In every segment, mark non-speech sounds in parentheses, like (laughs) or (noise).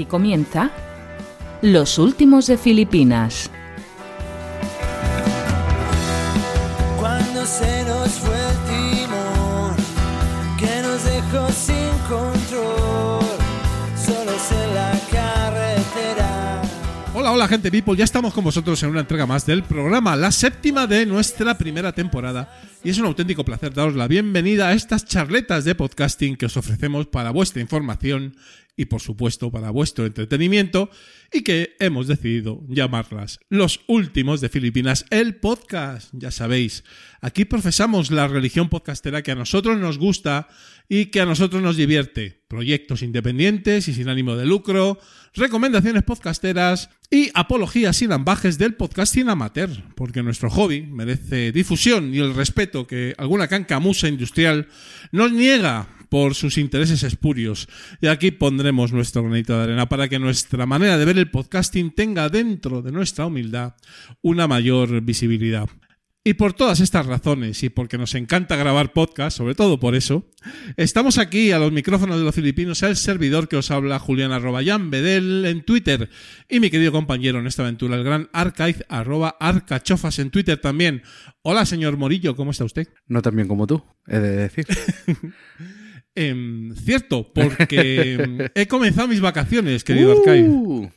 Aquí comienza Los Últimos de Filipinas. Cuando se nos fue el timón, que nos dejó sin control, solos en la carretera. Hola, hola gente people, ya estamos con vosotros en una entrega más del programa, la séptima de nuestra primera temporada y es un auténtico placer daros la bienvenida a estas charletas de podcasting que os ofrecemos para vuestra información y por supuesto para vuestro entretenimiento y que hemos decidido llamarlas Los Últimos de Filipinas, el podcast. Ya sabéis, aquí profesamos la religión podcastera que a nosotros nos gusta y que a nosotros nos divierte. Proyectos independientes y sin ánimo de lucro, recomendaciones podcasteras y apologías sin ambajes del podcasting amateur, porque nuestro hobby merece difusión y el respeto que alguna cancamusa industrial nos niega por sus intereses espurios. Y aquí pondremos nuestro granito de arena para que nuestra manera de ver el podcasting tenga dentro de nuestra humildad una mayor visibilidad. Y por todas estas razones y porque nos encanta grabar podcast, sobre todo por eso, estamos aquí a los micrófonos de los filipinos, el servidor que os habla, Julián arroba Jan Bedel en Twitter, y mi querido compañero en esta aventura, el gran Arcaiz arroba Arcachofas en Twitter también. Hola, señor Morillo, ¿cómo está usted? No tan bien como tú, he de decir. (laughs) Em, cierto, porque em, (laughs) he comenzado mis vacaciones, querido Arcaiz. Uh,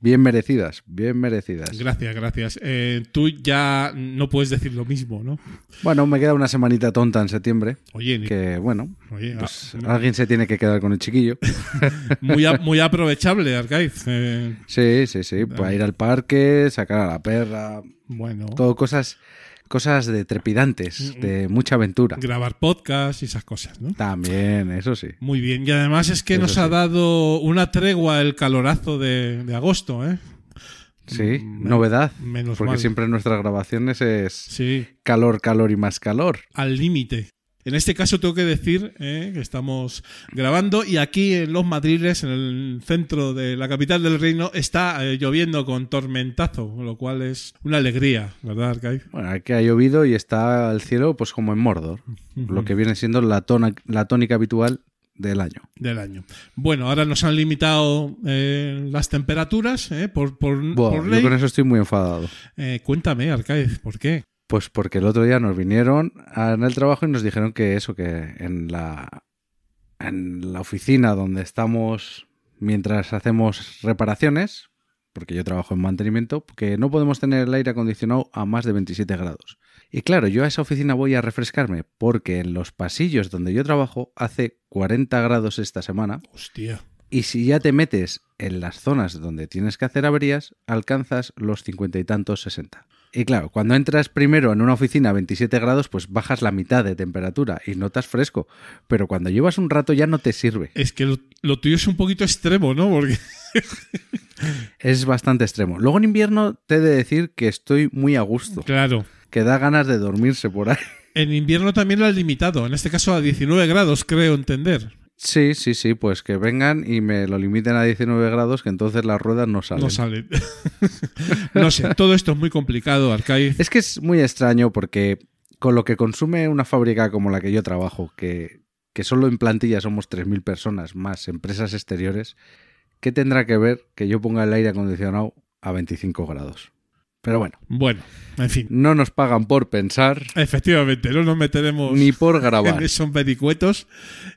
bien merecidas, bien merecidas. Gracias, gracias. Eh, tú ya no puedes decir lo mismo, ¿no? Bueno, me queda una semanita tonta en septiembre. Oye, ni- Que bueno, oye, pues ah, alguien se tiene que quedar con el chiquillo. (laughs) muy, a- muy aprovechable, Arcaiz. Eh, Sí, sí, sí. Pues ir al parque, sacar a la perra. bueno, Todo cosas, cosas de trepidantes, Mm, de mucha aventura. grabar podcast y esas cosas, ¿no? También, eso sí. Muy bien, y además es que Eso nos ha dado una tregua el calorazo de, de agosto, ¿eh? Sí, Mm, novedad. menos Porque mal. siempre en nuestras grabaciones es Sí, calor, calor y más calor. al límite. En este caso tengo que decir eh, que estamos grabando y aquí en Los Madriles, en el centro de la capital del reino, está eh, lloviendo con tormentazo, lo cual es una alegría, ¿verdad, Arcaiz? Bueno, aquí ha llovido y está el cielo pues como en Mordor. Lo que viene siendo la, tona- la tónica habitual del año. Del año. Bueno, ahora nos han limitado eh, las temperaturas eh, por, por, Buah, por yo ley. con eso estoy muy enfadado. Eh, cuéntame, Arcaiz, ¿por qué? Pues porque el otro día nos vinieron en el trabajo y nos dijeron que eso, que en la, en la oficina donde estamos mientras hacemos reparaciones, porque yo trabajo en mantenimiento, que no podemos tener el aire acondicionado a más de 27 grados. Y claro, yo a esa oficina voy a refrescarme porque en los pasillos donde yo trabajo hace 40 grados esta semana Hostia. y si ya te metes en las zonas donde tienes que hacer averías, alcanzas los 50 y tantos 60. Y claro, cuando entras primero en una oficina a 27 grados, pues bajas la mitad de temperatura y notas fresco. Pero cuando llevas un rato ya no te sirve. Es que lo, lo tuyo es un poquito extremo, ¿no? Porque (laughs) Es bastante extremo. Luego en invierno te he de decir que estoy muy a gusto. Claro. Que da ganas de dormirse por ahí. En invierno también lo has limitado, en este caso a 19 grados, creo entender. Sí, sí, sí, pues que vengan y me lo limiten a 19 grados, que entonces las ruedas no salen. No sale. (laughs) no sé, todo esto es muy complicado, Arcaiz. Es que es muy extraño porque con lo que consume una fábrica como la que yo trabajo, que, que solo en plantilla somos 3.000 personas más empresas exteriores, ¿qué tendrá que ver que yo ponga el aire acondicionado a 25 grados? Pero bueno, Bueno, en fin. no nos pagan por pensar Efectivamente, no nos meteremos ni por grabar. esos vericuetos.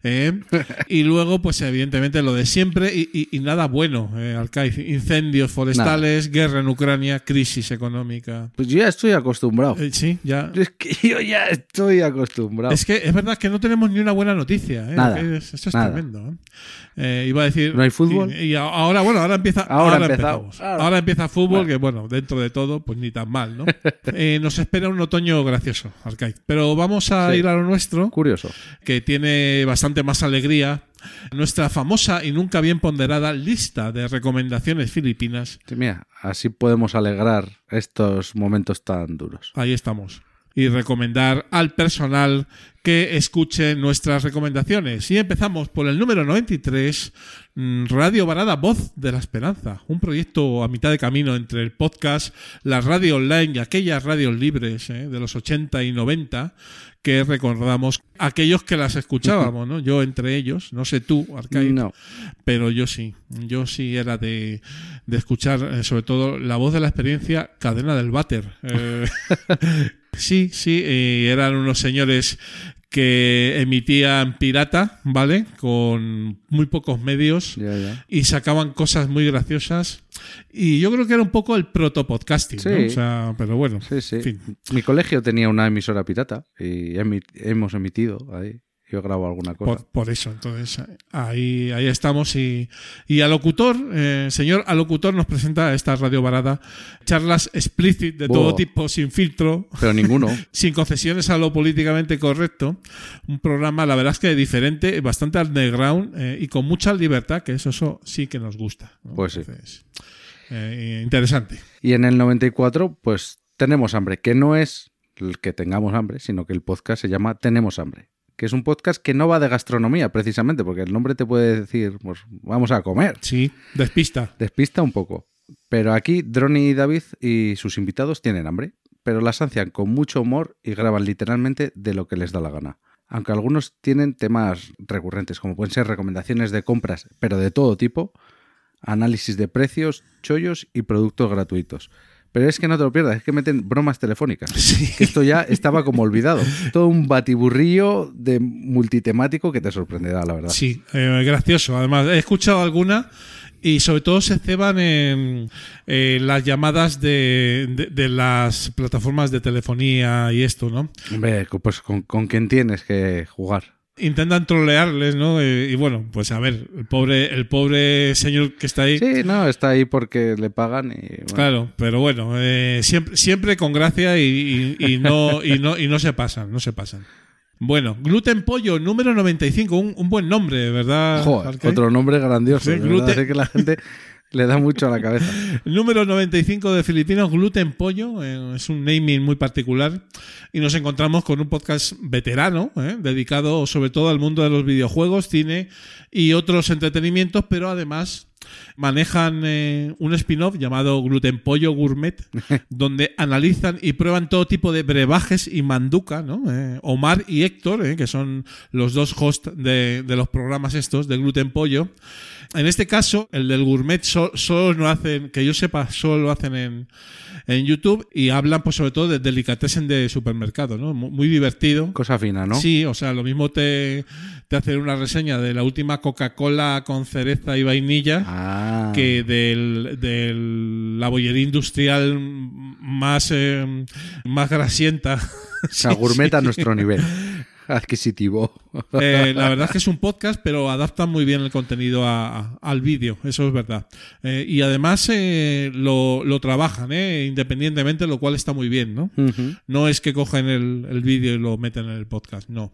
¿eh? (laughs) y luego, pues evidentemente lo de siempre y, y- y nada bueno, eh, Arcaiz. Incendios forestales, guerra en Ucrania, crisis económica. Pues yo ya estoy acostumbrado. Eh, sí, ya. Es que yo ya estoy acostumbrado. Es que es verdad que no tenemos ni una buena noticia. ¿eh? Nada, es- esto es nada. tremendo. ¿eh? Eh, iba a decir. ¿No hay fútbol? Y, y ahora, bueno, ahora empieza. Ahora Ahora, empezamos. Ahora. Ahora empieza fútbol, Bueno. que bueno, dentro de todo, pues ni tan mal, ¿no? (laughs) Eh, nos espera un otoño gracioso, Arcaiz. Pero vamos a Sí. ir a lo nuestro, Curioso. que tiene bastante más alegría. Nuestra famosa y nunca bien ponderada lista de recomendaciones filipinas. Sí, mira, así podemos alegrar estos momentos tan duros. Ahí estamos. Y recomendar al personal que escuche nuestras recomendaciones. Y empezamos por el número 93, mm, Radio Varada Voz de la Esperanza, un proyecto a mitad de camino entre el podcast, la radio online y aquellas radios libres eh, de los 80 y 90 que recordamos aquellos que las escuchábamos, ¿no? Yo entre ellos, no sé tú, Arcade, No. pero yo sí, yo sí era de, de escuchar eh, sobre todo la voz de la experiencia Cadena del Váter. Eh, (laughs) (laughs) sí, sí, y eran unos señores que emitían pirata, ¿vale? Con muy pocos medios Ya, ya. y sacaban cosas muy graciosas. Y yo creo que era un poco el proto-podcasting, ¿no? Sí. O sea, pero bueno. Sí, sí. en fin. Mi colegio tenía una emisora pirata y hemos emitido ahí. Yo grabo alguna cosa. Por, por eso, entonces ahí, ahí estamos. Y, y Alocutor, eh, señor Alocutor, nos presenta esta radio varada charlas explícit de todo tipo, sin filtro, Pero ninguno. (laughs) sin concesiones a lo políticamente correcto. Un programa, la verdad es que diferente, bastante underground eh, y con mucha libertad, que eso, eso sí que nos gusta. ¿no? Pues sí. Eh, interesante. Y en el 94, pues tenemos hambre, que no es el que tengamos hambre, sino que el podcast se llama Tenemos hambre, que es un podcast que no va de gastronomía precisamente, porque el nombre te puede decir, pues vamos a comer. Sí, despista. Despista un poco. Pero aquí Droni y David y sus invitados tienen hambre, pero la sacian con mucho humor y graban literalmente de lo que les da la gana. Aunque algunos tienen temas recurrentes, como pueden ser recomendaciones de compras, pero de todo tipo, análisis de precios, chollos y productos gratuitos. Pero es que no te lo pierdas, es que meten bromas telefónicas. Que esto ya estaba como olvidado. (laughs) Todo un batiburrillo de multitemático que te sorprenderá, la verdad. Sí, eh, gracioso. Además, he escuchado alguna y sobre todo se ceban en, en las llamadas de, de- de las plataformas de telefonía y esto, ¿no? Hombre, pues con, con quién tienes que jugar. Intentan trolearles, ¿no? Eh, y bueno, pues a ver, el pobre, el pobre señor que está ahí. Sí, no, está ahí porque le pagan y... bueno. Claro, pero bueno, eh, siempre, siempre con gracia y, y- y no, y, no, y no se pasan, no se pasan. Bueno, Gluten Pollo, número 95, un, un buen nombre, ¿verdad? Joder, otro nombre grandioso. Sí, verdad, gluten. es que la gente le da mucho a la cabeza. (laughs) Número 95 de Filipinos, Gluten Pollo, eh, es un naming muy particular. Y nos encontramos con un podcast veterano, eh, dedicado sobre todo al mundo de los videojuegos, cine y otros entretenimientos, pero además manejan eh, un spin-off llamado Gluten Pollo Gourmet, (laughs) donde analizan y prueban todo tipo de brebajes y manduca, ¿no? Eh, Omar y Héctor, eh, que son los dos hosts de, de los programas estos de Gluten Pollo. En este caso, el del gourmet so- solo lo hacen, que yo sepa, solo lo hacen en, en YouTube y hablan pues sobre todo de delicatessen de supermercado, ¿no? Mu- Muy, divertido. Cosa fina, ¿no? Sí, o sea, lo mismo te, te hacen una reseña de la última Coca-Cola con cereza y vainilla Ah, que del, del la bollería industrial más, eh, más grasienta. (laughs) o sea, gourmet a nuestro nivel (laughs) adquisitivo. Eh, la verdad es que es un podcast, pero adaptan muy bien el contenido a- a- al vídeo, eso es verdad. Eh, y además eh, lo, lo trabajan eh, independientemente, lo cual está muy bien, ¿no? No es que cogen el, el vídeo y lo meten en el podcast, no.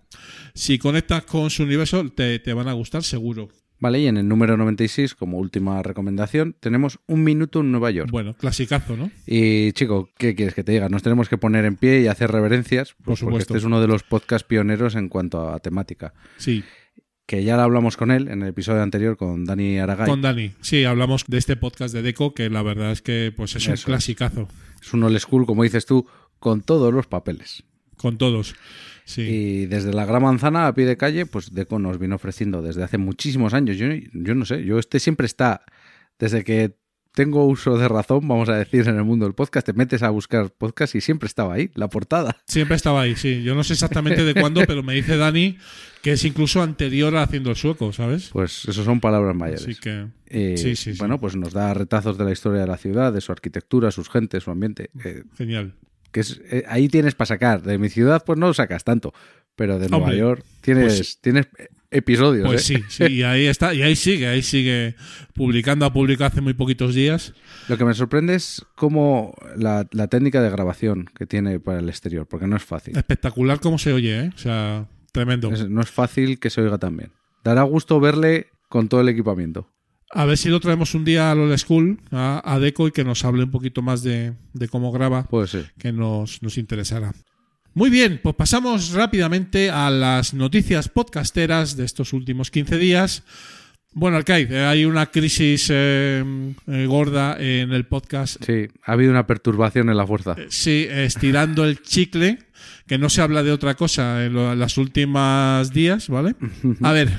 Si conectas con su universo, te, te van a gustar seguro. Vale, y en el número 96, como última recomendación, tenemos Un Minuto en Nueva York. Bueno, clasicazo, ¿no? Y chico, ¿qué quieres que te diga? Nos tenemos que poner en pie y hacer reverencias, Por pues, porque supuesto. este es uno de los podcasts pioneros en cuanto a temática. Sí, Que ya lo hablamos con él en el episodio anterior con Dani Aragay. con Dani. Sí, hablamos de este podcast de Deco, que la verdad es que pues es un es. clasicazo. Es un old school, como dices tú, con todos los papeles. Con todos. Sí. Y desde la Gran Manzana a pie de calle, pues Deco nos vino ofreciendo desde hace muchísimos años. Yo, yo no sé, yo este siempre está, desde que tengo uso de razón, vamos a decir, en el mundo del podcast, te metes a buscar podcast y siempre estaba ahí, la portada. Siempre estaba ahí, sí. Yo no sé exactamente de cuándo, pero me dice Dani que es incluso anterior a Haciendo el Sueco, ¿sabes? Pues eso son palabras mayores. Así que. Eh, sí, sí, sí. Bueno, pues nos da retazos de la historia de la ciudad, de su arquitectura, sus gentes, su ambiente. eh, Genial. Que es, eh, ahí tienes para sacar. De mi ciudad, pues no sacas tanto. Pero de Nueva Hombre, York tienes, pues- tienes episodios. Pues ¿eh? sí, sí, y ahí está, y ahí sigue, ahí sigue publicando, ha publicado hace muy poquitos días. Lo que me sorprende es cómo la, la técnica de grabación que tiene para el exterior, porque no es fácil. Espectacular cómo se oye, ¿eh? O sea, tremendo. Es- no es fácil que se oiga tan bien. Dará gusto verle con todo el equipamiento. A ver si lo traemos un día a Lola School, a, a Deco, y que nos hable un poquito más de, de cómo graba, Puede ser. que nos, nos interesará. Muy bien, pues pasamos rápidamente a las noticias podcasteras de estos últimos 15 días. Bueno, Alcaid, eh, hay una crisis eh, eh, gorda en el podcast. Sí, ha habido una perturbación en la fuerza. Sí, estirando el chicle, que no se habla de otra cosa en, lo- en las últimas días, ¿vale? (laughs) A ver,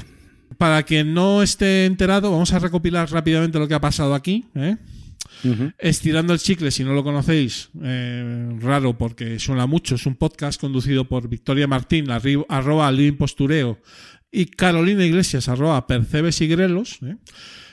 para quien no esté enterado, vamos a recopilar rápidamente lo que ha pasado aquí, ¿eh? Estirando el chicle, si no lo conocéis, eh, raro porque suena mucho, es un podcast conducido por Victoria Martín, arri- arroba Postureo, y Carolina Iglesias, arroba Percebes y Grelos, ¿eh?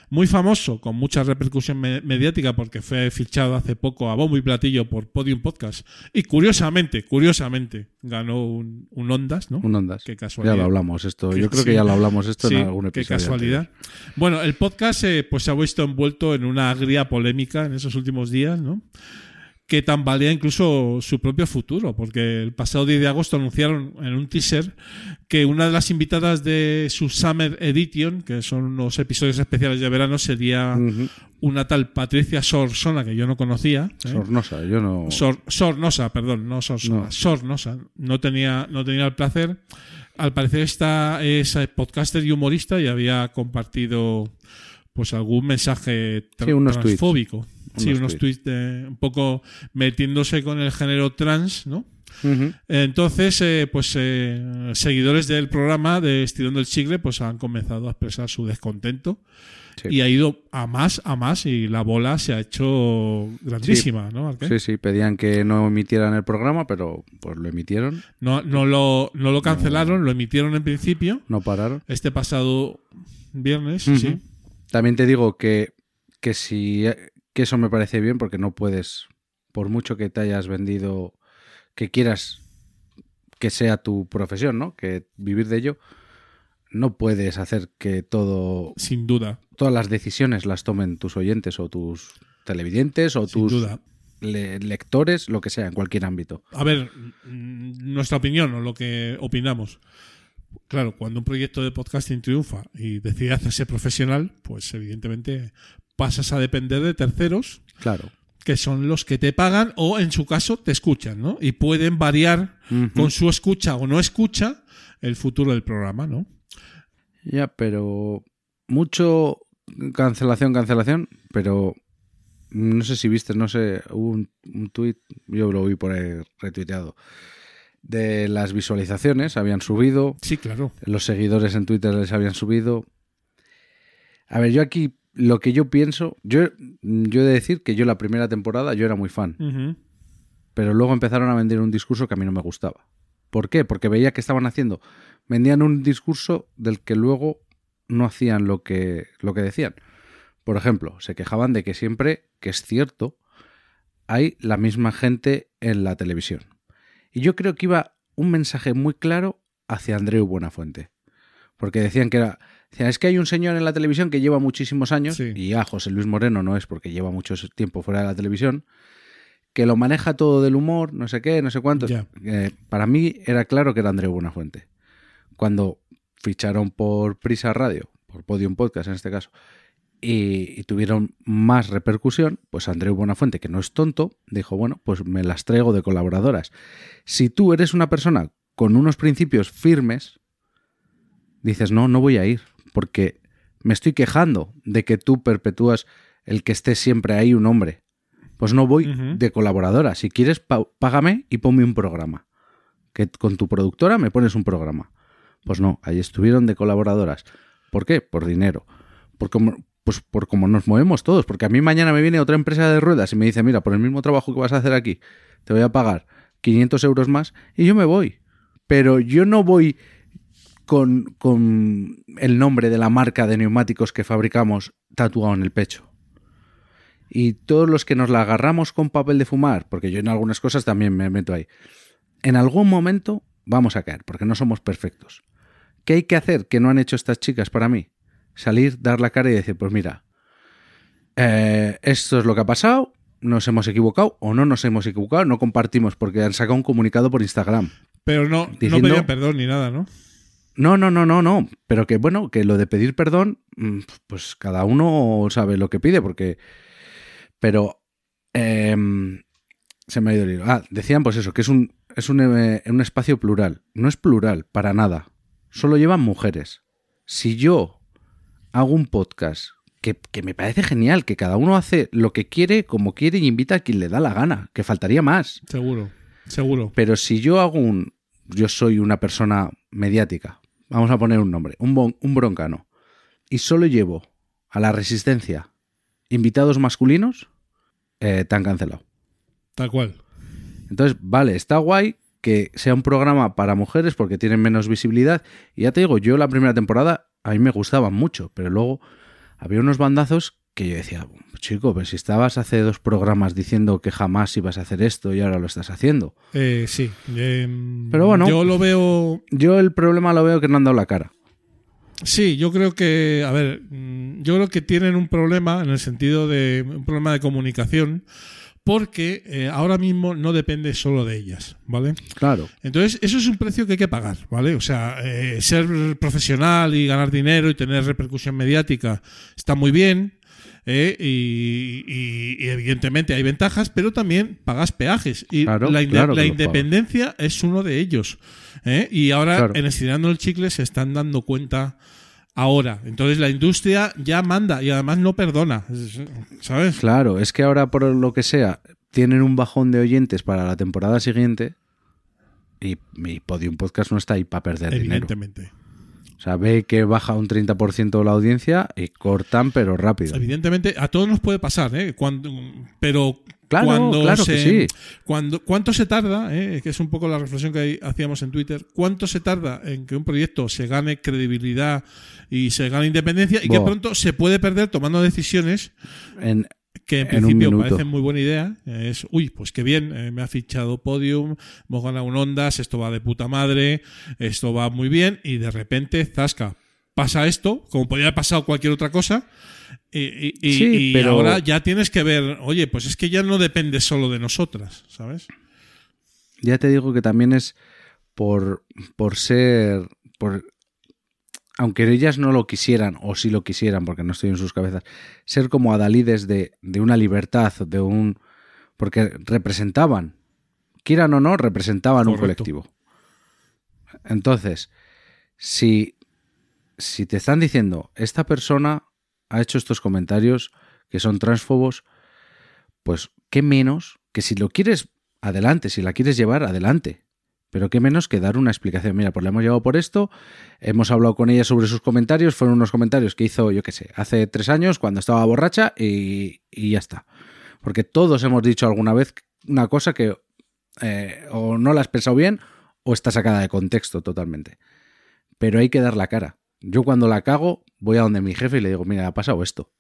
Muy famoso, con mucha repercusión me- mediática porque fue fichado hace poco a bombo y platillo por Podium Podcast, y curiosamente, curiosamente, ganó un, un Ondas, ¿no? Un Ondas. Qué casualidad. Ya lo hablamos esto. Que Yo creo sí. que ya lo hablamos esto Sí, en algún qué episodio. casualidad. Bueno, el podcast eh, pues se ha visto envuelto en una agria polémica en esos últimos días, ¿no? Que tambalea incluso su propio futuro, porque el pasado 10 de agosto anunciaron en un teaser que una de las invitadas de su Summer Edition, que son unos episodios especiales de verano, sería una tal Patricia Sorsona, que yo no conocía. ¿eh? Sornosa, yo no. Sor- Sornosa, perdón, no Sorsona, No. Sornosa. No tenía, no tenía el placer. Al parecer esta es podcaster y humorista y había compartido pues algún mensaje tra- Sí, unos tweets. transfóbico. sí, Unos unos tweets de- un poco metiéndose con el género trans, ¿no? Entonces, eh, pues eh, seguidores del programa de Estirando el Chicle pues han comenzado a expresar su descontento Sí. y ha ido a más, a más y la bola se ha hecho grandísima, ¿no? Sí, sí, pedían que no emitieran el programa, pero pues lo emitieron, No, no, lo, no lo cancelaron, lo emitieron en principio no pararon. este pasado viernes, sí. También te digo que, que si que eso me parece bien porque no puedes, por mucho que te hayas vendido, que quieras que sea tu profesión, ¿no? Que vivir de ello, no puedes hacer que todo, Sin duda, todas las decisiones las tomen tus oyentes o tus televidentes o sin tus duda. le- lectores, lo que sea, en cualquier ámbito. A ver, nuestra opinión o lo que opinamos. Claro, cuando un proyecto de podcasting triunfa y decide hacerse profesional, pues evidentemente pasas a depender de terceros Claro. que son los que te pagan o en su caso te escuchan, ¿no? Y pueden variar con su escucha o no escucha el futuro del programa, ¿no? Ya, pero mucho cancelación, cancelación, pero no sé si viste, no sé, hubo un, un tuit, yo lo vi por ahí retuiteado, de las visualizaciones, habían subido, Sí, claro. los seguidores en Twitter les habían subido. A ver, yo aquí lo que yo pienso, yo, yo he de decir que yo la primera temporada yo era muy fan, pero luego empezaron a vender un discurso que a mí no me gustaba. ¿Por qué? Porque veía que estaban haciendo, vendían un discurso del que luego no hacían lo que, lo que decían. Por ejemplo, se quejaban de que siempre, que es cierto, hay la misma gente en la televisión. Y yo creo que iba un mensaje muy claro hacia Andreu Buenafuente. Porque decían que era. decían, es que hay un señor en la televisión que lleva muchísimos años, Sí. y a José Luis Moreno no es porque lleva mucho tiempo fuera de la televisión, que lo maneja todo del humor, no sé qué, no sé cuánto. Eh, para mí era claro que era Andreu Buenafuente. Cuando ficharon por Prisa Radio, por Podium Podcast en este caso, y, tuvieron más repercusión, pues Andreu Buenafuente, que no es tonto, dijo, bueno, pues me las traigo de colaboradoras. Si tú eres una persona con unos principios firmes, dices, no, no voy a ir, porque me estoy quejando de que tú perpetúas el que esté siempre ahí un hombre. Pues no voy de colaboradora. Si quieres, págame y ponme un programa. Que con tu productora me pones un programa. Pues no, ahí estuvieron de colaboradoras. ¿Por qué? Por dinero. Por pues por como nos movemos todos. Porque a mí mañana me viene otra empresa de ruedas y me dice, mira, por el mismo trabajo que vas a hacer aquí, te voy a pagar 500 euros más y yo me voy. Pero yo no voy con, con el nombre de la marca de neumáticos que fabricamos tatuado en el pecho. Y todos los que nos la agarramos con papel de fumar, porque yo en algunas cosas también me meto ahí, en algún momento vamos a caer, porque no somos perfectos. ¿Qué hay que hacer que no han hecho estas chicas para mí? Salir, dar la cara y decir, pues mira, eh, esto es lo que ha pasado, nos hemos equivocado o no nos hemos equivocado, no compartimos porque han sacado un comunicado por Instagram. Pero no, Diciendo- no pedían perdón ni nada, ¿no? No, no, no, no, no. Pero que bueno, que lo de pedir perdón, mm, pues cada uno sabe lo que pide, porque. Pero. em, se me ha ido el hilo. Ah, decían pues eso, que es un. es un, eh, un espacio plural. No es plural, para nada. Solo llevan mujeres. Si yo hago un podcast que, que me parece genial, que cada uno hace lo que quiere, como quiere y invita a quien le da la gana, que faltaría más. Seguro, seguro. Pero si yo hago un... Yo soy una persona mediática. Vamos a poner un nombre. Un, bon- un broncano. Y solo llevo a la resistencia invitados masculinos, eh, te han cancelado. Tal cual. Entonces, vale, está guay que sea un programa para mujeres porque tienen menos visibilidad. Y ya te digo, yo la primera temporada a mí me gustaban mucho, pero luego había unos bandazos que yo decía, chico, pero si estabas hace dos programas diciendo que jamás ibas a hacer esto y ahora lo estás haciendo. Eh, sí. em, Pero bueno. Yo lo veo. Yo el problema lo veo que no han dado la cara. Sí, yo creo que. A ver, mm, yo creo que tienen un problema en el sentido de. Un problema de comunicación. Porque eh, ahora mismo no depende solo de ellas, ¿vale? Claro. Entonces, eso es un precio que hay que pagar, ¿vale? O sea, eh, ser profesional y ganar dinero y tener repercusión mediática está muy bien. eh, y, y- y evidentemente hay ventajas, pero también pagas peajes. Y Claro, la, inde- claro que la independencia es uno de ellos. ¿eh? Y ahora, Claro. en Estirando el Chicle, se están dando cuenta ahora. Entonces, la industria ya manda y además no perdona. ¿Sabes? Claro, es que ahora por lo que sea tienen un bajón de oyentes para la temporada siguiente y mi Podium Podcast no está ahí para perder dinero. Evidentemente. O sea, ve que baja un 30% la audiencia y cortan, pero rápido. Evidentemente, a todos nos puede pasar, ¿eh? Cuando, pero Claro, cuando claro se, que sí. Cuando, ¿Cuánto se tarda? eh? Que es un poco la reflexión que hacíamos en Twitter. ¿Cuánto se tarda en que un proyecto se gane credibilidad y se gane independencia y que pronto se puede perder tomando decisiones En, que en principio parecen muy buena idea. Es, uy, pues qué bien, eh, me ha fichado Podium, hemos ganado un Ondas, esto va de puta madre, esto va muy bien, y de repente, zasca, pasa esto, como podría haber pasado cualquier otra cosa, y, Sí, y pero- ahora ya tienes que ver, oye, pues es que ya no depende solo de nosotras, ¿sabes? ya te digo que también es por, por ser. Por, aunque ellas no lo quisieran, o sí lo quisieran, porque no estoy en sus cabezas, ser como adalides de, de una libertad, de un. Porque representaban, quieran o no, representaban un colectivo. Entonces, si, si te están diciendo, esta persona ha hecho estos comentarios que son transfobos, pues qué menos que si lo quieres, adelante, si la quieres llevar, adelante. Pero qué menos que dar una explicación. Mira, pues le hemos llevado por esto, hemos hablado con ella sobre sus comentarios, fueron unos comentarios que hizo, yo qué sé, hace tres años cuando estaba borracha y, y ya está. Porque todos hemos dicho alguna vez una cosa que eh, o no la has pensado bien o está sacada de contexto totalmente. Pero hay que dar la cara. Yo cuando la cago voy a donde mi jefe y le digo, mira, ha pasado esto.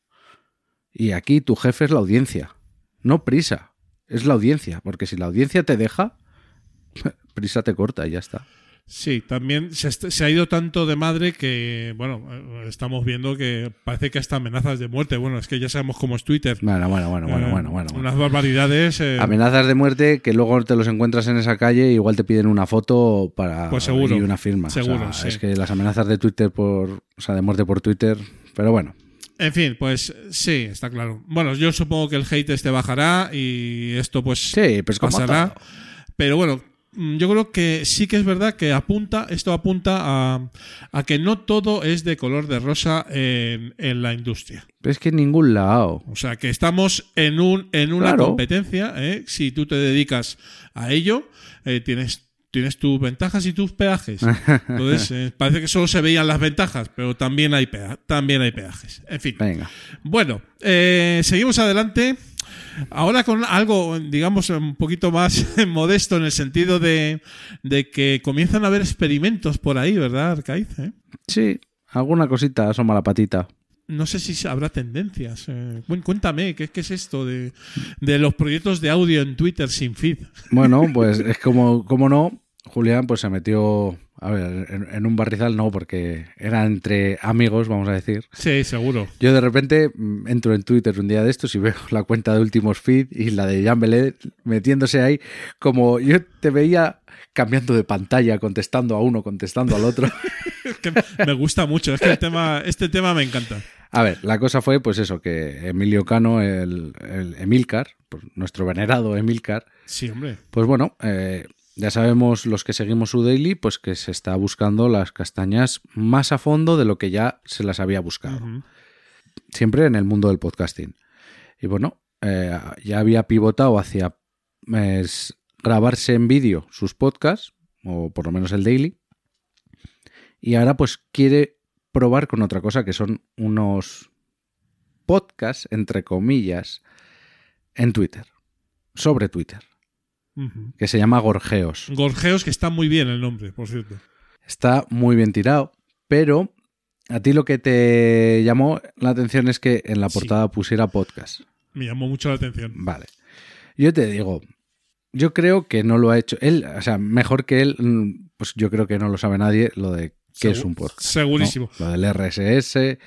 Y aquí tu jefe es la audiencia. No prisa, es la audiencia. Porque si la audiencia te deja, (laughs) prisa te corta y ya está. Sí, también se, se ha ido tanto de madre que, bueno, estamos viendo que parece que hasta amenazas de muerte. Bueno, es que ya sabemos cómo es Twitter. Bueno, bueno, bueno, bueno, Eh, bueno, bueno. bueno. Unas barbaridades. eh, Amenazas de muerte que luego te los encuentras en esa calle, igual te piden una foto para Pues seguro, y una firma. O sea, seguro, sí. Es que las amenazas de Twitter por, o sea, de muerte por Twitter, pero bueno. En fin, pues sí, está claro. Bueno, yo supongo que el hate este bajará y esto pues Sí, pues como pasará. todo. Pero bueno, yo creo que sí que es verdad que apunta, esto apunta a, a que no todo es de color de rosa en, en la industria. Pero es que en ningún lado. O sea, que estamos en, un, en una Claro. competencia. ¿eh? Si tú te dedicas a ello, eh, tienes, tienes tus ventajas y tus peajes. (laughs) Entonces, eh, parece que solo se veían las ventajas, pero también hay, pea- también hay peajes. En fin. Venga. Bueno, eh, seguimos adelante. Ahora con algo, digamos, un poquito más (laughs) modesto en el sentido de, de que comienzan a haber experimentos por ahí, ¿verdad, Arcaiz? eh? Sí, alguna cosita asoma la patita. No sé si habrá tendencias. eh. Cuéntame, ¿qué, qué es esto de, de los proyectos de audio en Twitter sin feed? Bueno, pues es como, como no, Julián pues se metió, a ver, en, en un barrizal no, porque era entre amigos, vamos a decir. Sí, seguro. Yo de repente mm, entro en Twitter un día de estos y veo la cuenta de últimos feed y la de Jean Belet metiéndose ahí como yo te veía cambiando de pantalla, contestando a uno, contestando al otro. (laughs) Es que me gusta mucho. Es que el tema, este tema me encanta. A ver, la cosa fue pues eso, que Emilio Cano, el, el Emilcar, pues nuestro venerado Emilcar, Sí, hombre. pues bueno, eh, ya sabemos los que seguimos su daily, pues que se está buscando las castañas más a fondo de lo que ya se las había buscado. Siempre en el mundo del podcasting. Y bueno, eh, ya había pivotado hacia eh, grabarse en vídeo sus podcasts, o por lo menos el daily. Y ahora pues quiere probar con otra cosa que son unos podcasts, entre comillas, en Twitter. Sobre Twitter. Que se llama Gorgeos. Gorgeos, que está muy bien el nombre, por cierto. Está muy bien tirado, pero a ti lo que te llamó la atención es que en la Sí. portada pusiera podcast. Me llamó mucho la atención. Vale. Yo te digo, yo creo que no lo ha hecho él, o sea, mejor que él, mm, pues yo creo que no lo sabe nadie lo de qué es un podcast. Segurísimo. ¿no? Lo del RSS.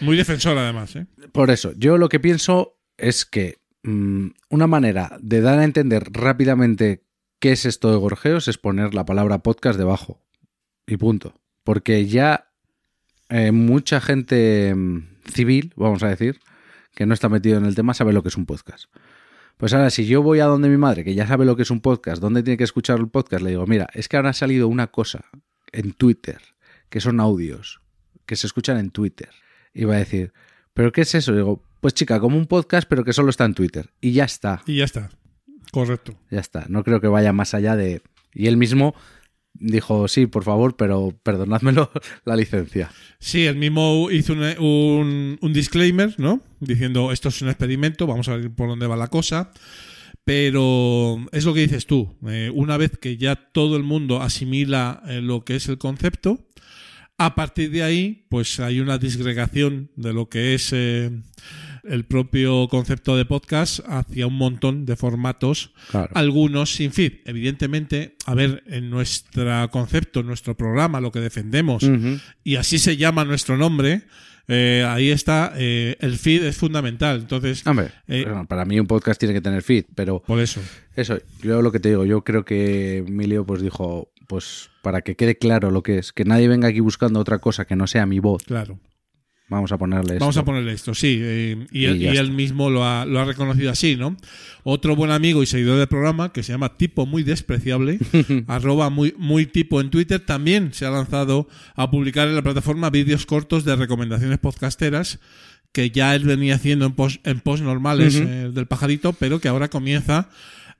Muy defensor, además. ¿eh? Por eso, yo lo que pienso es que mm, una manera de dar a entender rápidamente qué es esto de Gorgeos es poner la palabra podcast debajo. Y punto. Porque ya eh, mucha gente mm, civil, vamos a decir, que no está metido en el tema, sabe lo que es un podcast. Pues ahora, si yo voy a donde mi madre, que ya sabe lo que es un podcast, dónde tiene que escuchar el podcast, le digo, mira, es que ahora ha salido una cosa en Twitter, que son audios, que se escuchan en Twitter. Y va a decir, ¿pero qué es eso? digo, pues chica, como un podcast, pero que solo está en Twitter. Y ya está, Y ya está. Correcto. ya está. No creo que vaya más allá de... Y él mismo dijo, sí, por favor, pero perdonádmelo (laughs) la licencia. Sí, el mismo hizo un, un- un disclaimer, ¿no? Diciendo, esto es un experimento, vamos a ver por dónde va la cosa. Pero es lo que dices tú. eh, una vez que ya todo el mundo asimila eh, lo que es el concepto, a partir de ahí, pues hay una disgregación de lo que es eh, el propio concepto de podcast hacia un montón de formatos Claro. algunos sin feed. Evidentemente, a ver, en nuestro concepto, en nuestro programa, lo que defendemos, y así se llama nuestro nombre, eh, ahí está, eh, el feed es fundamental. Entonces, Hombre, Eh, bueno, para mí un podcast tiene que tener feed, pero por eso. eso, yo lo que te digo, yo creo que Emilio pues dijo, pues para que quede claro lo que es, que nadie venga aquí buscando otra cosa que no sea mi voz, Claro. Vamos a ponerle Vamos esto. a ponerle esto, sí. eh, y Y él, y mismo lo ha, lo ha reconocido así, ¿no? Otro buen amigo y seguidor del programa, que se llama Tipo Muy Despreciable, (laughs) arroba muy, muy tipo en Twitter, también se ha lanzado a publicar en la plataforma vídeos cortos de recomendaciones podcasteras que ya él venía haciendo en post, en post normales eh, del pajarito, pero que ahora comienza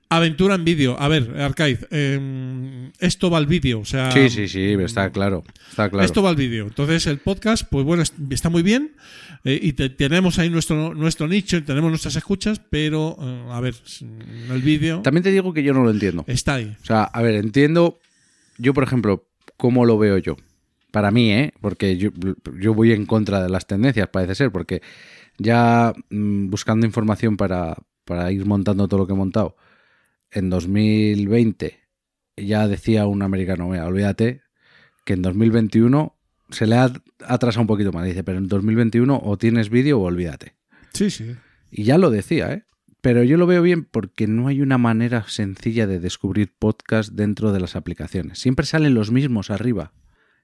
aventura en vídeo. A ver, Arcaiz, eh, esto va al vídeo, o sea... Sí, sí, sí, está claro, está claro. Esto va al vídeo. Entonces, el podcast, pues bueno, es- está muy bien. eh, y te- tenemos ahí nuestro, nuestro nicho, y tenemos nuestras escuchas, pero, eh, a ver, el vídeo También te digo que yo no lo entiendo. está ahí. O sea, a ver, entiendo, yo por ejemplo, cómo lo veo yo. Para mí, ¿eh? Porque yo, yo voy en contra de las tendencias, parece ser, porque ya mm, buscando información para, para ir montando todo lo que he montado, en 2020 ya decía un americano, "Mira, olvídate, que en 2021 se le ha atrasado un poquito más. Dice, pero en 2021 o tienes vídeo o olvídate. Sí, sí. Y ya lo decía, ¿eh? Pero yo lo veo bien porque no hay una manera sencilla de descubrir podcast dentro de las aplicaciones. Siempre salen los mismos arriba.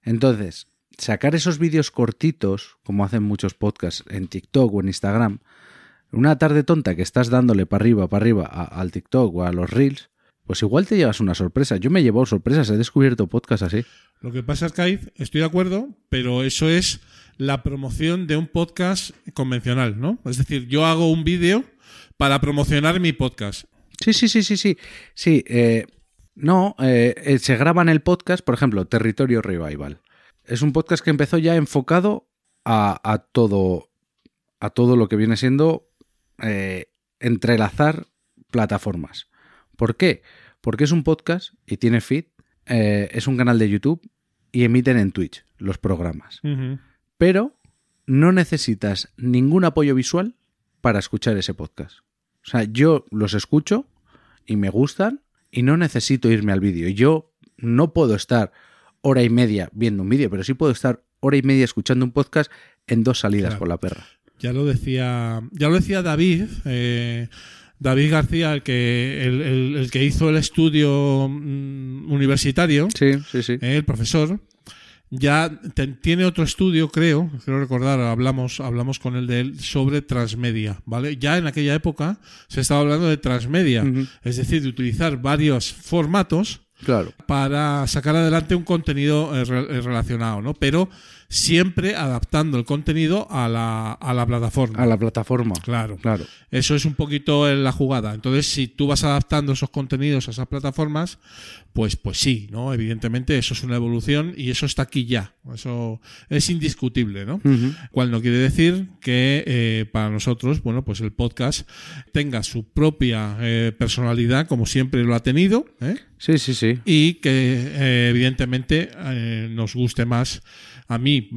Entonces, sacar esos vídeos cortitos, como hacen muchos podcasts en TikTok o en Instagram, una tarde tonta que estás dándole para arriba, para arriba a- al TikTok o a los Reels, pues igual te llevas una sorpresa. Yo me he llevado sorpresas, he descubierto podcasts así. Lo que pasa es que estoy de acuerdo, pero eso es la promoción de un podcast convencional, ¿no? Es decir, yo hago un vídeo para promocionar mi podcast. Sí, sí, sí, sí, sí. Sí, eh, no, eh, eh, se graba en el podcast, por ejemplo, Territorio Revival. Es un podcast que empezó ya enfocado a, a todo, a todo lo que viene siendo eh, entrelazar plataformas. ¿Por qué? Porque es un podcast y tiene feed, eh, es un canal de YouTube y emiten en Twitch los programas. Pero no necesitas ningún apoyo visual para escuchar ese podcast. O sea, yo los escucho y me gustan y no necesito irme al vídeo. Yo no puedo estar hora y media viendo un vídeo, pero sí puedo estar hora y media escuchando un podcast en dos salidas Claro. con la perra. Ya lo decía, ya lo decía David, eh, David García, el que, el, el- el que hizo el estudio mm, universitario, Sí, sí, sí. eh, el profesor, ya te- tiene otro estudio, creo, creo recordar, hablamos, hablamos con él de él sobre transmedia, ¿vale? Ya en aquella época se estaba hablando de transmedia, es decir, de utilizar varios formatos Claro. para sacar adelante un contenido eh, re- eh, relacionado, ¿no? Pero siempre adaptando el contenido a la, a la plataforma. A la plataforma. Claro. Claro. Eso es un poquito en la jugada. Entonces, si tú vas adaptando esos contenidos a esas plataformas, pues, pues sí, ¿no? Evidentemente, eso es una evolución y eso está aquí ya. Eso es indiscutible, ¿no? Ujú. Cual no quiere decir que eh, para nosotros, bueno, pues el podcast tenga su propia eh, personalidad, como siempre lo ha tenido, ¿eh? Sí, sí, sí. y que eh, evidentemente nos guste más. A mí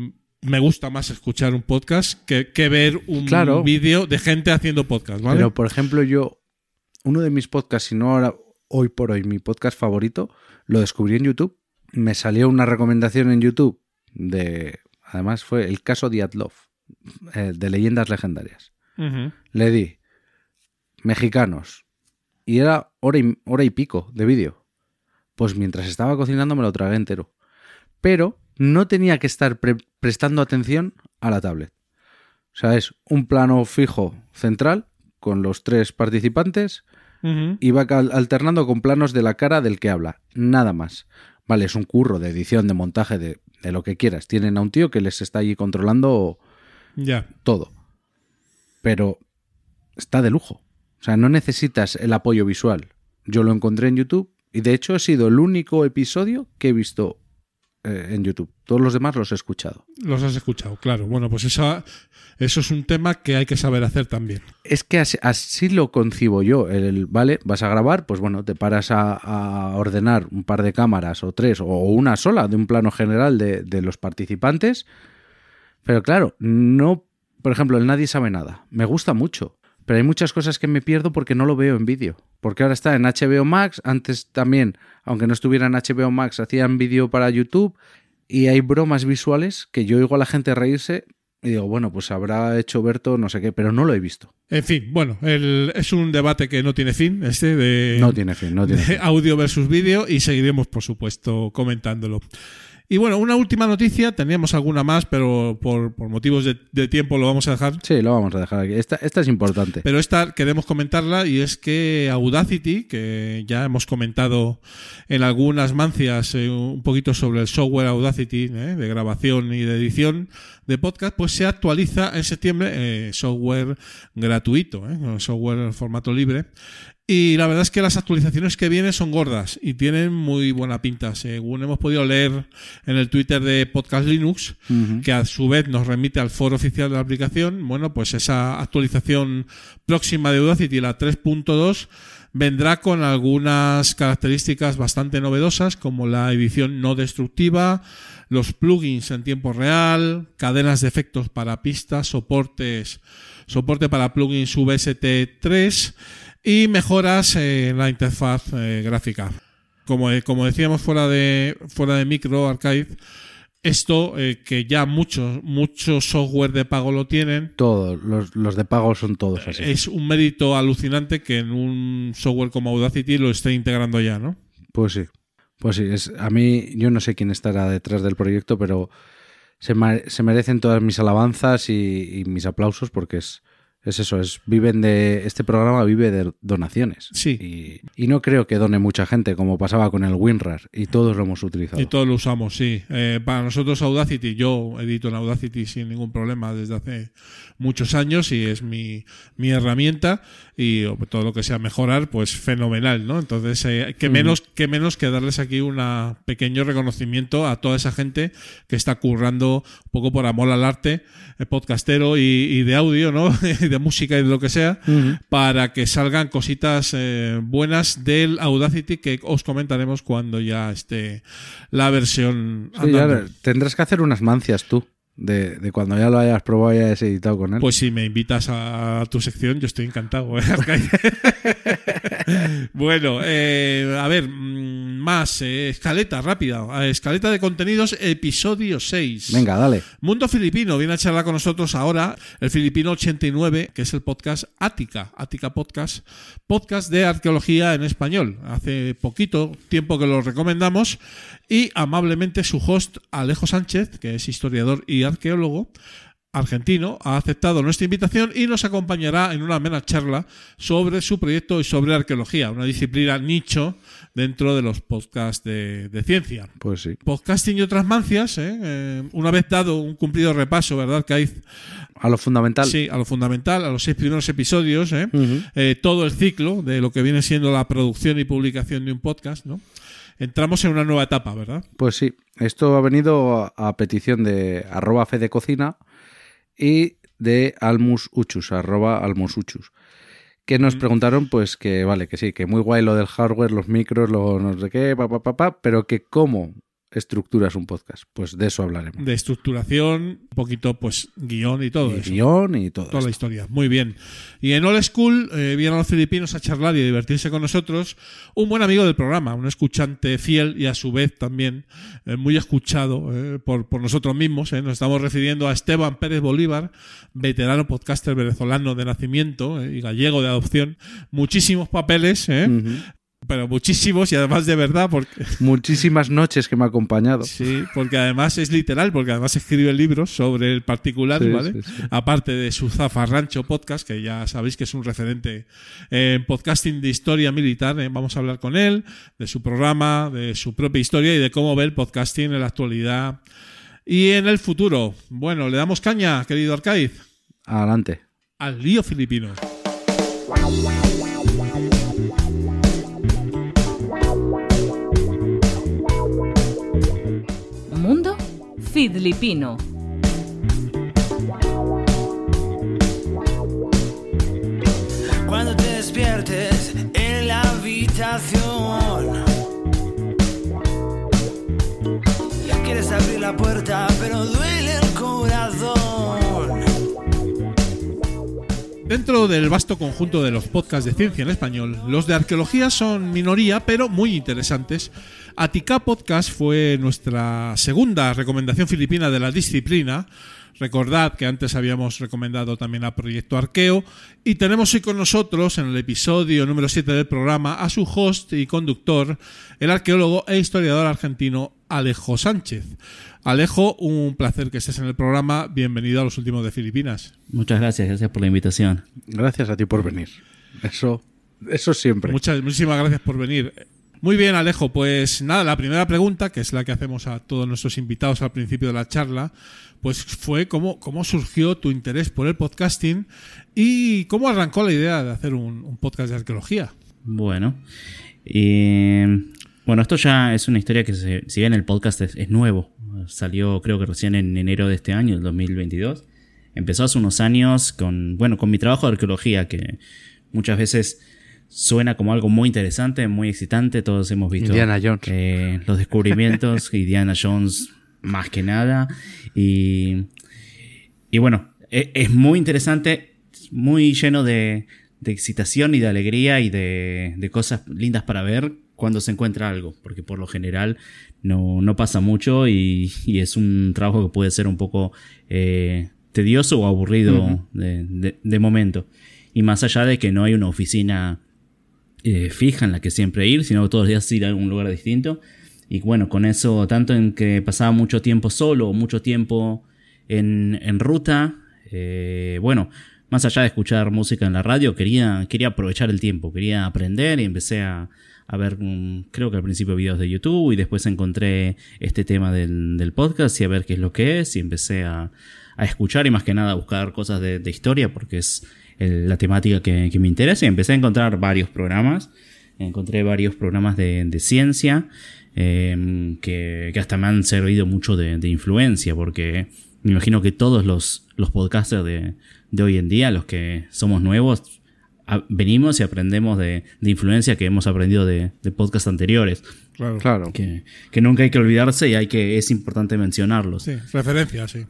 me gusta más escuchar un podcast que, que ver un Claro. vídeo de gente haciendo podcast, ¿vale? Pero, por ejemplo, yo, uno de mis podcasts, si no ahora, hoy por hoy, mi podcast favorito, lo descubrí en YouTube. Me salió una recomendación en YouTube de. Además, fue el caso de Atlov, eh, de leyendas legendarias. Le di mexicanos y era hora y, hora y pico de vídeo. Pues mientras estaba cocinando me lo tragué entero. Pero no tenía que estar pre- prestando atención a la tablet. O sea, es un plano fijo central con los tres participantes y va alternando con planos de la cara del que habla. Nada más. Vale, es un curro de edición, de montaje, de, de lo que quieras. Tienen a un tío que les está allí controlando todo. Pero está de lujo. O sea, no necesitas el apoyo visual. Yo lo encontré en YouTube y de hecho ha sido el único episodio que he visto eh, en YouTube. Todos los demás los he escuchado. Los has escuchado, claro. Bueno, pues eso, eso es un tema que hay que saber hacer también. Es que así, así lo concibo yo. El, vale, vas a grabar, pues bueno, te paras a, a ordenar un par de cámaras o tres o una sola de un plano general de, de los participantes. Pero claro, no, por ejemplo, el Nadie sabe nada. Me gusta mucho. Pero hay muchas cosas que me pierdo porque no lo veo en vídeo. Porque ahora está en HBO Max. Antes también, aunque no estuviera en HBO Max, hacían vídeo para YouTube. Y hay bromas visuales que yo oigo a la gente reírse y digo, bueno, pues habrá hecho Berto no sé qué, pero no lo he visto. En fin, bueno, el- es un debate que no tiene fin, este de, No tiene fin, no tiene fin. audio versus vídeo y seguiremos, por supuesto, comentándolo. Y bueno, una última noticia, teníamos alguna más, pero por, por motivos de, de tiempo lo vamos a dejar. Sí, lo vamos a dejar aquí. Esta, esta es importante. Pero esta queremos comentarla y es que Audacity, que ya hemos comentado en algunas mancias eh, un poquito sobre el software Audacity eh, de grabación y de edición de podcast, pues se actualiza en septiembre eh, software gratuito, eh, software en formato libre. Y la verdad es que las actualizaciones que vienen son gordas y tienen muy buena pinta. Según hemos podido leer en el Twitter de Podcast Linux, que a su vez nos remite al foro oficial de la aplicación, bueno, pues esa actualización próxima de Audacity, la 3.2, vendrá con algunas características bastante novedosas, como la edición no destructiva, los plugins en tiempo real, cadenas de efectos para pistas, soportes, soporte para plugins VST3 y mejoras en la interfaz eh, gráfica. Como, como decíamos fuera de, fuera de micro, Archive, esto eh, que ya muchos muchos software de pago lo tienen, Todos, los, los de pago son todos así. es un mérito alucinante que en un software como Audacity lo esté integrando ya, ¿no? Pues sí. Pues sí, es, a mí yo no sé quién estará detrás del proyecto, pero se, se merecen todas mis alabanzas y, y mis aplausos porque es, es eso, es viven de este programa vive de donaciones. Sí. Y, y no creo que done mucha gente como pasaba con el WinRAR y todos lo hemos utilizado. Y todos lo usamos, sí. Eh, para nosotros Audacity, yo edito en Audacity sin ningún problema desde hace muchos años y es mi, mi herramienta y todo lo que sea mejorar, pues fenomenal, ¿no? Entonces, eh, que menos que menos que darles aquí un pequeño reconocimiento a toda esa gente que está currando un poco por amor al arte, eh, podcastero y, y de audio, ¿no? (laughs) de música y de lo que sea, para que salgan cositas eh, buenas del Audacity que os comentaremos cuando ya esté la versión Sí, ya andando. tendrás que hacer unas mancias tú, de, de cuando ya lo hayas probado y hayas editado con él. Pues si me invitas a tu sección, yo estoy encantado. ¿eh, (laughs) (laughs) bueno, eh, a ver, mm, más. eh, escaleta rápida. Escaleta de contenidos, episodio 6. Venga, dale. Mundo Filipino viene a charlar con nosotros ahora el Filipino 89, que es el podcast Ática, Ática Podcast, podcast de arqueología en español. Hace poquito tiempo que lo recomendamos y amablemente su host Alejo Sánchez, que es historiador y arqueólogo, argentino, ha aceptado nuestra invitación y nos acompañará en una amena charla sobre su proyecto y sobre arqueología, una disciplina nicho dentro de los podcasts de, de ciencia. Pues sí. Podcasting y otras mancias, ¿eh? Eh, una vez dado un cumplido repaso, ¿verdad, Caiz? A lo fundamental. Sí, a lo fundamental, a los seis primeros episodios, ¿eh? Eh, todo el ciclo de lo que viene siendo la producción y publicación de un podcast, ¿no? Entramos en una nueva etapa, ¿verdad? Pues sí, esto ha venido a, petición de arroba fedecocina y de almus uchus, arroba almus uchus, que nos preguntaron pues que vale, que sí, que muy guay lo del hardware, los micros, lo no sé qué, pa, pa, pa, pa, pero que cómo estructuras un podcast, pues de eso hablaremos. De estructuración, un poquito, pues, guion y todo Y eso. guion y todo. Toda la historia. Muy bien. Y en All School eh, vienen los filipinos a charlar y a divertirse con nosotros. Un buen amigo del programa, un escuchante fiel y a su vez también eh, muy escuchado eh, por, por nosotros mismos. eh. Nos estamos refiriendo a Esteban Pérez Bolívar, veterano podcaster venezolano de nacimiento y gallego de adopción. Muchísimos papeles, eh, Ujú. Pero muchísimos y además de verdad, porque Muchísimas noches que me ha acompañado. (laughs) Sí, porque además es literal, porque además escribe libros sobre el particular, Sí, ¿vale? sí, sí. Aparte de su Zafarrancho podcast, que ya sabéis que es un referente en podcasting de historia militar, ¿eh? vamos a hablar con él, de su programa, de su propia historia y de cómo ve el podcasting en la actualidad y en el futuro. Bueno, le damos caña, querido Arcaiz, Adelante. al lío filipino. Fidlipino. Cuando te despiertes en la habitación. Quieres abrir la puerta, pero duele el corazón. Dentro del vasto conjunto de los podcasts de ciencia en español, los de arqueología son minoría, pero muy interesantes. Atica Podcast fue nuestra segunda recomendación filipina de la disciplina. Recordad que antes habíamos recomendado también a Proyecto Arqueo y tenemos hoy con nosotros en el episodio número 7 del programa a su host y conductor, el arqueólogo e historiador argentino Alejo Sánchez. Alejo, un placer que estés en el programa. Bienvenido a los últimos de Filipinas. Muchas gracias, gracias por la invitación. Gracias a ti por venir. Eso, eso siempre. Muchas, muchísimas gracias por venir. Muy bien, Alejo. Pues nada, la primera pregunta, que es la que hacemos a todos nuestros invitados al principio de la charla, pues fue cómo, cómo surgió tu interés por el podcasting y cómo arrancó la idea de hacer un, un podcast de arqueología. Bueno, y, bueno, esto ya es una historia que, se- si bien el podcast es, es nuevo, salió creo que recién en enero de este año, del 2022, empezó hace unos años con, bueno, con mi trabajo de arqueología, que muchas veces suena como algo muy interesante, muy excitante, todos hemos visto Indiana Jones. eh, los descubrimientos, Indiana Jones más que nada, y, y bueno, e- es, muy interesante, muy lleno de, de excitación y de alegría y de, de cosas lindas para ver cuando se encuentra algo, porque por lo general no, no pasa mucho y, y es un trabajo que puede ser un poco eh, tedioso o aburrido de, de- de momento. Y más allá de que no hay una oficina eh, fija en la que siempre ir, sino todos los días ir a un lugar distinto. Y bueno, con eso, tanto en que pasaba mucho tiempo solo, mucho tiempo en, en ruta, eh, bueno, más allá de escuchar música en la radio, quería, quería aprovechar el tiempo, quería aprender y empecé a, a ver, mm, creo que al principio videos de YouTube y después encontré este tema del, del podcast y a ver qué es lo que es y empecé a, a escuchar y más que nada a buscar cosas de, de historia porque es la temática que, me interesa y empecé a encontrar varios programas. Encontré varios programas de, de ciencia eh, que, que hasta me han servido mucho de, de influencia porque me imagino que todos los, los podcasters de, de hoy en día, los que somos nuevos, a- venimos y aprendemos de, de influencia que hemos aprendido de, de podcasts anteriores. Claro. Claro. Que, que nunca hay que olvidarse y hay que, es importante mencionarlos. Sí, referencia, sí.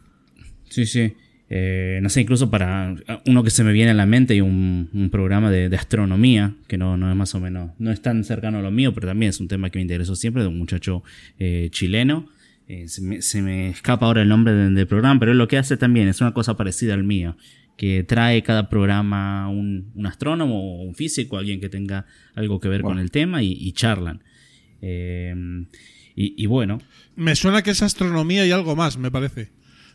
Sí, sí. Eh, no sé, incluso para uno que se me viene a la mente y un, un programa de, de astronomía, que no, no es más o menos, no es tan cercano a lo mío, pero también es un tema que me interesó siempre, de un muchacho eh, chileno. Eh, se, me, se me escapa ahora el nombre de- del programa, pero él lo que hace también es una cosa parecida al mío, que trae cada programa un, un astrónomo o un físico, alguien que tenga algo que ver con el tema y, y charlan. Eh, y, y bueno, Me suena que es astronomía y algo más, me parece.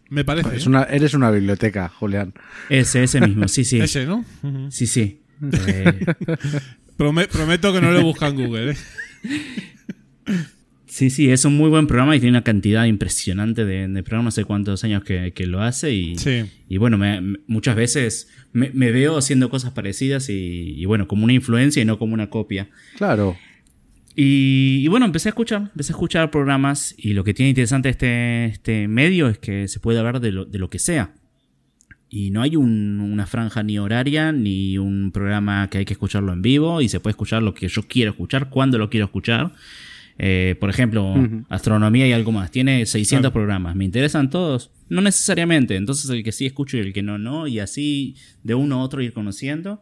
Me parece. Es ¿eh? una, eres una biblioteca, Julián. Ese, ese mismo, sí, sí. (laughs) Ese, ¿no? Sí, sí. Eh, (laughs) Prome- prometo que no lo busca en Google, ¿eh? (laughs) sí, sí, es un muy buen programa y tiene una cantidad impresionante de, de programas. Hace cuántos años que, que lo hace y, Sí. y bueno, me- me- muchas veces me, me veo haciendo cosas parecidas y, y bueno, como una influencia y no como una copia. Claro. Y, y bueno, empecé a escuchar, empecé a escuchar programas y lo que tiene interesante este, este medio es que se puede hablar de lo, de lo que sea. Y no hay un- una franja ni horaria, ni un programa que hay que escucharlo en vivo y se puede escuchar lo que yo quiero escuchar, cuando lo quiero escuchar. Eh, por ejemplo, astronomía y algo más. Tiene 600 Claro. programas. ¿Me interesan todos? No necesariamente. Entonces el que sí escucho y el que no, no. Y así de uno a otro ir conociendo.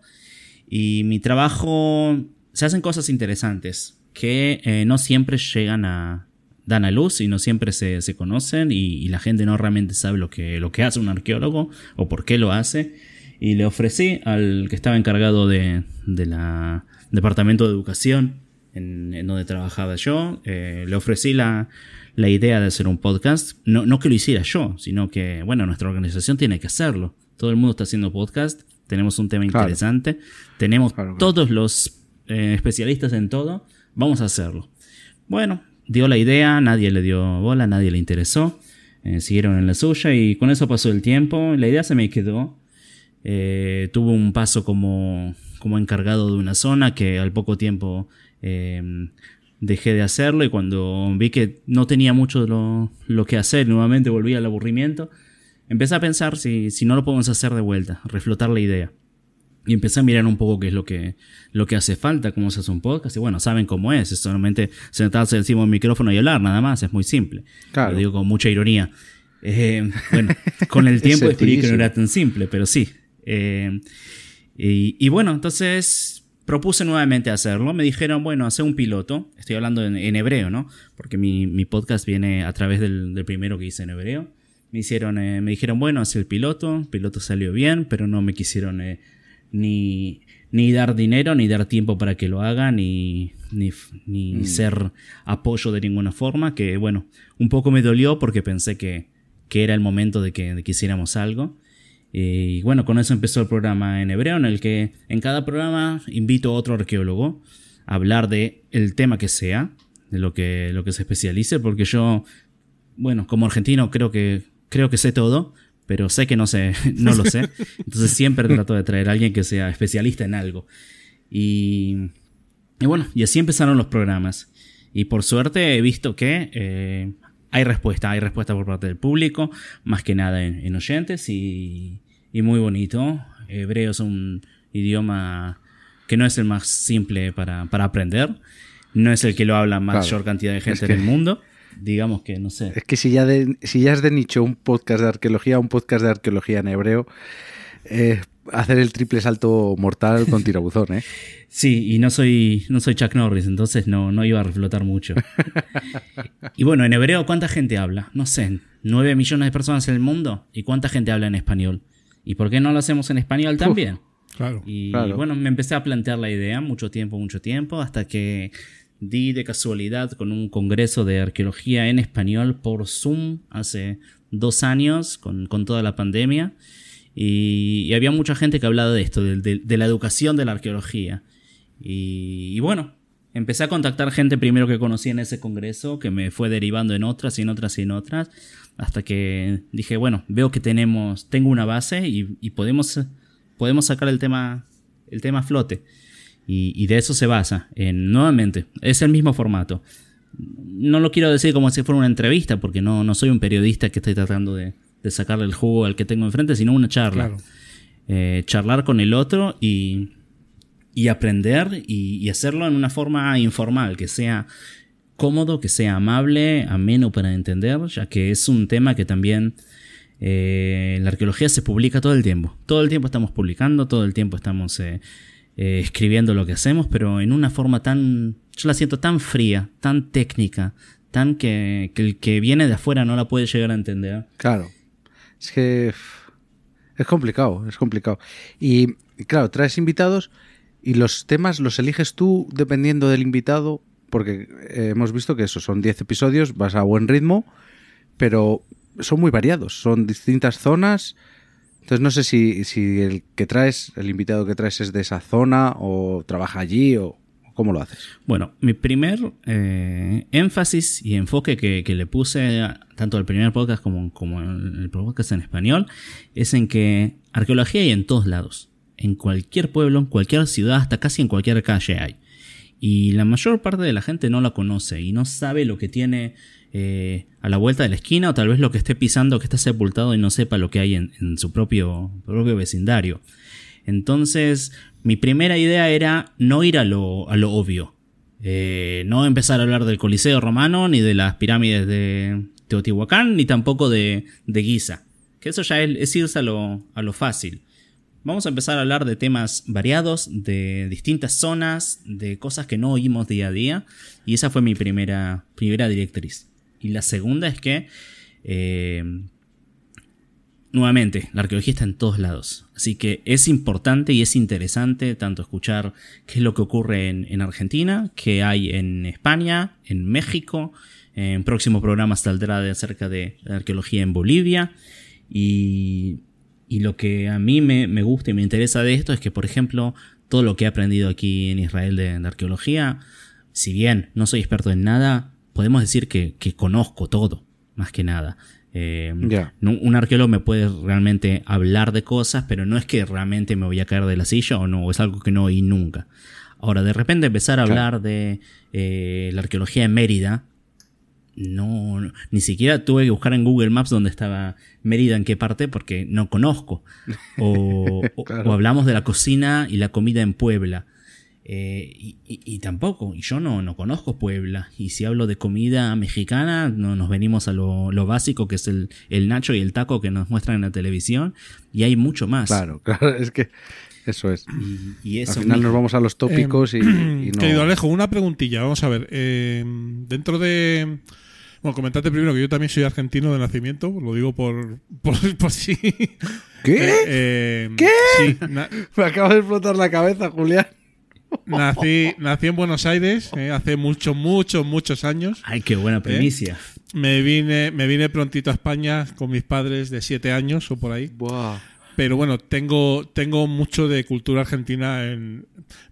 Y mi trabajo, se hacen cosas interesantes que eh, no siempre llegan a, dan a luz y no siempre se, se conocen y, y la gente no realmente sabe lo que, lo que hace un arqueólogo o por qué lo hace. Y le ofrecí al que estaba encargado de, de la departamento de educación en, en donde trabajaba yo, eh, le ofrecí la, la idea de hacer un podcast. No, no que lo hiciera yo, sino que, bueno, nuestra organización tiene que hacerlo. Todo el mundo está haciendo podcast, tenemos un tema Claro. interesante, tenemos Claro, claro. todos los eh, especialistas en todo, vamos a hacerlo. Bueno, dio la idea, nadie le dio bola, nadie le interesó, eh, siguieron en la suya y con eso pasó el tiempo, la idea se me quedó. Eh, tuvo un paso como, como encargado de una zona que al poco tiempo eh, dejé de hacerlo y cuando vi que no tenía mucho lo, lo que hacer, nuevamente volví al aburrimiento, empecé a pensar si, si no lo podemos hacer de vuelta, reflotar la idea. Y empecé a mirar un poco qué es lo que, lo que hace falta, cómo se hace un podcast. Y bueno, saben cómo es. Es solamente sentarse encima de un micrófono y hablar, nada más. Es muy simple. Claro. Lo digo con mucha ironía. Eh, (laughs) bueno, con el tiempo descubrí que no era tan simple, pero sí. Eh, y, y bueno, entonces propuse nuevamente hacerlo. Me dijeron, bueno, hace un piloto. Estoy hablando en, en hebreo, ¿no? Porque mi, mi podcast viene a través del, del primero que hice en hebreo. Me hicieron, eh, me dijeron, bueno, hace el piloto. El piloto salió bien, pero no me quisieron eh, ni, ni dar dinero, ni dar tiempo para que lo haga, ni, ni, ni ser apoyo de ninguna forma. Que bueno, un poco me dolió porque pensé que, que era el momento de que, de que hiciéramos algo. Y bueno, con eso empezó el programa en hebreo, en el que en cada programa invito a otro arqueólogo a hablar de el tema que sea, de lo que, lo que se especialice, porque yo, bueno, como argentino creo que, creo que sé todo, pero sé que no sé, (laughs) no lo sé. Entonces siempre trato de traer a alguien que sea especialista en algo. Y, bueno, y así empezaron los programas. Y por suerte he visto que eh, hay respuesta, hay respuesta por parte del público, más que nada en, en oyentes y, y muy bonito. Hebreo es un idioma que no es el más simple para, para aprender, no es el que lo habla mayor Claro. cantidad de gente que- en el mundo. Digamos que, no sé. Es que si ya, de, si ya es de nicho un podcast de arqueología, un podcast de arqueología en hebreo, eh, hacer el triple salto mortal con tirabuzón, ¿eh? (laughs) Sí, y no soy, no soy Chuck Norris, entonces no, no iba a reflotar mucho. (laughs) y bueno, en hebreo, ¿cuánta gente habla? No sé, ¿nueve millones de personas en el mundo? ¿Y cuánta gente habla en español? ¿Y por qué no lo hacemos en español también? Claro. Y Claro. bueno, me empecé a plantear la idea mucho tiempo, mucho tiempo, hasta que di de casualidad con un congreso de arqueología en español por Zoom hace dos años, con, con toda la pandemia. Y, había mucha gente que hablaba de esto, de, de- la educación de la arqueología. Y, bueno, empecé a contactar gente primero que conocí en ese congreso, que me fue derivando en otras y en otras y en otras, hasta que dije, bueno, veo que tenemos, tengo una base y, podemos, podemos sacar el tema, el tema flote. Y, y de eso se basa. En, nuevamente, es el mismo formato. No lo quiero decir como si fuera una entrevista, porque no, no soy un periodista que esté tratando de, de sacarle el jugo al que tengo enfrente, sino una charla. Claro. Eh, charlar con el otro y, y aprender y, y hacerlo en una forma informal, que sea cómodo, que sea amable, ameno para entender, ya que es un tema que también eh, la arqueología se publica todo el tiempo. Todo el tiempo estamos publicando, todo el tiempo estamos eh, eh, escribiendo lo que hacemos, pero en una forma tan, yo la siento tan fría, tan técnica, tan que, que el que viene de afuera no la puede llegar a entender. Claro. Es que es complicado, es complicado. Y claro, traes invitados y los temas los eliges tú dependiendo del invitado, porque eh, hemos visto que eso son 10 episodios, vas a buen ritmo, pero son muy variados, son distintas zonas. Entonces no sé si, si el que traes, el invitado que traes es de esa zona o trabaja allí o cómo lo haces. Bueno, mi primer eh, énfasis y enfoque que, le puse tanto al primer podcast como, como el podcast en español es en que arqueología hay en todos lados. En cualquier pueblo, en cualquier ciudad, hasta casi en cualquier calle hay. Y la mayor parte de la gente no la conoce y no sabe lo que tiene eh, a la vuelta de la esquina o tal vez lo que esté pisando, que está sepultado y no sepa lo que hay en, su propio vecindario. Entonces, mi primera idea era no ir a lo, a lo obvio. Eh, no empezar a hablar del Coliseo romano, ni de las pirámides de Teotihuacán, ni tampoco de, de Giza. Que eso ya es, es irse a lo, a lo fácil. Vamos a empezar a hablar de temas variados, de distintas zonas, de cosas que no oímos día a día. Y esa fue mi primera, primera directriz. Y la segunda es que, eh, nuevamente, la arqueología está en todos lados. Así que es importante y es interesante tanto escuchar qué es lo que ocurre en, en Argentina, qué hay en España, en México. En próximo programa saldrá de acerca de la arqueología en Bolivia. Y, y lo que a mí me, gusta y me interesa de esto es que, por ejemplo, todo lo que he aprendido aquí en Israel de, arqueología, si bien no soy experto en nada, podemos decir que conozco todo, más que nada. Eh, no- Un arqueólogo me puede realmente hablar de cosas, pero no es que realmente me voy a caer de la silla o no, o es algo que no oí nunca. Ahora, de repente empezar a Claro. hablar de eh, la arqueología en Mérida, no, no, ni siquiera tuve que buscar en Google Maps dónde estaba Mérida, en qué parte, porque no conozco. O, (laughs) o- Claro. o hablamos de la cocina y la comida en Puebla. Eh, y, y- y tampoco, y yo no, no conozco Puebla. Y si hablo de comida mexicana, no, nos venimos a lo, lo básico, que es el, el nacho y el taco que nos muestran en la televisión. Y hay mucho más. Claro, (laughs) claro, es que eso es. Y, y eso Al final nos vamos a los tópicos y, y (clears throat) no... Em, Querido Alejo, una preguntilla. Vamos a ver. eh, dentro de. Bueno, comentate primero que yo también soy argentino de nacimiento. Lo digo por, (laughs) por, por si. ¿Qué? Eh, eh, ¿Qué? Sí, na- (laughs) Me acaba de explotar la cabeza, Julián. Nací, nací en Buenos Aires eh, hace muchos, muchos, muchos años. Ay, qué buena primicia. Me vine, me vine prontito a España con mis padres de siete años o por ahí. Buah. Pero bueno, tengo, tengo mucho de cultura argentina en,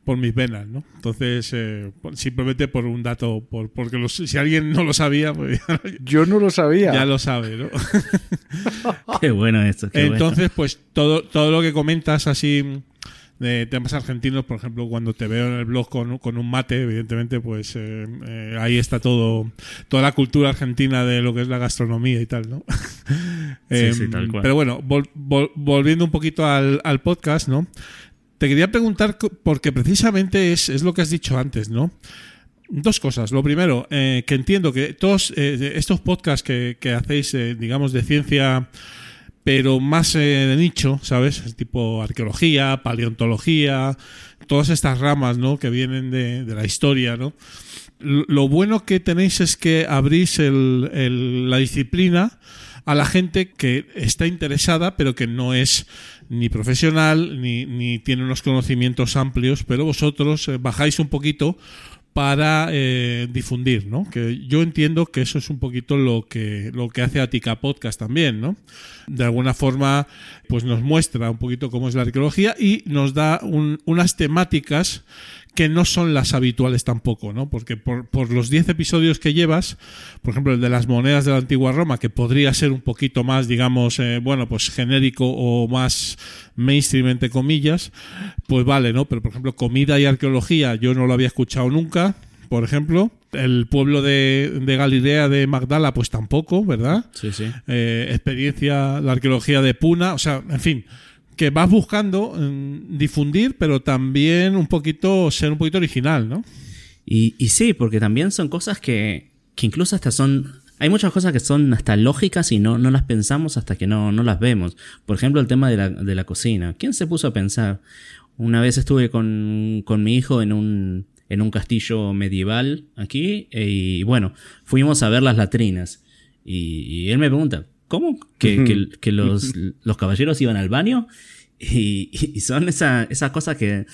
por mis venas, ¿no? Entonces, eh, simplemente por un dato, por, porque los- si alguien no lo sabía, pues ya, (laughs) Yo no lo sabía. ya lo sabe, ¿no? (laughs) Qué bueno esto. qué bueno. Entonces, pues todo, todo lo que comentas así de temas argentinos, por ejemplo, cuando te veo en el blog con, con un mate, evidentemente, pues eh, eh, ahí está todo, toda la cultura argentina de lo que es la gastronomía y tal, ¿no? (laughs) Sí, sí, Em, tal cual. Pero bueno, vol- vol- volviendo un poquito al, al podcast, ¿no? Te quería preguntar, porque precisamente es, es lo que has dicho antes, ¿no? Dos cosas. Lo primero, eh, que entiendo que todos eh, estos podcasts que, que hacéis, eh, digamos, de ciencia, pero más eh, de nicho, ¿sabes? Tipo arqueología, paleontología, todas estas ramas, ¿no? Que vienen de, de la historia, ¿no? Lo bueno que tenéis es que abrís el- el- la disciplina a la gente que está interesada, pero que no es ni profesional, ni, ni tiene unos conocimientos amplios, pero vosotros eh, bajáis un poquito para eh, difundir, ¿no? Que yo entiendo que eso es un poquito lo que lo que hace Atica Podcast también, ¿no? De alguna forma, pues nos muestra un poquito cómo es la arqueología y nos da un- unas temáticas que no son las habituales tampoco, ¿no? Porque por, por los 10 episodios que llevas, por ejemplo, el de las monedas de la antigua Roma, que podría ser un poquito más, digamos, eh, bueno, pues genérico o más mainstream, entre comillas, pues vale, ¿no? Pero, por ejemplo, comida y arqueología, yo no lo había escuchado nunca, por ejemplo. El pueblo de, de Galilea de Magdala, pues tampoco, ¿verdad? Sí, sí. eh, experiencia, la arqueología de Puna, o sea, en fin, que vas buscando difundir, pero también un poquito ser un poquito original, ¿no? Y, sí, porque también son cosas que, que incluso hasta son... Hay muchas cosas que son hasta lógicas y no, no las pensamos hasta que no, no las vemos. Por ejemplo, el tema de la, de la cocina. ¿Quién se puso a pensar? Una vez estuve con, con mi hijo en un, en un castillo medieval aquí eh, y bueno, fuimos a ver las latrinas. Y él me pregunta, ¿cómo que, que- que los, los caballeros iban al baño? Y, y son esa, esa cosa que,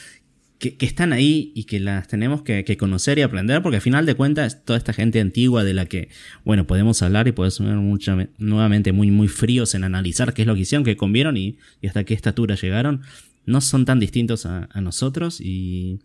que, que están ahí y que las tenemos que, que conocer y aprender, porque al final de cuentas, toda esta gente antigua de la que, bueno, podemos hablar y podemos ser mucha- nuevamente muy, muy fríos en analizar qué es lo que hicieron, qué convieron y, y hasta qué estatura llegaron, no son tan distintos a, a nosotros y,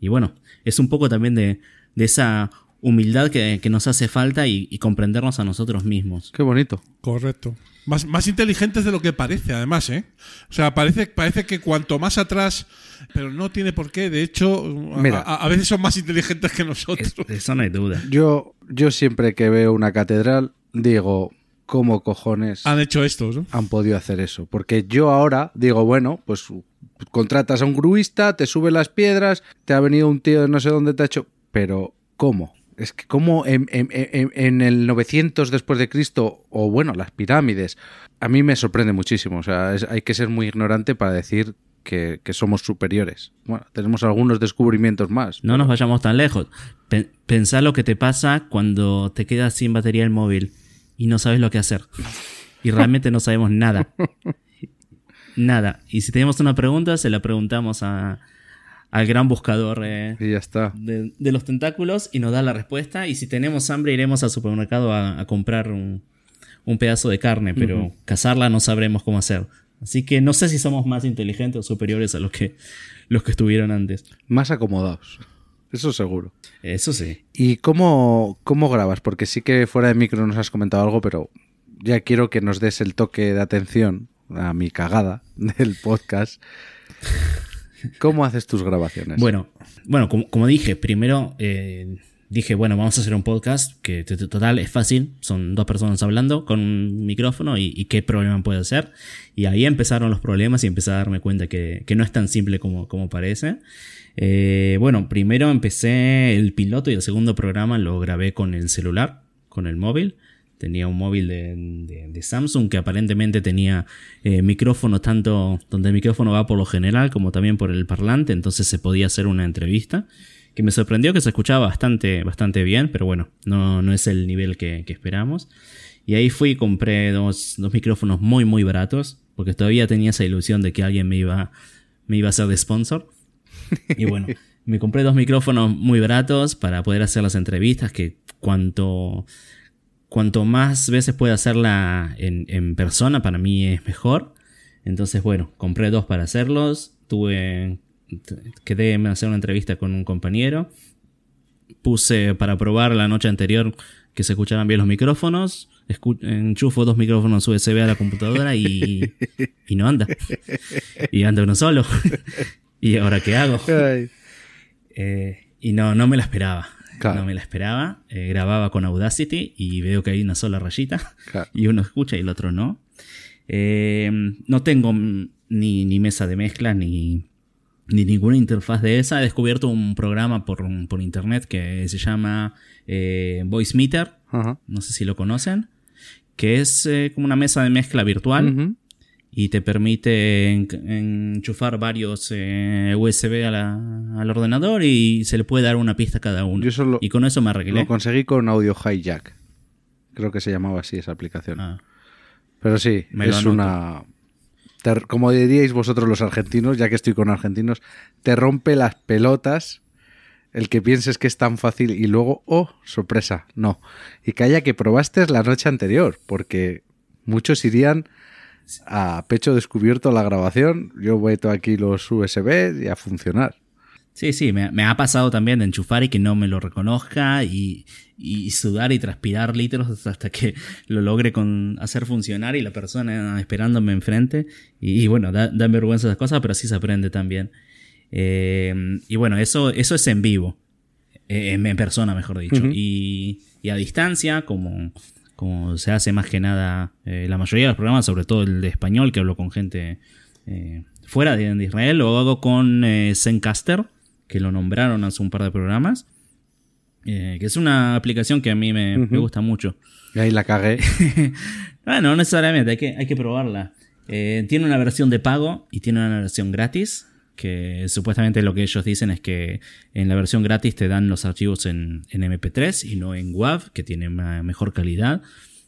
y bueno, es un poco también de, de esa humildad que, que nos hace falta y, y comprendernos a nosotros mismos. Qué bonito. Correcto. Más, más inteligentes de lo que parece, además, ¿eh? O sea, parece, parece que cuanto más atrás, pero no tiene por qué. De hecho, a- Mira. a, a veces son más inteligentes que nosotros. Es- de eso no hay duda. Yo, yo siempre que veo una catedral digo, ¿cómo cojones Han hecho estos, ¿no? han podido hacer eso? Porque yo ahora digo, bueno, pues contratas a un gruista, te sube las piedras, te ha venido un tío de no sé dónde te ha hecho... Pero, ¿cómo? Es que como en, en- en- en el 900 después de Cristo, o bueno, las pirámides, a mí me sorprende muchísimo. O sea, es- hay que ser muy ignorante para decir que, que somos superiores. Bueno, tenemos algunos descubrimientos más. No nos vayamos tan lejos. Pen- pensá lo que te pasa cuando te quedas sin batería el móvil y no sabes lo que hacer. Y realmente no sabemos nada. (laughs) Nada. Y si tenemos una pregunta, se la preguntamos a- al gran buscador eh, Y ya está. de, de los tentáculos y nos da la respuesta. Y si tenemos hambre, iremos al supermercado a, a comprar un, un pedazo de carne, pero cazarla no sabremos cómo hacer. Así que no sé si somos más inteligentes o superiores a los que, los que estuvieron antes. Más acomodados. Eso seguro. Eso sí. ¿Y cómo, cómo grabas? Porque sí que fuera de micro nos has comentado algo, pero ya quiero que nos des el toque de atención a mi cagada (laughs) del podcast. ¿Cómo haces tus grabaciones? Bueno, bueno, como, como dije, primero eh, dije, bueno, vamos a hacer un podcast que total es fácil, son dos personas hablando con un micrófono y, y qué problema puede ser. Y ahí empezaron los problemas y empecé a darme cuenta que, que no es tan simple como, como parece. Eh, bueno, primero empecé el piloto y el segundo programa lo grabé con el celular, con el móvil. Tenía un móvil de, de- de Samsung que aparentemente tenía eh, micrófono tanto donde el micrófono va por lo general como también por el parlante, entonces se podía hacer una entrevista que me sorprendió que se escuchaba bastante, bastante bien, pero bueno, no, no es el nivel que, que esperamos. Y ahí fui y compré dos, dos micrófonos muy muy baratos, porque todavía tenía esa ilusión de que alguien me iba, me iba a hacer de sponsor. (laughs) Y bueno, me compré dos micrófonos muy baratos para poder hacer las entrevistas, que cuanto, cuanto más veces pueda hacerla en, en persona, para mí es mejor. Entonces, bueno, compré dos para hacerlos. Tuve. Quedé en hacer una entrevista con un compañero. Puse para probar la noche anterior que se escucharan bien los micrófonos. Escu- enchufo dos micrófonos USB a la computadora y, (laughs) y no anda. Y anda uno solo. (laughs) ¿Y ahora qué hago? Eh, y no, no me la esperaba. Claro. No me la esperaba. Eh, grababa con Audacity y veo que hay una sola rayita. Claro. (laughs) Y uno escucha y el otro no. Eh, no tengo ni, ni mesa de mezcla ni, ni ninguna interfaz de esa. He descubierto un programa por, por internet que se llama eh, Voice Meter. No sé si lo conocen. Que es eh, como una mesa de mezcla virtual. Y te permite en- enchufar varios eh, USB a la- al ordenador y se le puede dar una pista a cada uno. Yo y con eso me arreglé. Lo conseguí con Audio Hijack. Creo que se llamaba así esa aplicación. Ah, Pero sí, Me es una... te- como diríais vosotros los argentinos, ya que estoy con argentinos, te rompe las pelotas el que pienses que es tan fácil y luego, oh, sorpresa, no. Y calla que probaste la noche anterior, porque muchos irían a pecho descubierto la grabación. Yo meto aquí los USB y a funcionar. Sí, sí, me, me ha pasado también de enchufar y que no me lo reconozca y, y sudar y transpirar litros hasta que lo logre con hacer funcionar y la persona esperándome enfrente. Y, y bueno, da, da vergüenza esas cosas, pero así se aprende también. Eh, y bueno, eso, eso es en vivo. Eh, en en persona, mejor dicho. Y, y a distancia, como, como se hace más que nada eh, la mayoría de los programas, sobre todo el de español, que hablo con gente eh, fuera de, de Israel, lo hago con eh, Zencaster, que lo nombraron hace un par de programas. eh, que es una aplicación que a mí me, gusta mucho. Y ahí la cagué. (laughs) Bueno, no necesariamente, hay que, hay que probarla. Tiene una versión de pago y tiene una versión gratis. Que supuestamente lo que ellos dicen es que en la versión gratis te dan los archivos en, en MP3 y no en WAV, que tiene una mejor calidad.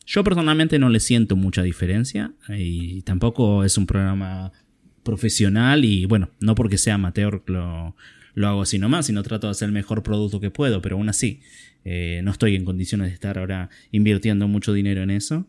Yo personalmente no le siento mucha diferencia y tampoco es un programa profesional y bueno, no porque sea amateur lo, lo hago así nomás y no trato de hacer el mejor producto que puedo, pero aún así eh, no estoy en condiciones de estar ahora invirtiendo mucho dinero en eso.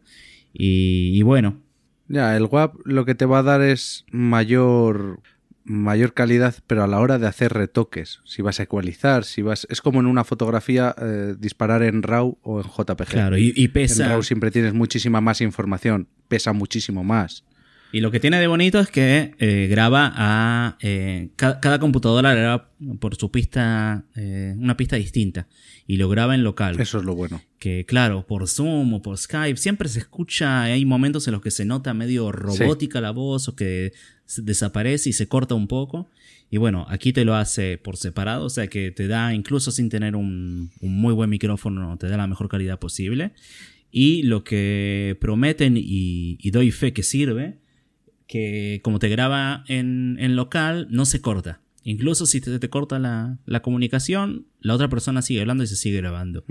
Y, y bueno, Ya, el WAP lo que te va a dar es mayor mayor calidad, pero a la hora de hacer retoques, si vas a ecualizar, si vas es como en una fotografía eh, disparar en RAW o en JPG. claro, y, y En pesa. RAW siempre tienes muchísima más información, pesa muchísimo más. Y lo que tiene de bonito es que eh, graba a. eh, ca- cada, computadora graba por su pista. una pista distinta. Y lo graba en local. Eso es lo bueno. Que claro, por Zoom o por Skype siempre se escucha. Hay momentos en los que se nota medio robótica la voz o que desaparece y se corta un poco. Y bueno, aquí te lo hace por separado. O sea que te da, incluso sin tener un, un muy buen micrófono, te da la mejor calidad posible. Y lo que prometen y, y doy fe que sirve que como te graba en, en local, no se corta. Incluso si te, te corta la, la comunicación, la otra persona sigue hablando y se sigue grabando.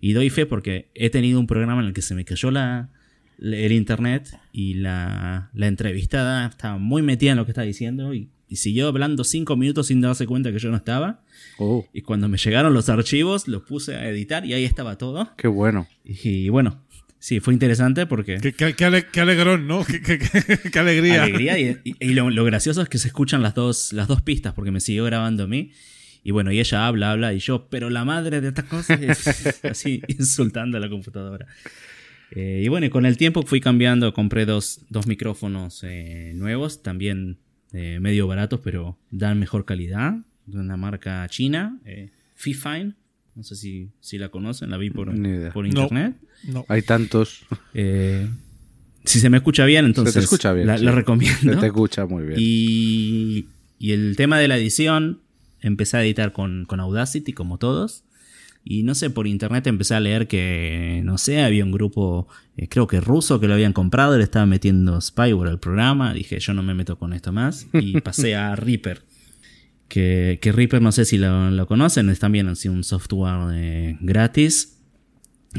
Y doy fe porque he tenido un programa en el que se me cayó la- el internet y la, la entrevistada estaba muy metida en lo que estaba diciendo y, y siguió hablando cinco minutos sin darse cuenta que yo no estaba. Oh, Y cuando me llegaron los archivos, los puse a editar y ahí estaba todo. qué bueno. Y, bueno, sí, fue interesante porque... Qué, qué- qué ale- qué alegrón, ¿no? Qué, qué- qué- (laughs) qué alegría. alegría y, y- y lo, lo gracioso es que se escuchan las dos, las dos pistas porque me siguió grabando a mí. Y bueno, y ella habla, habla y yo, pero la madre de estas cosas es (laughs) así insultando a la computadora. Eh, y bueno, y con el tiempo fui cambiando, compré dos, dos micrófonos eh, nuevos, también eh, medio baratos, pero dan mejor calidad, de una marca china, eh, Fifine. No sé si, si la conocen, la vi por, por internet. No. Hay tantos. Eh, si se me escucha bien, entonces escucha bien, la, sí. la Se recomiendo. te escucha muy bien. Y, y el tema de la edición, empecé a editar con, con Audacity, como todos. Y no sé, por internet empecé a leer que, no sé, había un grupo, eh, creo que ruso, que lo habían comprado, le estaba metiendo spyware al programa. Dije, yo no me meto con esto más. Y (laughs) pasé a Reaper. Que, que Reaper, no sé si lo, lo conocen, es también así un software eh, gratis.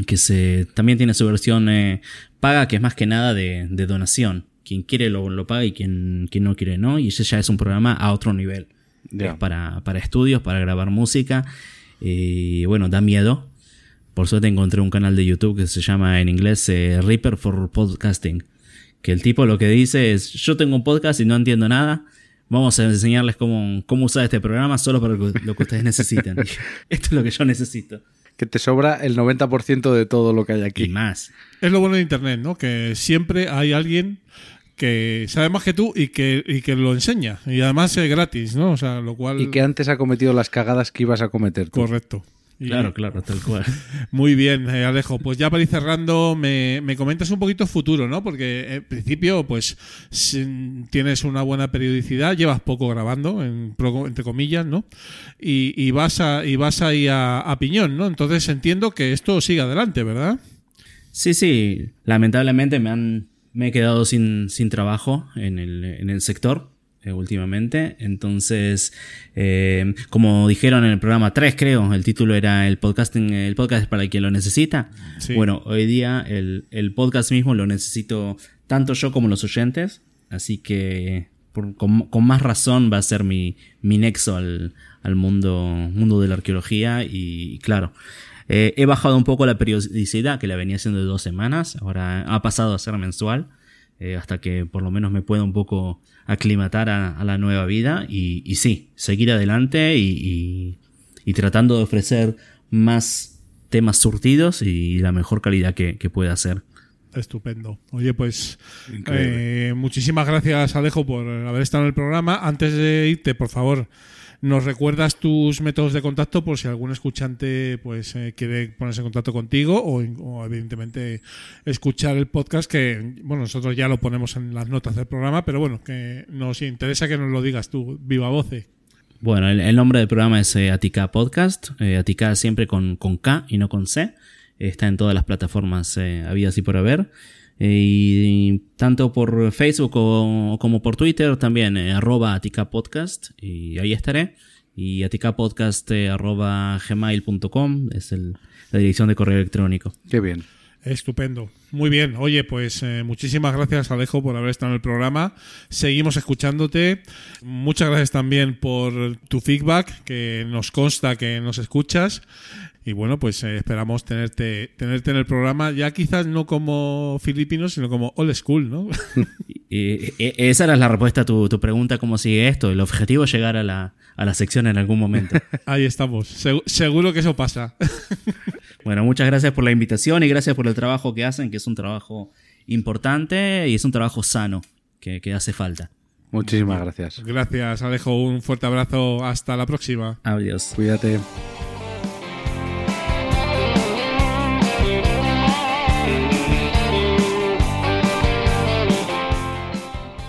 Que se, también tiene su versión eh, paga, que es más que nada de, de donación. Quien quiere lo, lo paga y quien, quien no quiere no. Y ese ya es un programa a otro nivel. Es para, para estudios, para grabar música. Y bueno, da miedo. Por suerte encontré un canal de YouTube que se llama en inglés eh, Reaper for Podcasting. Que el tipo lo que dice es, yo tengo un podcast y no entiendo nada. Vamos a enseñarles cómo, cómo usar este programa solo para lo que, lo que ustedes necesiten. Dije, (laughs) (laughs) Esto es lo que yo necesito. Que te sobra el 90% de todo lo que hay Y aquí. más. Es lo bueno de Internet, ¿no? Que siempre hay alguien que sabe más que tú y que, y que lo enseña. Y además es gratis, ¿no? O sea, lo cual... Y que antes ha cometido las cagadas que ibas a cometer tú. Correcto. Y- Claro, claro, tal cual. (laughs) Muy bien, eh, Alejo. Pues ya para ir cerrando, me, me comentas un poquito futuro, ¿no? Porque en principio, pues si- tienes una buena periodicidad, llevas poco grabando, en entre comillas, ¿no? Y, y vas a y vas ahí a, a piñón, ¿no? Entonces entiendo que esto sigue adelante, ¿verdad? Sí, sí. Lamentablemente me han me he quedado sin, sin trabajo en el, en el sector eh, últimamente. Entonces, eh, como dijeron en el programa 3, creo, el título era el podcasting, el podcast es para quien lo necesita. Sí. Bueno, hoy día el, el podcast mismo lo necesito tanto yo como los oyentes. Así que por- con, con más razón va a ser mi, mi nexo al, al mundo, mundo de la arqueología. Y claro, eh, he bajado un poco la periodicidad, que la venía haciendo de dos semanas. Ahora ha pasado a ser mensual. eh, hasta que por lo menos me pueda un poco aclimatar a, a la nueva vida. Y, y sí, seguir adelante y, y- y tratando de ofrecer más temas surtidos y la mejor calidad que, que pueda hacer. Estupendo. Oye, pues eh, muchísimas gracias, Alejo, por haber estado en el programa. Antes de irte, por favor, nos recuerdas tus métodos de contacto por si algún escuchante pues eh, quiere ponerse en contacto contigo o, evidentemente escuchar el podcast que bueno nosotros ya lo ponemos en las notas del programa pero bueno que nos interesa que nos lo digas tú viva voce Bueno, el, el nombre del programa es eh, Atica Podcast. Eh, Atica siempre con, con K y no con C. Está en todas las plataformas eh, habidas y por haber. Eh, y tanto por Facebook o, como por Twitter también, eh, arroba Atica Podcast. Y ahí estaré. Y aticapodcast eh, arroba gmail.com es el, la dirección de correo electrónico. Qué bien. estupendo Muy bien, oye, pues eh, muchísimas gracias Alejo por haber estado en el programa. Seguimos escuchándote. Muchas gracias también por tu feedback, que nos consta que nos escuchas. Y bueno, pues eh, esperamos tenerte, tenerte en el programa, ya quizás no como filipino, sino como old school, ¿no? (laughs) Y, y- esa era la respuesta a tu, tu pregunta, ¿cómo sigue esto? El objetivo es llegar a la, a la sección en algún momento. (laughs) Ahí estamos. Segu- seguro que eso pasa. (laughs) Bueno, muchas gracias por la invitación y gracias por el trabajo que hacen, que es un trabajo importante y es un trabajo sano que, que hace falta. Muchísimas gracias. Gracias, Alejo. Un fuerte abrazo. Hasta la próxima. Adiós. Cuídate.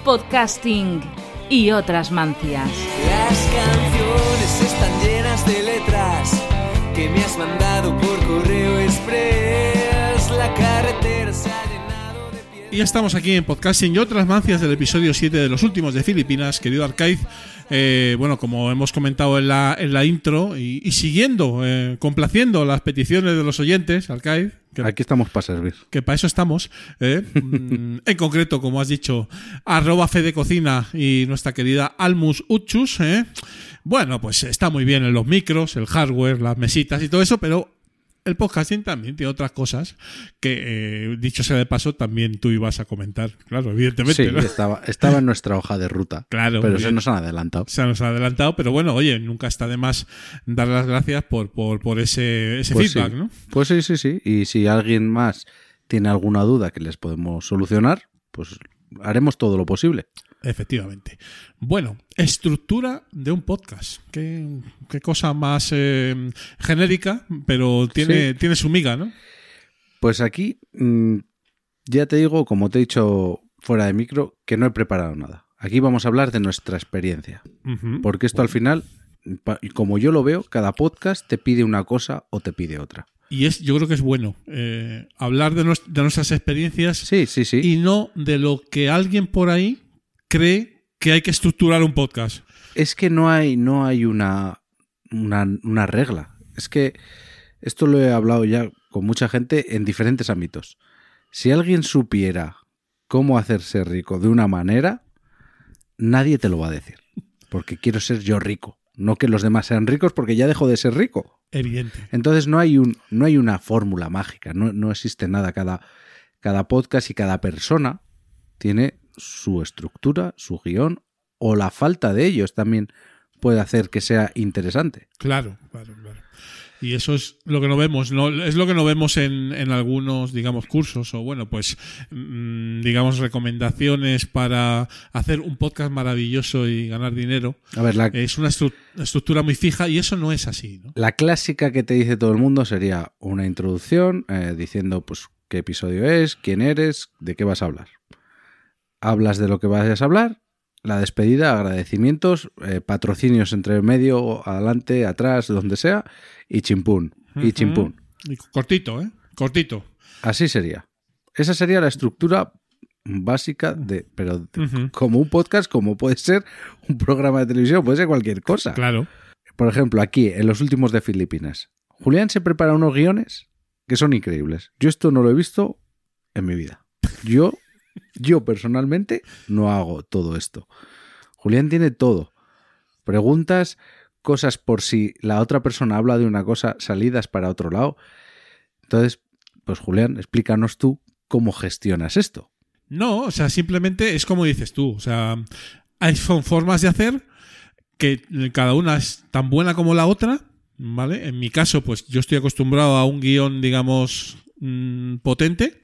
Podcasting y otras mancias. Las canciones están llenas de letras que me has mandado Y ya estamos aquí en Podcasting y otras mancias del episodio 7 de los últimos de Filipinas, querido Arcaiz. Eh, bueno, como hemos comentado en la, en la intro y, y siguiendo, eh, complaciendo las peticiones de los oyentes, Arcaiz, que, Aquí estamos para servir. que para eso estamos. ¿eh? Mm, (laughs) en concreto, como has dicho, arroba Fede Cocina y nuestra querida Almus Uchus. Bueno, pues está muy bien en los micros, el hardware, las mesitas y todo eso, pero el podcasting también tiene otras cosas que, eh, dicho sea de paso, también tú ibas a comentar. Claro, evidentemente. Sí, ¿no? estaba, estaba en nuestra hoja de ruta. (laughs) Claro, Pero se nos han adelantado. Se nos ha adelantado, pero bueno, oye, nunca está de más dar las gracias por, por, por ese, ese Pues feedback, sí. ¿no? Pues sí, sí, sí. Y si alguien más tiene alguna duda que les podemos solucionar, pues haremos todo lo posible. Efectivamente. Bueno, estructura de un podcast. Qué, qué cosa más eh, genérica, pero tiene, Sí. tiene su miga, ¿no? Pues aquí, mm, ya te digo, como te he dicho fuera de micro, que no he preparado nada. Aquí vamos a hablar de nuestra experiencia. Porque esto al final, como yo lo veo, cada podcast te pide una cosa o te pide otra. Y es, yo creo que es bueno eh, hablar de, de nuestras experiencias Sí, sí, sí. y no de lo que alguien por ahí cree que hay que estructurar un podcast. Es que no hay, no hay una, una, una regla. Es que esto lo he hablado ya con mucha gente en diferentes ámbitos. Si alguien supiera cómo hacerse rico de una manera, nadie te lo va a decir. Porque quiero ser yo rico. No que los demás sean ricos porque ya dejo de ser rico. Evidente. Entonces no hay, un, no hay una fórmula mágica, no, no existe nada. Cada, cada podcast y cada persona tiene su estructura, su guion, o la falta de ellos también puede hacer que sea interesante. Claro, claro, claro. Y eso es lo que no vemos, ¿no? Es lo que no vemos en, en algunos, digamos, cursos o, bueno, pues, mm, digamos, recomendaciones para hacer un podcast maravilloso y ganar dinero. A ver, la, Es una estru- estructura muy fija y eso no es así, ¿no? la clásica que te dice todo el mundo sería una introducción eh, diciendo pues qué episodio es, quién eres, de qué vas a hablar. Hablas de lo que vayas a hablar, la despedida, agradecimientos, eh, patrocinios entre medio, adelante, atrás, donde sea, y chimpún, y chimpún. Y cortito, ¿eh? Cortito. Así sería. Esa sería la estructura básica de, pero de- como un podcast, como puede ser un programa de televisión, puede ser cualquier cosa. Claro. Por ejemplo, aquí, en los últimos de Filipinas, Julián se prepara unos guiones que son increíbles. Yo esto no lo he visto en mi vida. Yo, yo personalmente, no hago todo esto. Julián tiene todo. Preguntas, cosas por si la otra persona habla de una cosa, salidas para otro lado. Entonces, pues Julián, explícanos tú cómo gestionas esto. No, o sea, simplemente es como dices tú. O sea, hay formas de hacer que cada una es tan buena como la otra, ¿vale? En mi caso, pues yo estoy acostumbrado a un guion, digamos, mm, potente,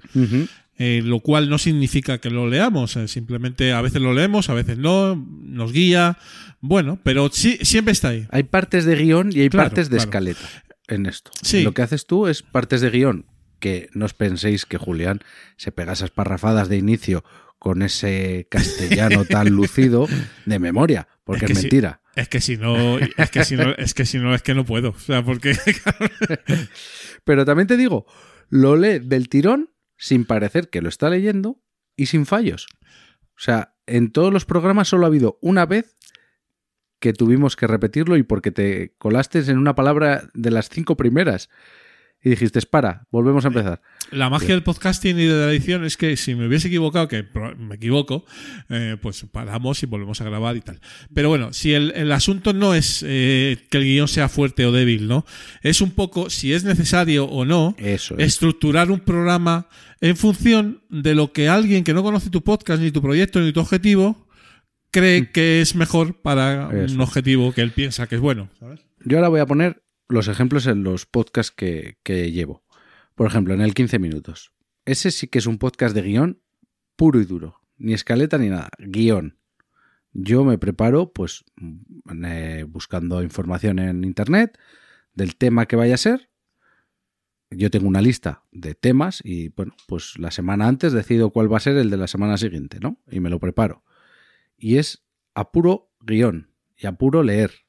eh, lo cual no significa que lo leamos, eh, simplemente a veces lo leemos, a veces no, nos guía, bueno, pero sí, siempre está ahí. Hay partes de guion y hay Claro, partes de claro. escaleta en esto. Sí. Lo que haces tú es partes de guion que no os penséis que Julián se pega esas parrafadas de inicio con ese castellano (laughs) tan lucido de memoria, porque Es que mentira. Es que si no, es que si no, es que si no, es que no puedo. O sea, porque (laughs) Pero también te digo, lo lee del tirón sin parecer que lo está leyendo y sin fallos. O sea, en todos los programas solo ha habido una vez que tuvimos que repetirlo y porque te colaste en una palabra de las cinco primeras. Y dijiste, para, volvemos a empezar. La magia del podcasting y de la edición es que si me hubiese equivocado, que me equivoco, eh, pues paramos y volvemos a grabar y tal. Pero bueno, si el, el asunto no es eh, que el guion sea fuerte o débil, ¿no? Es un poco, si es necesario o no, Eso es. estructurar un programa en función de lo que alguien que no conoce tu podcast, ni tu proyecto, ni tu objetivo, cree que es mejor para Mm. Eso. un objetivo que él piensa que es bueno, ¿sabes? Yo ahora voy a poner los ejemplos en los podcasts que, llevo. Por ejemplo, en el 15 minutos. Ese sí que es un podcast de guion puro y duro. Ni escaleta ni nada. Guión. Yo me preparo, pues, mm, eh, buscando información en internet del tema que vaya a ser. Yo tengo una lista de temas y, bueno, pues la semana antes decido cuál va a ser el de la semana siguiente, ¿no? Y me lo preparo. Y es a puro guion y a puro leer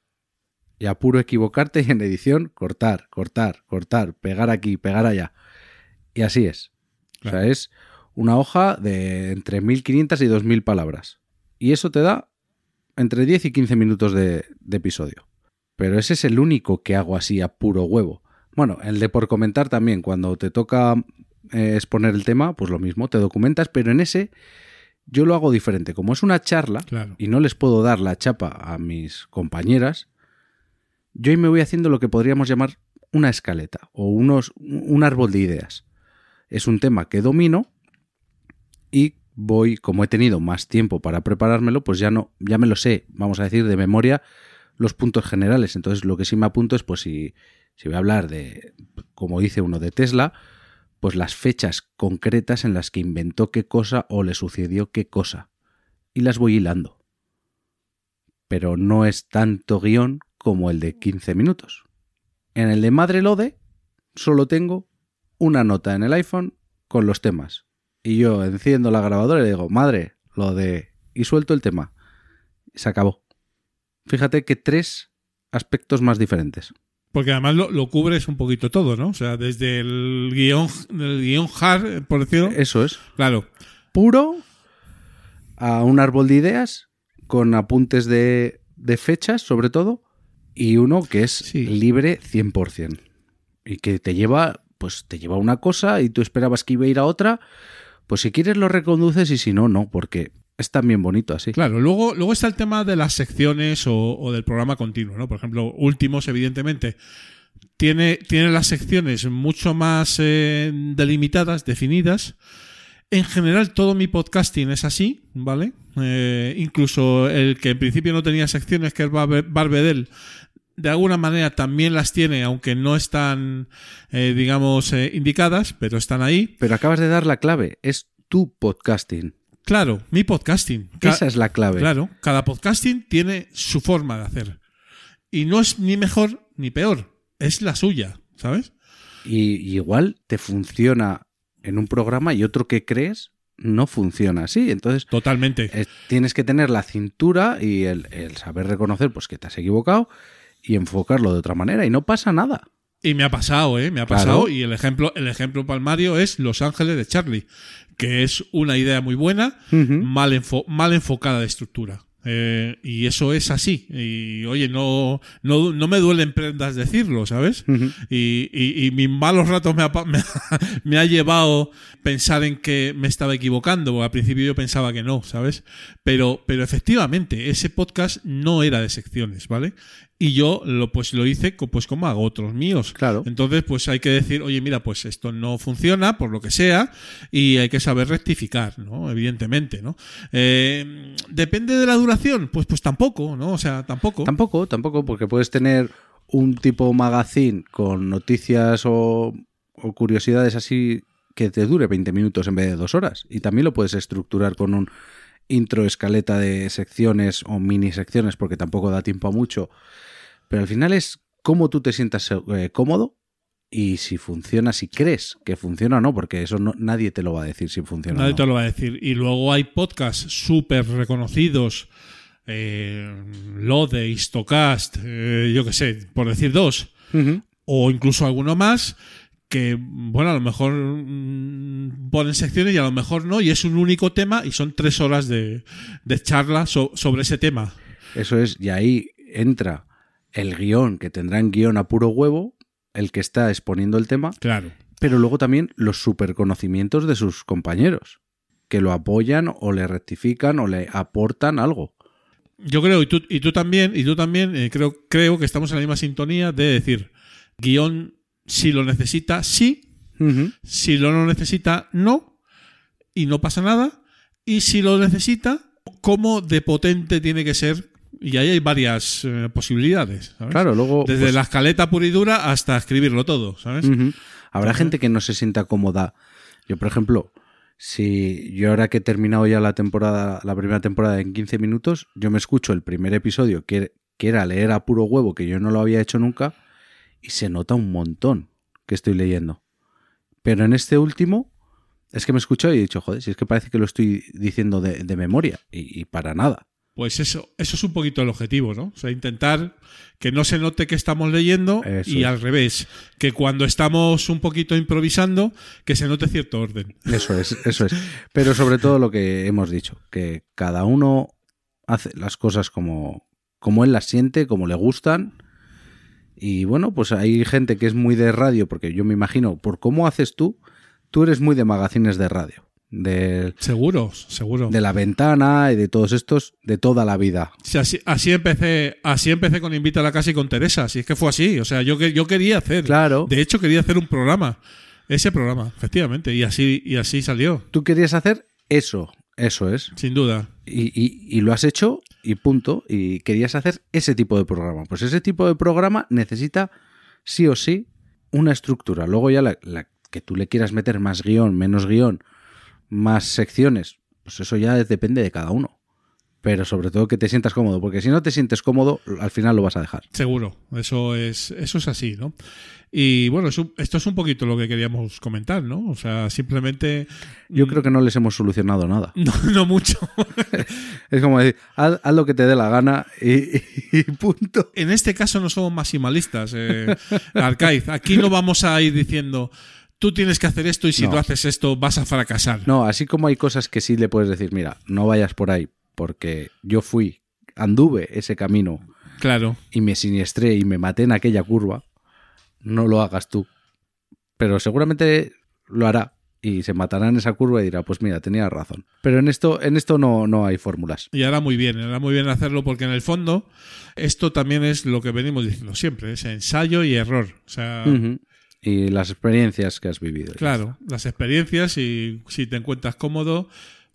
y a puro equivocarte y en edición cortar, cortar, cortar, pegar aquí, pegar allá. Y así es. O sea, es una hoja de entre 1500 y 2000 palabras. Y eso te da entre 10 y 15 minutos de, de episodio. Pero ese es el único que hago así a puro huevo. Bueno, el de por comentar también, cuando te toca eh, exponer el tema, pues lo mismo, te documentas, pero en ese yo lo hago diferente. Como es una charla Claro. y no les puedo dar la chapa a mis compañeras, yo ahí me voy haciendo lo que podríamos llamar una escaleta o unos, un árbol de ideas. Es un tema que domino y voy, como he tenido más tiempo para preparármelo, pues ya no, ya me lo sé, vamos a decir, de memoria los puntos generales. Entonces lo que sí me apunto es, pues si, si voy a hablar de, como dice uno de Tesla, pues las fechas concretas en las que inventó qué cosa o le sucedió qué cosa. Y las voy hilando. Pero no es tanto guion como el de 15 minutos. En el de Madre Lode solo tengo una nota en el iPhone con los temas. Y yo enciendo la grabadora y le digo, madre, lo de... Y suelto el tema. Se acabó. Fíjate que tres aspectos más diferentes. Porque además lo, lo cubres un poquito todo, ¿no? O sea, desde el guion, el guion hard, por decirlo. Eso es. Claro. Puro a un árbol de ideas con apuntes de, de fechas, sobre todo, y uno que es Sí. libre 100%. Y que te lleva, pues te lleva a una cosa y tú esperabas que iba a ir a otra. Pues si quieres lo reconduces y si no, no, porque es también bonito así. Claro, luego, luego está el tema de las secciones o, o del programa continuo, ¿no? Por ejemplo, últimos, evidentemente, tiene, tiene las secciones mucho más eh, delimitadas, definidas. En general, todo mi podcasting es así, ¿vale? Eh, incluso el que en principio no tenía secciones, que es Barbe- Barbedel, de alguna manera también las tiene, aunque no están, eh, digamos, eh, indicadas, pero están ahí. Pero acabas de dar la clave, es tu podcasting. Claro, mi podcasting. Ca- Esa es la clave. Claro, cada podcasting tiene su forma de hacer. Y no es ni mejor ni peor, es la suya, ¿sabes? Y, y igual te funciona en un programa y otro que crees no funciona así. Entonces, Totalmente. Eh, tienes que tener la cintura y el, el saber reconocer pues que te has equivocado y enfocarlo de otra manera y no pasa nada. Y me ha pasado, ¿eh? Me ha Claro. pasado. Y el ejemplo, el ejemplo palmario es Los Ángeles de Charlie, que es una idea muy buena, mal, enfo- mal enfocada de estructura. Eh, y eso es así. Y oye, no, no, no me duelen prendas decirlo, ¿sabes? y, y- y mis malos ratos me ha, pa- (laughs) me, ha, me ha llevado pensar en que me estaba equivocando, porque al principio yo pensaba que no, ¿sabes? Pero, pero efectivamente, ese podcast no era de secciones, ¿vale? Y yo lo, pues lo hice pues como hago otros míos. Claro. Entonces, pues hay que decir, oye, mira, pues esto no funciona, por lo que sea, y hay que saber rectificar, ¿no? Evidentemente, ¿no? Eh, Depende de la duración, pues, pues tampoco, ¿no? O sea, tampoco. Tampoco, tampoco, porque puedes tener un tipo magazine con noticias o, o curiosidades así que te dure 20 minutos en vez de dos horas. Y también lo puedes estructurar con un intro escaleta de secciones o mini secciones porque tampoco da tiempo a mucho. Pero al final es cómo tú te sientas eh, cómodo y si funciona, si crees que funciona o no, porque eso no, nadie te lo va a decir si funciona Nadie o te no. lo va a decir. Y luego hay podcasts súper reconocidos. Eh, Lode, Histocast, eh, yo qué sé, por decir dos. O incluso alguno más que, bueno, a lo mejor mm, ponen secciones y a lo mejor no. Y es un único tema y son tres horas de, de charla so- sobre ese tema. Eso es, y ahí entra el guion, que tendrán guion a puro huevo, el que está exponiendo el tema, Claro. pero luego también los superconocimientos de sus compañeros, que lo apoyan o le rectifican o le aportan algo. Yo creo, y tú, y tú también, y tú también, eh, creo, creo que estamos en la misma sintonía de decir, guion, si lo necesita, sí, si lo no necesita, no, y no pasa nada, y si lo necesita, cómo de potente tiene que ser, y ahí hay varias eh, posibilidades, ¿sabes? Claro, luego... Desde pues, la escaleta pura y dura hasta escribirlo todo, ¿sabes? Habrá gente que no se sienta cómoda. Yo, por ejemplo, si yo ahora que he terminado ya la temporada, la primera temporada en 15 minutos, yo me escucho el primer episodio que, que era leer a puro huevo, que yo no lo había hecho nunca, y se nota un montón que estoy leyendo. Pero en este último, es que me he escuchado y he dicho, joder, si es que parece que lo estoy diciendo de, de memoria, y, y para nada. Pues eso, eso es un poquito el objetivo, ¿no? O sea, intentar que no se note que estamos leyendo Eso y es. al revés, que cuando estamos un poquito improvisando, que se note cierto orden. Eso es, eso es. Pero sobre todo lo que hemos dicho, que cada uno hace las cosas como, como él las siente, como le gustan. Y bueno, pues hay gente que es muy de radio, porque yo me imagino, por cómo haces tú, tú eres muy de magazines de radio, de, Seguro, seguro. de la ventana y de todos estos, de toda la vida. Sí, así, así empecé, así empecé con Invita a la casa y con Teresa. Así es que fue así. O sea, yo, que- yo quería hacer. Claro. De hecho, quería hacer un programa. Ese programa, efectivamente. Y así, y así salió. Tú querías hacer eso, eso es. Sin duda. y, y- y lo has hecho y punto. Y querías hacer ese tipo de programa. Pues ese tipo de programa necesita sí o sí una estructura. Luego ya la, la que tú le quieras meter más guion, menos guion, más secciones, pues eso ya depende de cada uno. Pero sobre todo que te sientas cómodo, porque si no te sientes cómodo, al final lo vas a dejar. Seguro. Eso es, eso es así, ¿no? Y bueno, esto es un poquito lo que queríamos comentar, ¿no? O sea, simplemente. Yo creo que no les hemos solucionado nada. (laughs) No, no mucho. (laughs) Es como decir, haz, haz lo que te dé la gana y, y punto. En este caso no somos maximalistas, eh, Arcaiz. Aquí no vamos a ir diciendo, tú tienes que hacer esto y si No. tú haces esto vas a fracasar. No, así como hay cosas que sí le puedes decir, mira, no vayas por ahí, porque yo fui, anduve ese camino Claro. y me siniestré y me maté en aquella curva, no lo hagas tú. Pero seguramente lo hará y se matará en esa curva y dirá, pues mira, tenía razón. Pero en esto, en esto no, no hay fórmulas. Y hará muy bien, hará muy bien hacerlo porque en el fondo esto también es lo que venimos diciendo siempre, es ensayo y error. O sea. Y las experiencias que has vivido. claro, las experiencias y si te encuentras cómodo,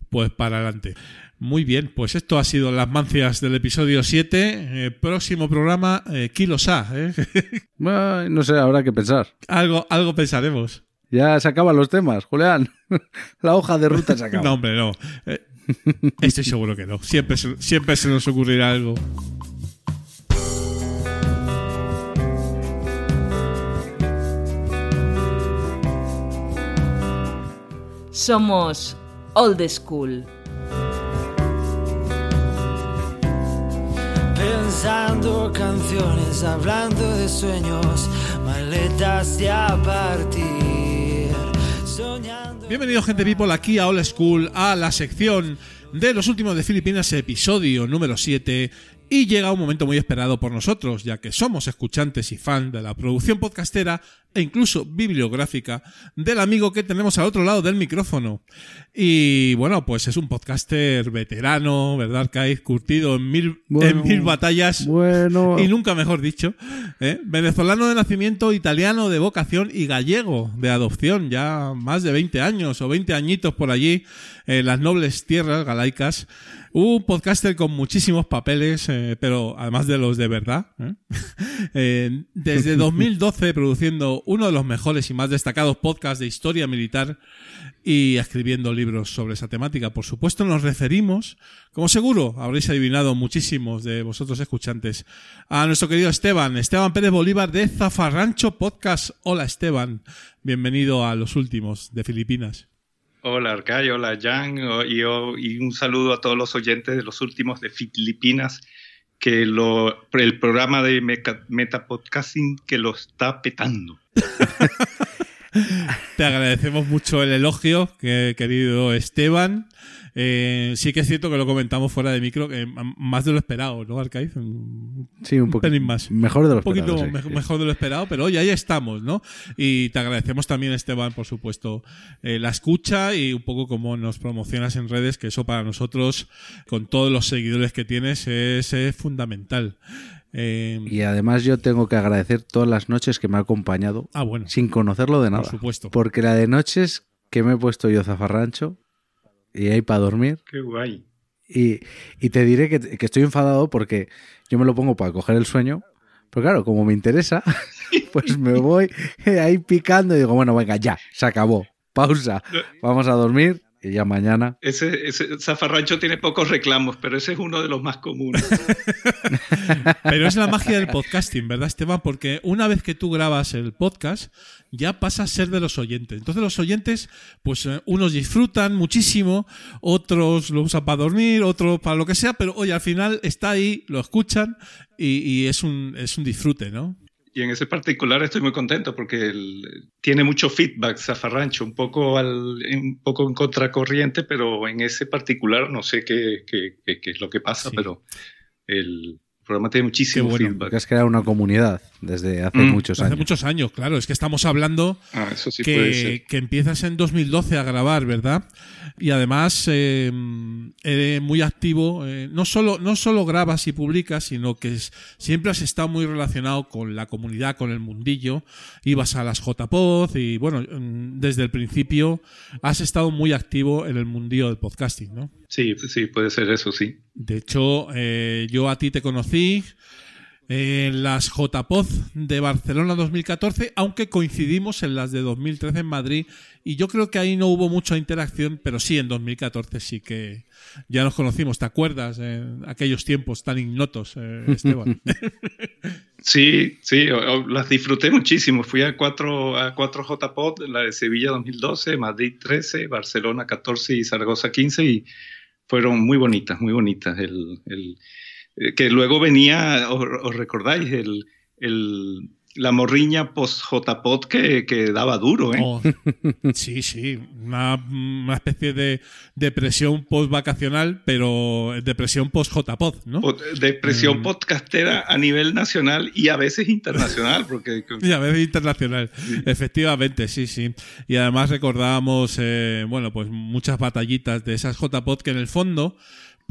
pues para adelante. Muy bien, pues esto ha sido las mancias del episodio 7. Eh, próximo programa, eh, Kilos A. ¿eh? (laughs) Ay, no sé, habrá que pensar. algo, algo pensaremos. Ya se acaban los temas, Julián. (laughs) La hoja de ruta se acaba. (laughs) No, hombre, no. Eh, estoy seguro que no. Siempre, se- siempre se nos ocurrirá algo. Somos Old School. Pensando canciones, hablando de sueños, maletas de a partir, soñando. Bienvenido, gente people, aquí a All School, a la sección de los últimos de Filipinas, episodio número 7. Y llega un momento muy esperado por nosotros, ya que somos escuchantes y fan de la producción podcastera e incluso bibliográfica del amigo que tenemos al otro lado del micrófono. Y bueno, pues es un podcaster veterano, ¿verdad, Kaiz? Curtido en mil, Bueno, en mil batallas. Bueno, Y nunca mejor dicho. ¿eh? Venezolano de nacimiento, italiano de vocación y gallego de adopción. Ya más de 20 años o 20 añitos por allí en las nobles tierras galaicas. Un podcaster con muchísimos papeles, eh, pero además de los de verdad. ¿eh? (laughs) Eh, desde (laughs) 2012 produciendo uno de los mejores y más destacados podcasts de historia militar y escribiendo libros sobre esa temática. Por supuesto, nos referimos, como seguro habréis adivinado muchísimos de vosotros escuchantes, a nuestro querido Esteban, Esteban Pérez Bolívar de Zafarrancho Podcast. Hola Esteban, bienvenido a los últimos de Filipinas. Hola Arcayo, hola Jan, y, y un saludo a todos los oyentes de los últimos de Filipinas, que lo, el programa de Meca- Metapodcasting que lo está petando. (laughs) te agradecemos mucho el elogio, que, querido Esteban. Eh, sí que es cierto que lo comentamos fuera de micro, que más de lo esperado, ¿no, Arcaiz? Sí, un, poquito más. Mejor de lo esperado. Un poquito mejor de lo esperado, pero hoy ahí estamos, ¿no? Y te agradecemos también, Esteban, por supuesto, eh, la escucha y un poco cómo nos promocionas en redes, que eso para nosotros, con todos los seguidores que tienes, es, es fundamental. Eh, y además yo tengo que agradecer todas las noches que me ha acompañado ah, bueno, sin conocerlo de nada. Por supuesto. Porque la de noches que me he puesto yo zafarrancho y ahí para dormir. Qué guay. Y, te diré que, estoy enfadado porque yo me lo pongo para coger el sueño. Pero claro, como me interesa, (laughs) (laughs) pues me voy ahí picando y digo, bueno, venga, ya, se acabó. Pausa. Vamos a dormir y ya mañana. Ese, ese, zafarrancho tiene pocos reclamos, pero ese es uno de los más comunes. (laughs) pero es la magia del podcasting, ¿verdad, Esteban? Porque una vez que tú grabas el podcast, ya pasa a ser de los oyentes. Entonces los oyentes, pues eh, unos disfrutan muchísimo, otros lo usan para dormir, otros para lo que sea, pero oye, al final está ahí, lo escuchan y, y es, un, es un disfrute, ¿no? Y en ese particular estoy muy contento porque tiene mucho feedback Zafarrancho, un poco, al, un poco en contracorriente, pero en ese particular no sé qué, qué, qué, es lo que pasa, pero el, programa tiene muchísimo bueno, feedback. Que has creado una comunidad desde hace mm. muchos años. Hace muchos años, claro. Es que estamos hablando ah, eso sí que, puede ser. que empiezas en 2012 a grabar, ¿verdad? Y además eh, eres muy activo. Eh, no, solo, no solo grabas y publicas, sino que siempre has estado muy relacionado con la comunidad, con el mundillo. Ibas a las JPod y, bueno, mm, desde el principio has estado muy activo en el mundillo del podcasting, ¿no? Sí, sí, puede ser eso, sí. De hecho, eh, yo a ti te conocí en las JPOZ de Barcelona 2014, aunque coincidimos en las de 2013 en Madrid. Y yo creo que ahí no hubo mucha interacción, pero sí en 2014 sí que ya nos conocimos. ¿Te acuerdas? En aquellos tiempos tan ignotos, eh, (laughs) Esteban. Sí, sí, las disfruté muchísimo. Fui a cuatro, a cuatro JPOD, la de Sevilla 2012, Madrid 13, Barcelona 14 y Zaragoza 15 y fueron muy bonitas, muy bonitas. El, el eh, que luego venía, os, recordáis, el, el, la morriña post-JPOT que, que, daba duro, ¿eh? Oh, sí, sí, una, una, especie de depresión post-vacacional, pero depresión post-JPOT, ¿no? Depresión mm. podcastera a nivel nacional y a veces internacional, porque... (laughs) y a veces internacional, efectivamente, sí, sí. Y además recordábamos, eh, bueno, pues muchas batallitas de esas JPOT que en el fondo,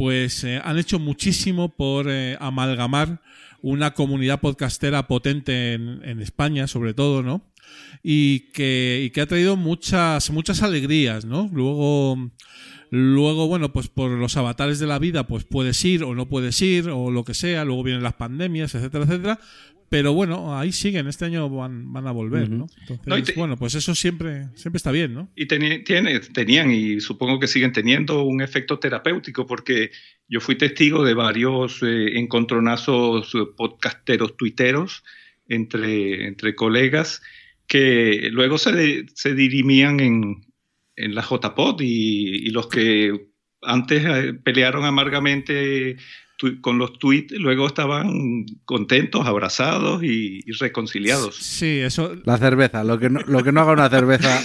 pues eh, han hecho muchísimo por eh, amalgamar una comunidad podcastera potente en, España, sobre todo, ¿no? Y que, y que ha traído muchas, muchas alegrías, ¿no? Luego, luego, bueno, pues por los avatares de la vida, pues puedes ir o no puedes ir, o lo que sea, luego vienen las pandemias, etcétera, etcétera, pero bueno, ahí siguen, este año van, van a volver, ¿no? Entonces, bueno, pues eso siempre, siempre está bien, ¿no? Y tiene, tenían, y supongo que siguen teniendo, un efecto terapéutico, porque yo fui testigo de varios eh, encontronazos podcasteros, tuiteros, entre, entre colegas, que luego se, se dirimían en, en la JPod y, y los que antes eh, pelearon amargamente con los tweets luego estaban contentos, abrazados y, reconciliados. Sí, eso. La cerveza, lo que no, lo que no haga una cerveza.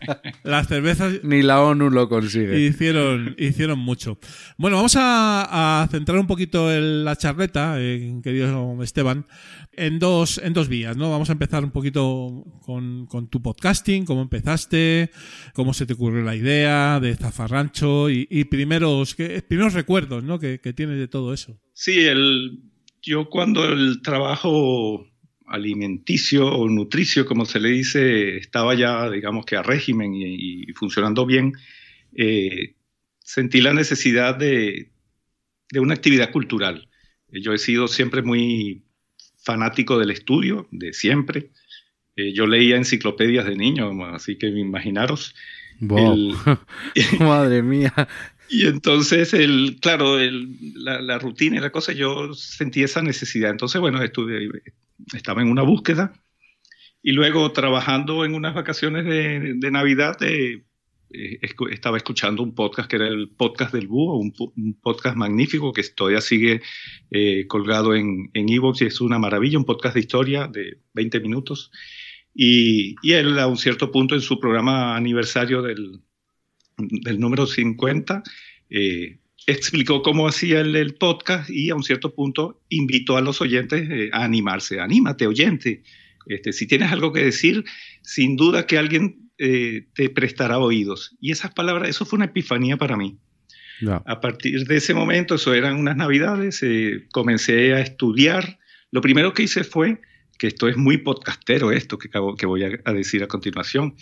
(laughs) Las cervezas. Ni la ONU lo consigue. Hicieron, hicieron mucho. Bueno, vamos a, centrar un poquito la charleta, eh, querido Esteban, en dos, en dos vías, ¿no? Vamos a empezar un poquito con, tu podcasting, cómo empezaste, cómo se te ocurrió la idea de Zafarrancho y, y primeros, primeros recuerdos, ¿no? Que, que tienes de todo eso. Sí, el, yo cuando el trabajo alimenticio o nutricio, como se le dice, estaba ya, digamos que a régimen y, funcionando bien, eh, sentí la necesidad de, de una actividad cultural. Yo he sido siempre muy fanático del estudio, de siempre. Eh, yo leía enciclopedias de niño, así que imaginaros. (laughs) Madre mía. (laughs) Y entonces, el, claro, el, la, rutina y la cosa, yo sentí esa necesidad. Entonces, bueno, estuve, estaba en una búsqueda y luego trabajando en unas vacaciones de, de Navidad, eh, estaba escuchando un podcast que era el podcast del búho, un, podcast magnífico que todavía sigue eh, colgado en Evox y es una maravilla, un podcast de historia de 20 minutos. Y, y, él a un cierto punto en su programa aniversario del, del número 50 eh, explicó cómo hacía el, el, podcast y a un cierto punto invitó a los oyentes eh, a animarse. Anímate, oyente. Este, si tienes algo que decir, sin duda que alguien eh, te prestará oídos. Y esas palabras, eso fue una epifanía para mí. No. A partir de ese momento, eso eran unas navidades, eh, comencé a estudiar. Lo primero que hice fue, que esto es muy podcastero, esto que, que voy a, a decir a continuación,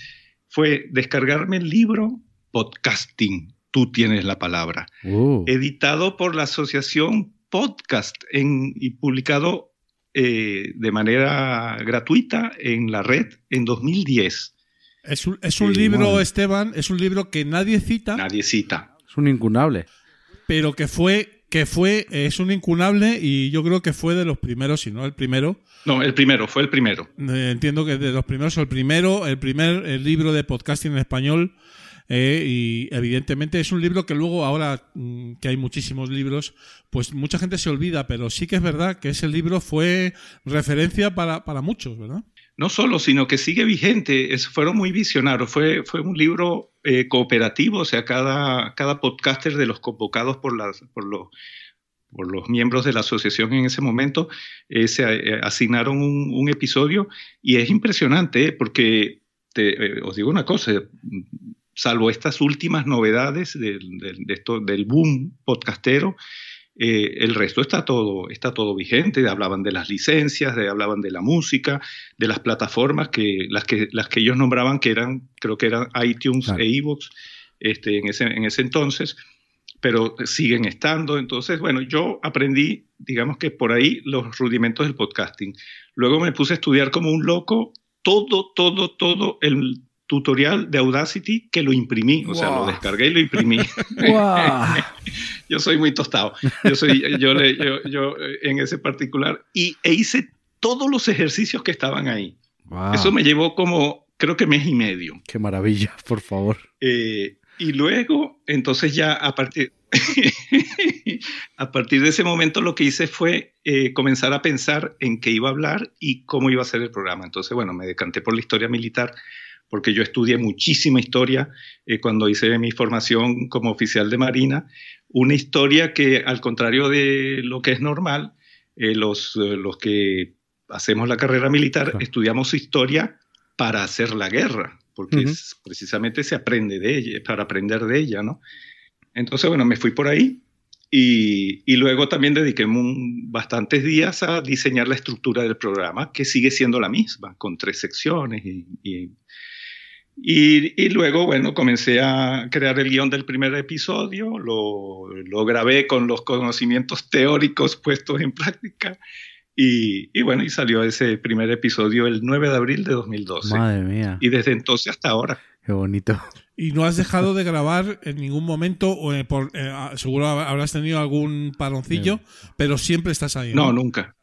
fue descargarme el libro Podcasting, tú tienes la palabra, uh. editado por la Asociación Podcast en, y publicado eh, de manera gratuita en la red en 2010. Es un, es un libro, bueno. Esteban, es un libro que nadie cita. Nadie cita. Es un incunable. Pero que fue, que fue, es un incunable y yo creo que fue de los primeros, si no el primero. No, el primero, fue el primero. Eh, entiendo que de los primeros, el primero, el primer el libro de podcasting en español. Eh, y evidentemente es un libro que luego, ahora mm, que hay muchísimos libros, pues mucha gente se olvida, pero sí que es verdad que ese libro fue referencia para, para muchos, ¿verdad? No solo, sino que sigue vigente. Es, fueron muy visionarios. Fue, fue un libro eh, cooperativo, o sea, cada, cada podcaster de los convocados por, las, por, los, por los miembros de la asociación en ese momento eh, se eh, asignaron un, episodio y es impresionante porque, te, os digo una cosa, salvo estas últimas novedades del, del boom podcastero, eh, el resto está todo, está todo vigente. Hablaban de las licencias, de, hablaban de la música, de las plataformas, que las, que las que ellos nombraban, que eran, creo que eran iTunes claro. e iVoox este, en, ese, en ese entonces, pero siguen estando. Entonces, bueno, yo aprendí, digamos que por ahí, los rudimentos del podcasting. Luego me puse a estudiar como un loco todo, todo, todo el tutorial de Audacity que lo imprimí, o wow. sea, lo descargué y lo imprimí. (laughs) (laughs) Wow. yo soy muy tostado. Yo soy, yo, le, yo, yo, en ese particular y e hice todos los ejercicios que estaban ahí. Wow. Eso me llevó como, creo que mes y medio. Qué maravilla, por favor. Eh, y luego, entonces ya a partir, (laughs) a partir de ese momento lo que hice fue eh, comenzar a pensar en qué iba a hablar y cómo iba a ser el programa. Entonces, bueno, me decanté por la historia militar porque yo estudié muchísima historia eh, cuando hice mi formación como oficial de Marina, una historia que al contrario de lo que es normal, eh, los, eh, los que hacemos la carrera militar claro. estudiamos historia para hacer la guerra, porque uh -huh. es, precisamente se aprende de ella, para aprender de ella, ¿no? Entonces, bueno, me fui por ahí y, y luego también dediqué un, bastantes días a diseñar la estructura del programa, que sigue siendo la misma, con tres secciones y, y y, y, luego, bueno, comencé a crear el guion del primer episodio, lo, lo, grabé con los conocimientos teóricos puestos en práctica y, y, bueno, y salió ese primer episodio el 9 de abril de 2012. Madre mía. Y desde entonces hasta ahora. Qué bonito. Y no has dejado de grabar en ningún momento, o eh, por, eh, seguro habrás tenido algún paroncillo, sí. pero siempre estás ahí. No, no nunca.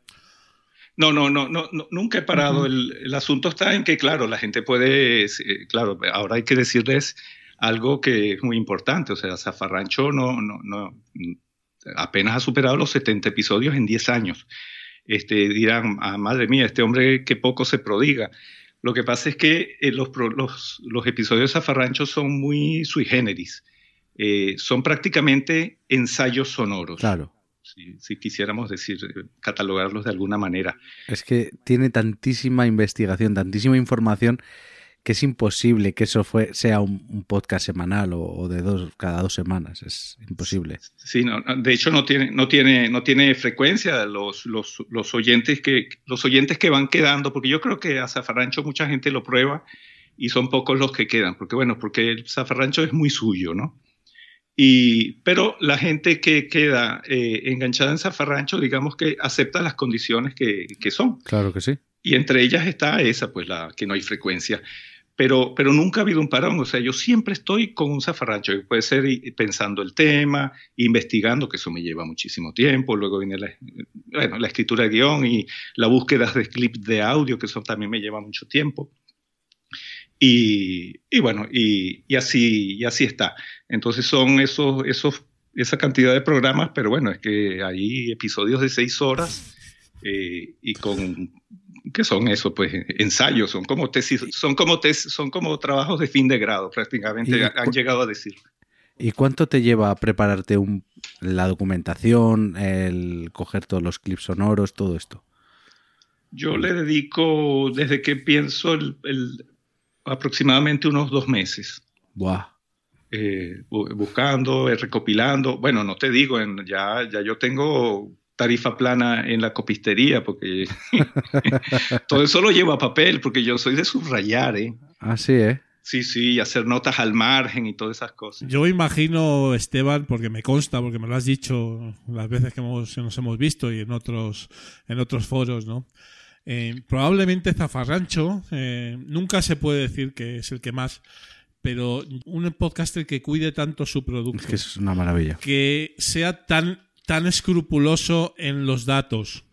No, no, no, no, nunca he parado. Uh -huh. el, el, asunto está en que, claro, la gente puede, eh, claro, ahora hay que decirles algo que es muy importante. O sea, Zafarrancho no, no, no, apenas ha superado los 70 episodios en 10 años. Este, dirán, ah, madre mía, este hombre que poco se prodiga. Lo que pasa es que eh, los, los, los, episodios de Zafarrancho son muy sui generis. Eh, son prácticamente ensayos sonoros. Claro si, si, quisiéramos decir, catalogarlos de alguna manera. Es que tiene tantísima investigación, tantísima información que es imposible que eso fue, sea un, un podcast semanal o, o, de dos cada dos semanas. Es imposible. Sí, no, de hecho no tiene, no tiene, no tiene frecuencia los, los, los, oyentes que, los oyentes que van quedando, porque yo creo que a Zafarrancho mucha gente lo prueba y son pocos los que quedan, porque bueno, porque el Zafarrancho es muy suyo, ¿no? Y, pero la gente que queda eh, enganchada en Zafarrancho, digamos que acepta las condiciones que, que, son. Claro que sí. Y entre ellas está esa, pues la que no hay frecuencia. Pero, pero nunca ha habido un parón. O sea, yo siempre estoy con un zafarrancho. Puede ser pensando el tema, investigando, que eso me lleva muchísimo tiempo. Luego viene la, bueno, la escritura de guion y la búsqueda de clips de audio, que eso también me lleva mucho tiempo. Y, y bueno, y, y, así, y así está. Entonces son esos, esos, esa cantidad de programas, pero bueno, es que hay episodios de seis horas eh, y con ¿qué son eso? Pues ensayos, son como tesis, son como tesis, son como trabajos de fin de grado, prácticamente han llegado a decir. ¿Y cuánto te lleva a prepararte un, la documentación, el coger todos los clips sonoros, todo esto? Yo le dedico desde que pienso el, aproximadamente unos dos meses. Buah. Eh, buscando, eh, recopilando. Bueno, no te digo, ya, ya yo tengo tarifa plana en la copistería, porque (laughs) todo eso lo llevo a papel, porque yo soy de subrayar, ¿eh? Así, ¿eh? Sí, sí, hacer notas al margen y todas esas cosas. Yo imagino, Esteban, porque me consta, porque me lo has dicho las veces que nos hemos visto y en otros, en otros foros, ¿no? Eh, probablemente Zafarrancho eh, nunca se puede decir que es el que más, pero un podcaster que cuide tanto su producto. Es que es una maravilla. Que sea tan, tan escrupuloso en los datos,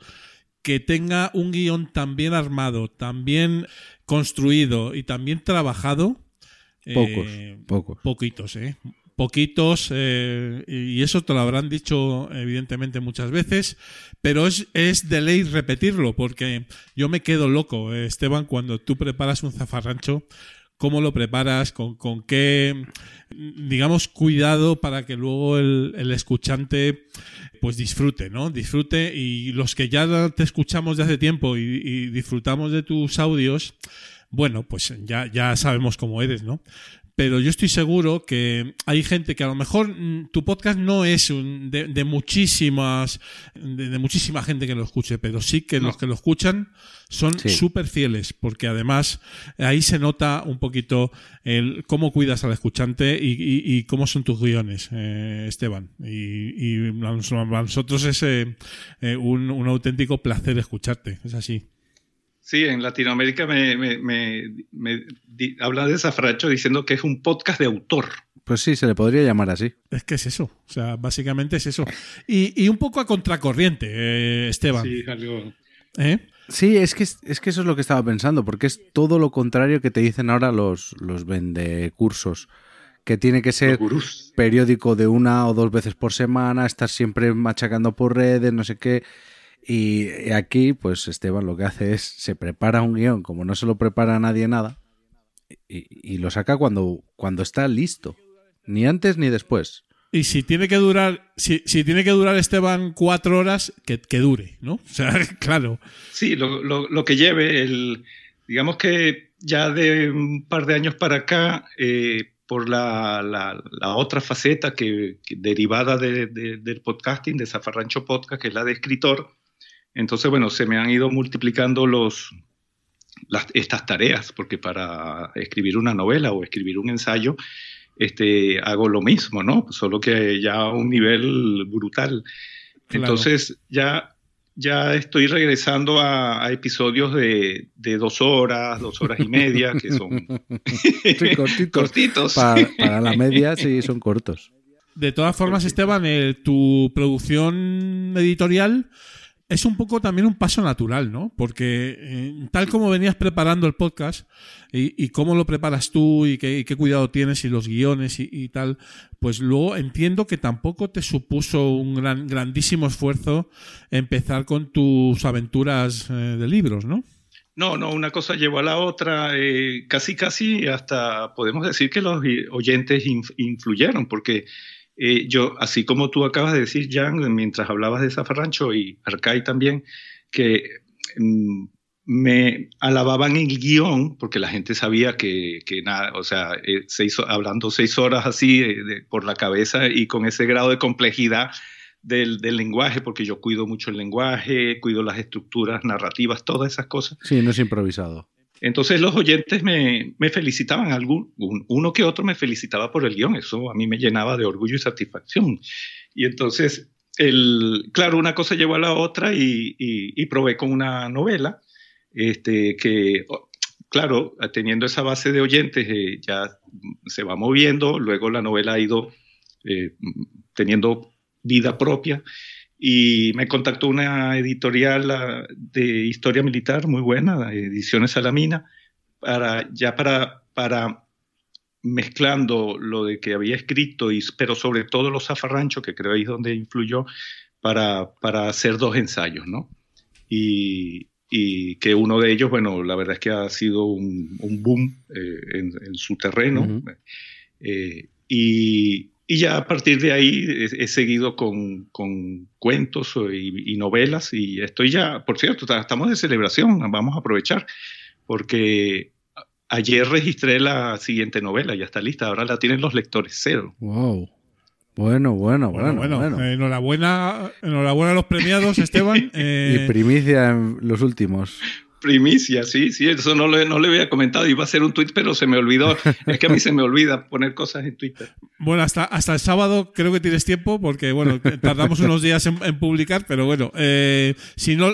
que tenga un guion tan bien armado, tan bien construido y también trabajado. Pocos, eh, pocos. Poquitos, ¿eh? Poquitos, eh, y eso te lo habrán dicho evidentemente muchas veces, pero es, de ley repetirlo, porque yo me quedo loco, eh, Esteban, cuando tú preparas un zafarrancho, cómo lo preparas, con, con qué, digamos, cuidado para que luego el, el, escuchante pues disfrute, ¿no? Disfrute y los que ya te escuchamos de hace tiempo y, y disfrutamos de tus audios, bueno, pues ya, ya sabemos cómo eres, ¿no? Pero yo estoy seguro que hay gente que a lo mejor mm, tu podcast no es un, de, muchísimas de, muchísima gente que lo escuche, pero sí que los que lo escuchan son súper fieles, porque además ahí se nota un poquito el cómo cuidas al escuchante y, cómo son tus guiones, eh, Esteban. Y, y, a nosotros es eh, eh, un, un auténtico placer escucharte, es así. Sí, en Latinoamérica me, me, habla de Zafracho diciendo que es un podcast de autor. Pues sí, se le podría llamar así. Es que es eso, o sea, básicamente es eso. Y, un poco a contracorriente, eh, Esteban. Sí, algo. ¿Eh? Sí, es que, es que eso es lo que estaba pensando, porque es todo lo contrario que te dicen ahora los, los vendecursos. Que tiene que ser periódico de una o dos veces por semana, estar siempre machacando por redes, no sé qué. Y aquí, pues Esteban lo que hace es, se prepara un guion, como no se lo prepara nadie nada, y, lo saca cuando, cuando está listo, ni antes ni después. Y si tiene que durar, si, si tiene que durar Esteban cuatro horas, que, que, dure, ¿no? (laughs) O sea, claro. Sí, lo, lo, lo, que lleve, el, digamos que ya de un par de años para acá, eh, por la, la, la, otra faceta que, derivada de, del podcasting, de Zafarrancho Podcast, que es la de escritor, entonces, bueno, se me han ido multiplicando los, estas tareas, porque para escribir una novela o escribir un ensayo, este, hago lo mismo, ¿no? Solo que ya a un nivel brutal. Entonces, ya, ya estoy regresando a, episodios de, dos horas, dos horas y media, que son (laughs) (laughs) cortitos. Para, la media sí son cortos. De todas formas, Esteban, eh, tu producción editorial es un poco también un paso natural, ¿no? Porque eh, tal como venías preparando el podcast y, cómo lo preparas tú y qué, cuidado tienes y los guiones y, tal, pues luego entiendo que tampoco te supuso un gran, grandísimo esfuerzo empezar con tus aventuras eh, de libros, ¿no? No, no, una cosa llevó a la otra, eh, casi, casi hasta podemos decir que los oyentes influyeron, porque eh, yo, así como tú acabas de decir, Jan, mientras hablabas de Zafarrancho y Arcai también, que mm, me alababan el guion, porque la gente sabía que, que nada, o sea, eh, hablando seis horas así eh, por la cabeza y con ese grado de complejidad del, del, lenguaje, porque yo cuido mucho el lenguaje, cuido las estructuras narrativas, todas esas cosas. Sí, no es improvisado. Entonces los oyentes me, felicitaban, algún, uno que otro me felicitaba por el guion, eso a mí me llenaba de orgullo y satisfacción. Y entonces, el, claro, una cosa llevó a la otra y, probé con una novela, este, que, claro, teniendo esa base de oyentes eh, ya se va moviendo, luego la novela ha ido eh, teniendo vida propia y me contactó una editorial ah, de historia militar muy buena, Ediciones Salamina, para, ya para, para mezclando lo de que había escrito, y, pero sobre todo los zafarranchos, que creo ahí es donde influyó, para, para hacer dos ensayos, ¿no? y, y que uno de ellos, bueno, la verdad es que ha sido un, un boom eh, en, en, su terreno. Ujú. Eh, y, y ya a partir de ahí he, he seguido con, con cuentos y, y novelas y estoy ya, por cierto, ta- estamos de celebración, vamos a aprovechar, porque ayer registré la siguiente novela, ya está lista, ahora la tienen los lectores cero. Wow. Bueno, bueno, Bueno, bueno. bueno, bueno. eh, enhorabuena, enhorabuena a los premiados, (laughs) Esteban. Eh, y primicia en los últimos. Primicia, sí, sí, eso no, le- no le había comentado, iba a hacer un tweet, pero se me olvidó. Es que a mí se me olvida poner cosas en Twitter. bueno, hasta, hasta el sábado creo que tienes tiempo, porque bueno, que tardamos unos días en, en publicar, pero bueno, eh, si no,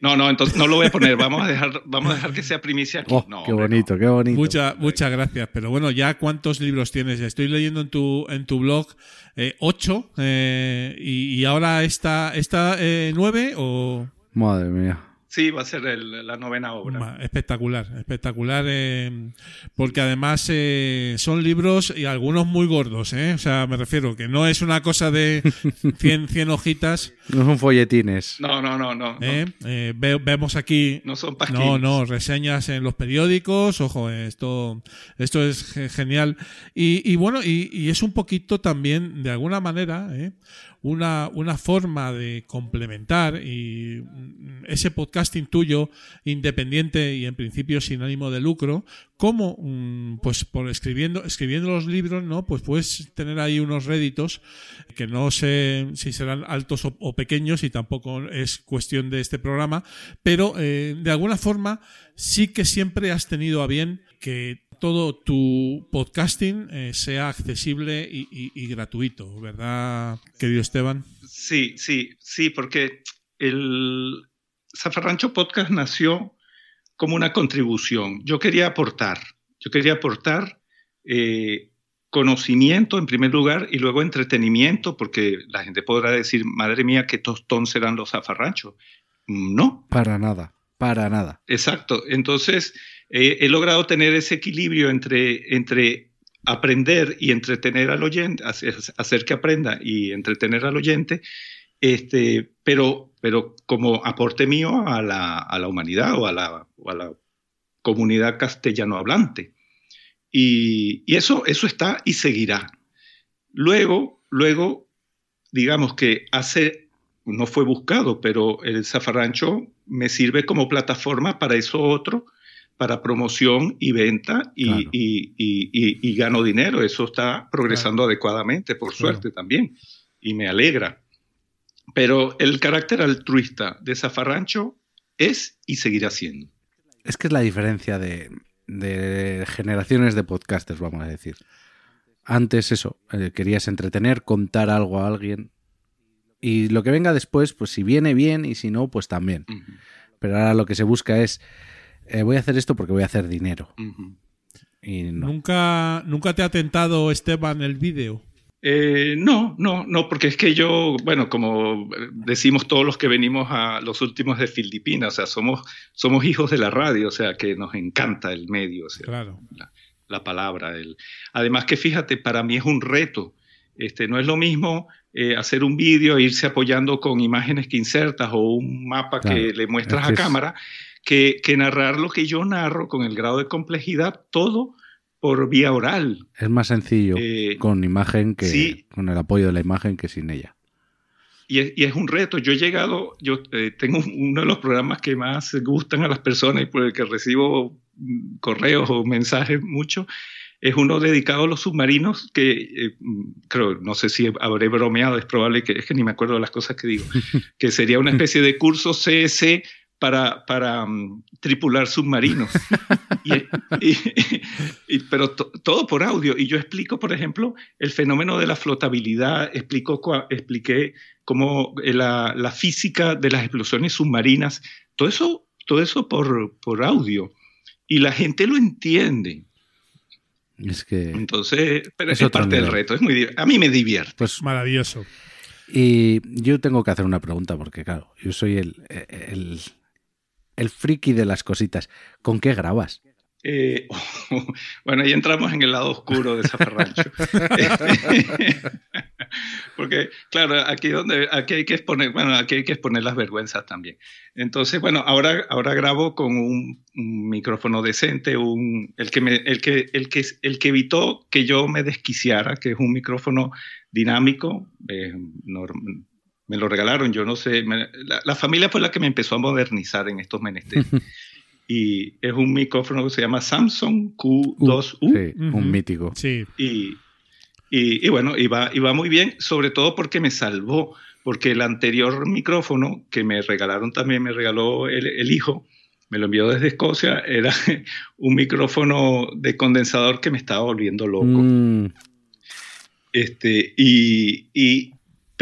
No, no, entonces no lo voy a poner, vamos a dejar, vamos a dejar que sea primicia aquí. Oh, No, qué hombre, bonito, qué bonito. mucha- muchas gracias. Pero bueno, ya cuántos libros tienes. Estoy leyendo en tu, en tu blog eh, ocho, eh, y, y ahora está, está eh, nueve o Madre mía. Sí, va a ser el- la novena obra. Espectacular, espectacular, eh, porque además eh, son libros y algunos muy gordos, ¿eh? o sea, me refiero que no es una cosa de 100, 100 hojitas, No son folletines. No, no, no, no. ¿eh? Eh, ve- vemos aquí, No, son pasquines. no, no, reseñas en los periódicos, ojo, esto, esto es ge- genial. Y, y bueno, y, y es un poquito también, de alguna manera, ¿eh? una, una forma de complementar y mm, ese podcasting tuyo independiente y en principio sin ánimo de lucro, como mm, pues por escribiendo, escribiendo los libros, ¿no? Pues puedes tener ahí unos réditos que no sé si serán altos o, pequeños y tampoco es cuestión de este programa, pero eh, de alguna forma sí que siempre has tenido a bien que todo tu podcasting eh, sea accesible y- y gratuito, ¿verdad, querido Esteban? Sí, sí, sí, porque el Zafarrancho Podcast nació como una contribución. Yo quería aportar, yo quería aportar eh, conocimiento en primer lugar y luego entretenimiento, porque la gente podrá decir, madre mía, qué tostón serán los zafarranchos. No, Para nada, para nada. Exacto. Entonces, eh, he logrado tener ese equilibrio entre, entre aprender y entretener al oyente, hacer, hacer que aprenda y entretener al oyente, este, pero, pero como aporte mío a la, a la humanidad o a la, o a la comunidad castellano hablante. Y, y eso, eso está y seguirá. Luego, luego, digamos que hace, no fue buscado, pero el zafarrancho me sirve como plataforma para eso otro, para promoción y venta y, Claro. y- y- y- y gano dinero. Eso está progresando adecuadamente, por Claro. suerte también, y me alegra. Pero el carácter altruista de zafarrancho es y seguirá siendo. Es que es la diferencia de, de generaciones de podcasters, vamos a decir. Antes eso, eh, querías entretener, contar algo a alguien. Y lo que venga después, pues si viene bien y si no, pues también. Pero ahora lo que se busca es, eh, voy a hacer esto porque voy a hacer dinero. Y no. ¿Nunca, ¿Nunca te ha tentado, Esteban, el vídeo? Eh, no, no, no, porque es que yo, bueno, como decimos todos los que venimos a los últimos de Filipinas, o sea, somos, somos hijos de la radio, o sea, que nos encanta el medio, o sea, Claro. la palabra. El... Además que fíjate, para mí es un reto. Este, no es lo mismo eh, hacer un vídeo e irse apoyando con imágenes que insertas o un mapa Claro, que le muestras es a cámara, que, que narrar lo que yo narro con el grado de complejidad, todo por vía oral. Es más sencillo Eh, con imagen que sí. con el apoyo de la imagen que sin ella. Y es, y es un reto. Yo he llegado, yo eh, tengo uno de los programas que más gustan a las personas y por el que recibo mm, correos o mensajes mucho, es uno dedicado a los submarinos que eh, mm, creo, no sé si habré bromeado, es probable que, es que ni me acuerdo de las cosas que digo, (laughs) que sería una especie de curso CS para, para mm, tripular submarinos. (laughs) Y- y- y- pero to- todo por audio. Y yo explico, por ejemplo, el fenómeno de la flotabilidad, explico, cua- expliqué cómo eh, la, la física de las explosiones submarinas, todo eso, todo eso por, por audio. Y la gente lo entiende. Es que Entonces, pero Es es, parte del reto. Es muy, a mí me divierte. pues Maravilloso. y yo tengo que hacer una pregunta porque claro, yo soy el el, el friki de las cositas. ¿Con qué grabas? Eh, (laughs) bueno, ahí entramos en el lado oscuro de Zafarrancho. (laughs) Porque, claro, aquí, donde, aquí hay que exponer, bueno, aquí hay que exponer las vergüenzas también. Entonces, bueno, ahora, ahora grabo con un, micrófono decente, un, el, que me, el, que, el, que, el que evitó que yo me desquiciara, que es un micrófono dinámico, eh, me lo regalaron, yo no sé, la, familia fue la que me empezó a modernizar en estos menesteres. (laughs) y es un micrófono que se llama Samsung Q2U. sí, un mítico. Sí. Y, y, bueno, iba, iba muy bien, sobre todo porque me salvó, porque el anterior micrófono que me regalaron también, me regaló el, hijo, me lo envió desde Escocia, era (laughs) un micrófono de condensador que me estaba volviendo loco. Mm. Este, y, y,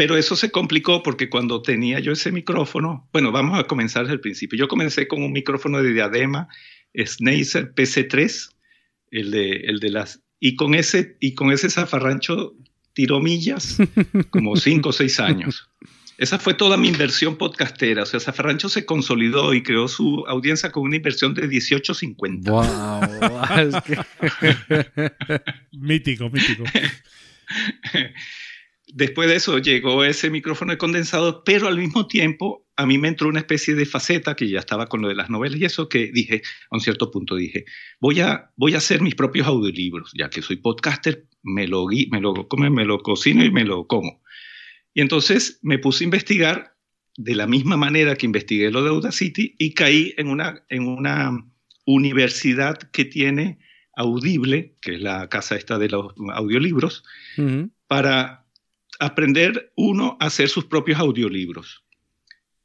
pero eso se complicó porque cuando tenía yo ese micrófono, bueno, vamos a comenzar desde el principio. Yo comencé con un micrófono de diadema Sneisser PC3, el de, el de las y con ese, y con ese zafarrancho tiró millas como (laughs) cinco o seis años. Esa fue toda mi inversión podcastera. O sea, Zafarrancho se consolidó y creó su audiencia con una inversión de 18.50. Wow, (laughs) mítico, mítico. (laughs) Después de eso llegó ese micrófono de condensador, pero al mismo tiempo a mí me entró una especie de faceta que ya estaba con lo de las novelas y eso que dije, a un cierto punto dije, voy a, voy a hacer mis propios audiolibros, ya que soy podcaster, me lo, me lo, me lo cocino y me lo como. Y entonces me puse a investigar de la misma manera que investigué lo de Audacity y caí en una, en una universidad que tiene Audible, que es la casa esta de los audiolibros, para aprender uno a hacer sus propios audiolibros.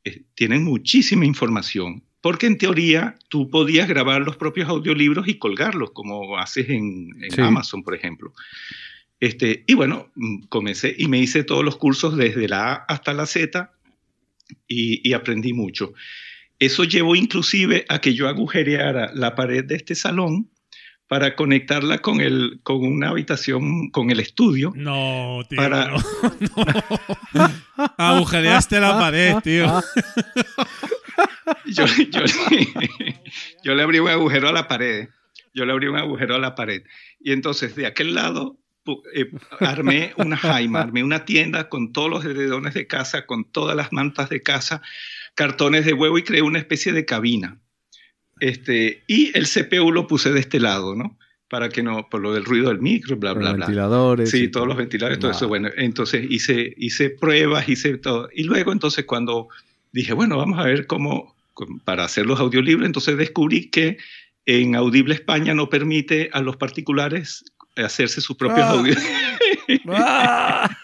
Eh, tienen muchísima información, porque en teoría tú podías grabar los propios audiolibros y colgarlos, como haces en, Amazon, por ejemplo. Este, y bueno, mm, comencé y me hice todos los cursos desde la A hasta la Z y, y aprendí mucho. Eso llevó inclusive a que yo agujereara la pared de este salón para conectarla con, el, con una habitación, con el estudio. No, tío. Para... Agujereaste la pared, tío. yo, yo, le abrí un agujero a la pared. Yo le abrí un agujero a la pared. Y entonces de aquel lado eh, armé una jaima, armé una tienda con todos los heredones de casa, con todas las mantas de casa, cartones de huevo y creé una especie de cabina este, y el CPU lo puse de este lado, ¿no? Para que no, por lo del ruido del micro, bla, bla, bla. Ventiladores. Sí, todos los ventiladores, todo eso. Bueno, entonces hice, hice pruebas, hice todo. Y luego, entonces, cuando dije, bueno, vamos a ver cómo, para hacer los audiolibros, entonces descubrí que en Audible España no permite a los particulares hacerse sus propios ah. audios. Ah.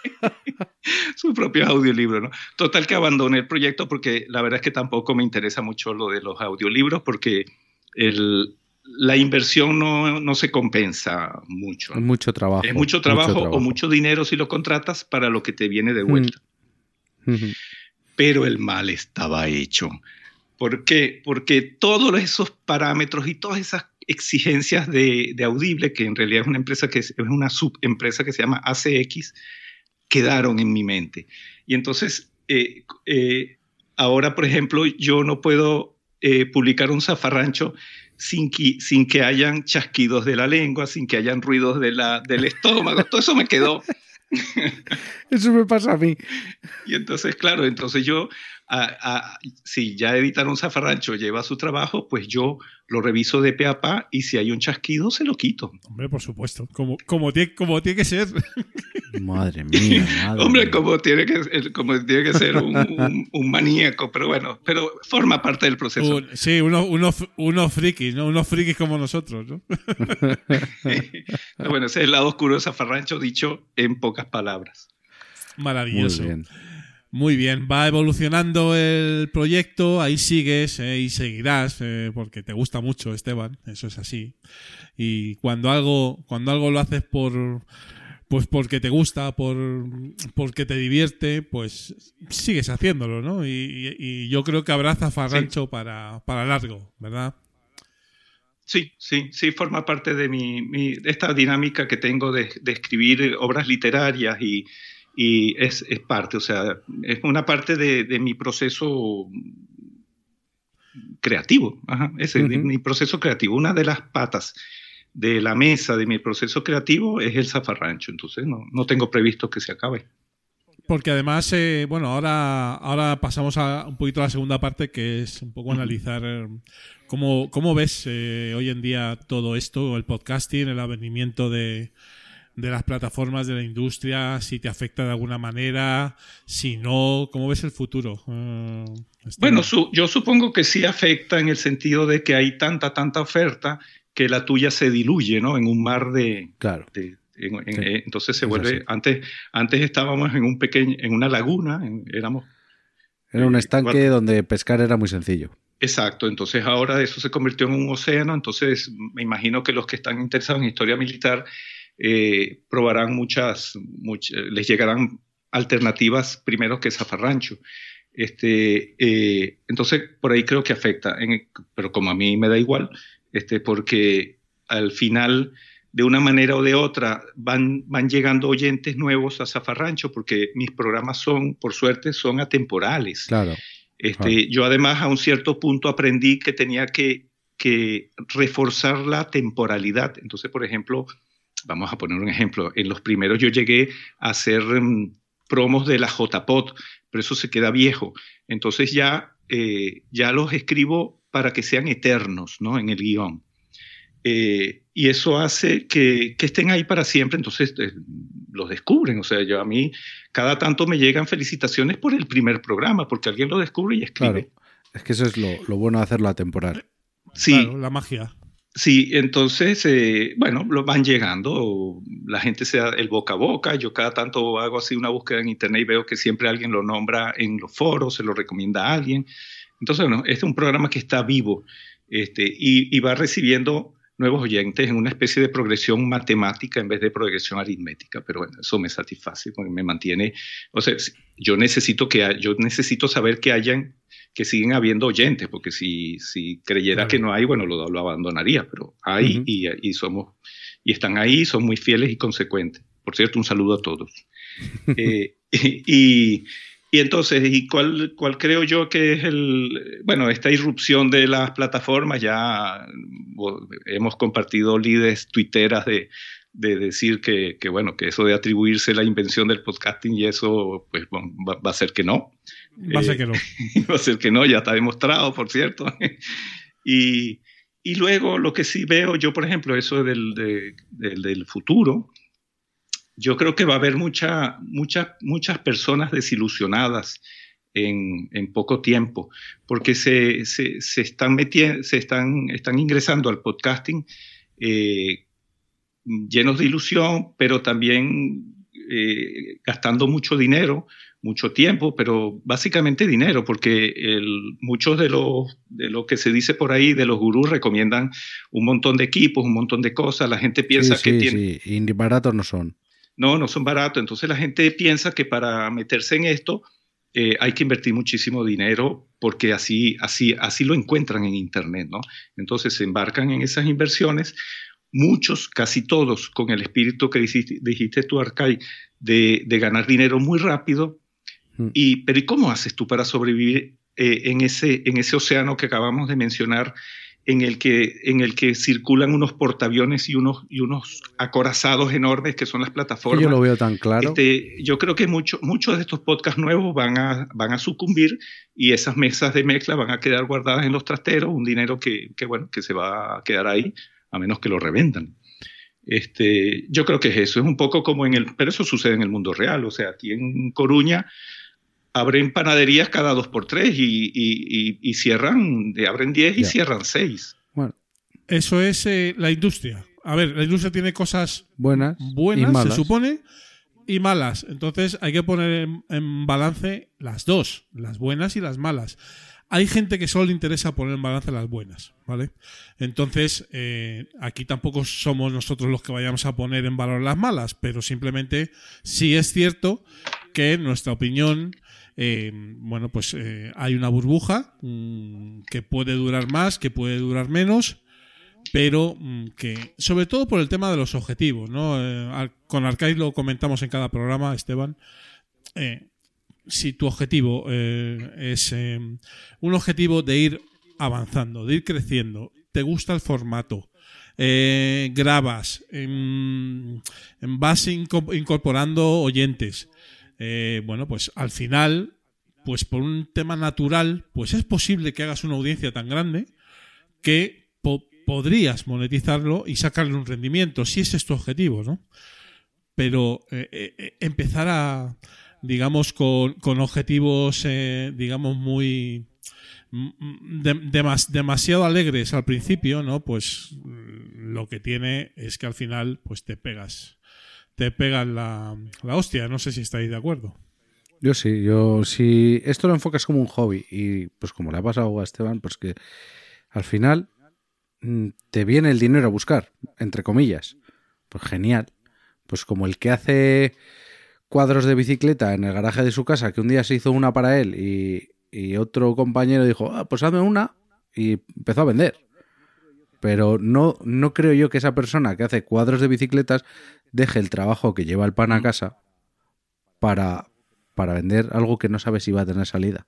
(laughs) sus propios audiolibros, ¿no? Total que abandoné el proyecto porque la verdad es que tampoco me interesa mucho lo de los audiolibros porque el, la inversión no, no, se compensa mucho. Es mucho trabajo. Es mucho trabajo, o mucho dinero si lo contratas para lo que te viene de vuelta. Pero el mal estaba hecho. ¿Por qué? Porque todos esos parámetros y todas esas exigencias de, de Audible, que en realidad es una empresa que es, una subempresa que se llama ACX, quedaron en mi mente. Y entonces, eh, eh, ahora, por ejemplo, yo no puedo eh, publicar un zafarrancho sin que, sin que hayan chasquidos de la lengua, sin que hayan ruidos de la, del (laughs) estómago. Todo eso me quedó. Eso me pasa a mí. Y entonces, claro, entonces yo si ya editaron Zafarrancho lleva su trabajo, pues yo lo reviso de pe a pa y si hay un chasquido se lo quito. Hombre, por supuesto, como, como, tiene, como tiene que ser. Madre mía. (laughs) Hombre, Como, tiene que, como tiene que ser un, un, maníaco, pero bueno, pero forma parte del proceso. sí, unos uno, uno frikis, ¿no? Unos frikis como nosotros, ¿no? (laughs) bueno, ese es el lado oscuro de Zafarrancho dicho en pocas palabras. Maravilloso. Muy bien. Muy bien, va evolucionando el proyecto, ahí sigues eh, y seguirás, eh, porque te gusta mucho, Esteban, eso es así. Y cuando algo, cuando algo lo haces por, pues porque te gusta, por, porque te divierte, pues sigues haciéndolo, ¿no? Y, yo creo que abraza Farrancho para, para largo, ¿verdad? Sí, sí, sí, forma parte de mi, esta dinámica que tengo de escribir obras literarias y, y es, es, parte, o sea, es una parte de, de mi proceso creativo, Ajá, ese, mi proceso creativo. Una de las patas de la mesa de mi proceso creativo es el zafarrancho, entonces no, no tengo previsto que se acabe. porque además, eh, bueno, ahora, ahora pasamos a un poquito a la segunda parte, que es un poco analizar eh, cómo, cómo ves eh, hoy en día todo esto, el podcasting, el avenimiento de, de las plataformas de la industria, si te afecta de alguna manera, si no, ¿cómo ves el futuro? Esteban. Bueno, su- yo supongo que sí afecta en el sentido de que hay tanta, tanta oferta que la tuya se diluye, ¿no? En un mar de... Claro. de- en- en- Sí. eh, entonces se vuelve... Antes, antes estábamos en un pequeño, en una laguna, en- éramos Era un Eh, estanque donde pescar era muy sencillo. Exacto, entonces ahora eso se convirtió en un océano, entonces me imagino que los que están interesados en historia militar eh, probarán muchas, much- les llegarán alternativas primero que Zafarrancho. Este, eh, entonces, por ahí creo que afecta, en- pero como a mí me da igual, este, porque al final, de una manera o de otra, van, van llegando oyentes nuevos a Zafarrancho, porque mis programas son, por suerte, son atemporales. Claro. Este. Yo además a un cierto punto aprendí que tenía que, que reforzar la temporalidad. Entonces, por ejemplo, vamos a poner un ejemplo. En los primeros yo llegué a hacer mm, promos de la JPOT, pero eso se queda viejo. Entonces ya, eh, ya los escribo para que sean eternos ¿no? en el guion. Eh, y eso hace que, que estén ahí para siempre, entonces eh, los descubren. O sea, yo a mí cada tanto me llegan felicitaciones por el primer programa, porque alguien lo descubre y escribe. Claro. Es que eso es lo, lo bueno de hacerlo atemporal. Sí, Claro, la magia. Sí, entonces, eh, bueno, lo van llegando, la gente se da el boca a boca, yo cada tanto hago así una búsqueda en internet y veo que siempre alguien lo nombra en los foros, se lo recomienda a alguien. Entonces, bueno, este es un programa que está vivo este, y, y va recibiendo nuevos oyentes en una especie de progresión matemática en vez de progresión aritmética, pero bueno, eso me satisface porque me mantiene, o sea, yo necesito que yo necesito saber que hayan que siguen habiendo oyentes, porque si, si creyera que no hay, bueno, lo, lo abandonaría, pero hay y, y somos y están ahí, son muy fieles y consecuentes. Por cierto, un saludo a todos. (laughs) Eh, y, y entonces, ¿y cuál, cuál creo yo que es el, bueno, esta irrupción de las plataformas? Ya hemos compartido líderes tuiteras de, de decir que, que, bueno, que eso de atribuirse la invención del podcasting y eso, pues bueno, va, va a ser que no. Va a ser Eh, que no. (laughs) va a ser que no, ya está demostrado, por cierto. (laughs) y, y luego lo que sí veo yo, por ejemplo, eso del, de- del, del futuro, yo creo que va a haber mucha, mucha, muchas personas desilusionadas en, en poco tiempo, porque se, se, se están metiendo, se están, están ingresando al podcasting eh, llenos de ilusión, pero también eh, gastando mucho dinero, mucho tiempo, pero básicamente dinero, porque el, muchos de los de lo que se dice por ahí de los gurús recomiendan un montón de equipos, un montón de cosas. La gente piensa sí, que sí, tiene, sí. Y baratos no son. no, no son baratos. Entonces la gente piensa que para meterse en esto eh, hay que invertir muchísimo dinero porque así, así, así lo encuentran en Internet, ¿no? Entonces se embarcan en esas inversiones, muchos, casi todos, con el espíritu que dijiste, dijiste tú, Arcay, de, de ganar dinero muy rápido. Mm. Y, pero ¿y cómo haces tú para sobrevivir eh, en, ese, en ese océano que acabamos de mencionar? en el que, en el que circulan unos portaaviones y unos, y unos acorazados enormes que son las plataformas. yo lo veo tan claro. Este, yo creo que mucho- muchos de estos podcasts nuevos van a, van a sucumbir y esas mesas de mezcla van a quedar guardadas en los trasteros, un dinero que, que, bueno, que se va a quedar ahí, a menos que lo revendan. Este, yo creo que es eso, es un poco como en el, pero eso sucede en el mundo real, o sea, aquí en Coruña abren panaderías cada dos por tres y, y- y- y cierran, abren diez y cierran seis. Bueno, Eso es eh, la industria. A ver, la industria tiene cosas buenas, buenas, y malas. se supone, y malas. Entonces hay que poner en, en balance las dos, las buenas y las malas. Hay gente que solo le interesa poner en balance las buenas, ¿vale? Entonces, eh, aquí tampoco somos nosotros los que vayamos a poner en valor las malas, pero simplemente sí es cierto que en nuestra opinión, eh, bueno, pues eh, hay una burbuja mm, que puede durar más, que puede durar menos, pero mm, que sobre todo por el tema de los objetivos, ¿no? Eh, con Arcade lo comentamos en cada programa, Esteban. Eh, si tu objetivo eh, es eh, un objetivo de ir avanzando, de ir creciendo, te gusta el formato, eh, grabas, em, vas inco- incorporando oyentes, eh, bueno, pues al final, pues por un tema natural, pues es posible que hagas una audiencia tan grande que po- podrías monetizarlo y sacarle un rendimiento, si ese es tu objetivo, ¿no? Pero eh, eh, empezar a, digamos, con, objetivos, digamos, muy mm, de- demas- demasiado alegres al principio, ¿no? Pues mm, lo que tiene es que al final, pues te pegas, te pegas la, la hostia. No sé si estáis de acuerdo. Yo sí, yo si esto lo enfocas como un hobby y pues como le ha pasado a Esteban, pues que al final mm, te viene el dinero a buscar, entre comillas. Pues genial. Pues como el que hace cuadros de bicicleta en el garaje de su casa, que un día se hizo una para él y, y otro compañero dijo, ah, pues hazme una y empezó a vender. Pero no, no creo yo que esa persona que hace cuadros de bicicletas deje el trabajo que lleva el pan a casa para, para vender algo que no sabe si va a tener salida.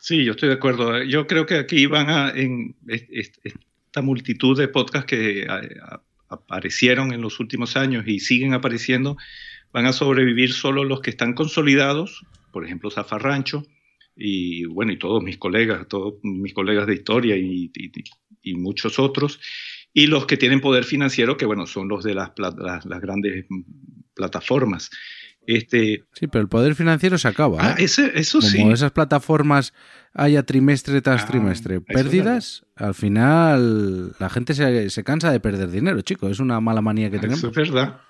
Sí, yo estoy de acuerdo. Yo creo que aquí van a, en es- es- esta multitud de podcasts que aparecieron en los últimos años y siguen apareciendo, van a sobrevivir solo los que están consolidados, por ejemplo, Zafarrancho, y bueno, y todos mis colegas, todos mis colegas de historia y, y- y muchos otros, y los que tienen poder financiero, que bueno, son los de las, las, las grandes plataformas. Este, Sí, pero el poder financiero se acaba. ah, ¿eh? ese- eso Como sí. esas plataformas haya trimestre tras Ah, trimestre es pérdidas, al final la gente se, se cansa de perder dinero, chico. Es una mala manía que tenemos. Eso es verdad.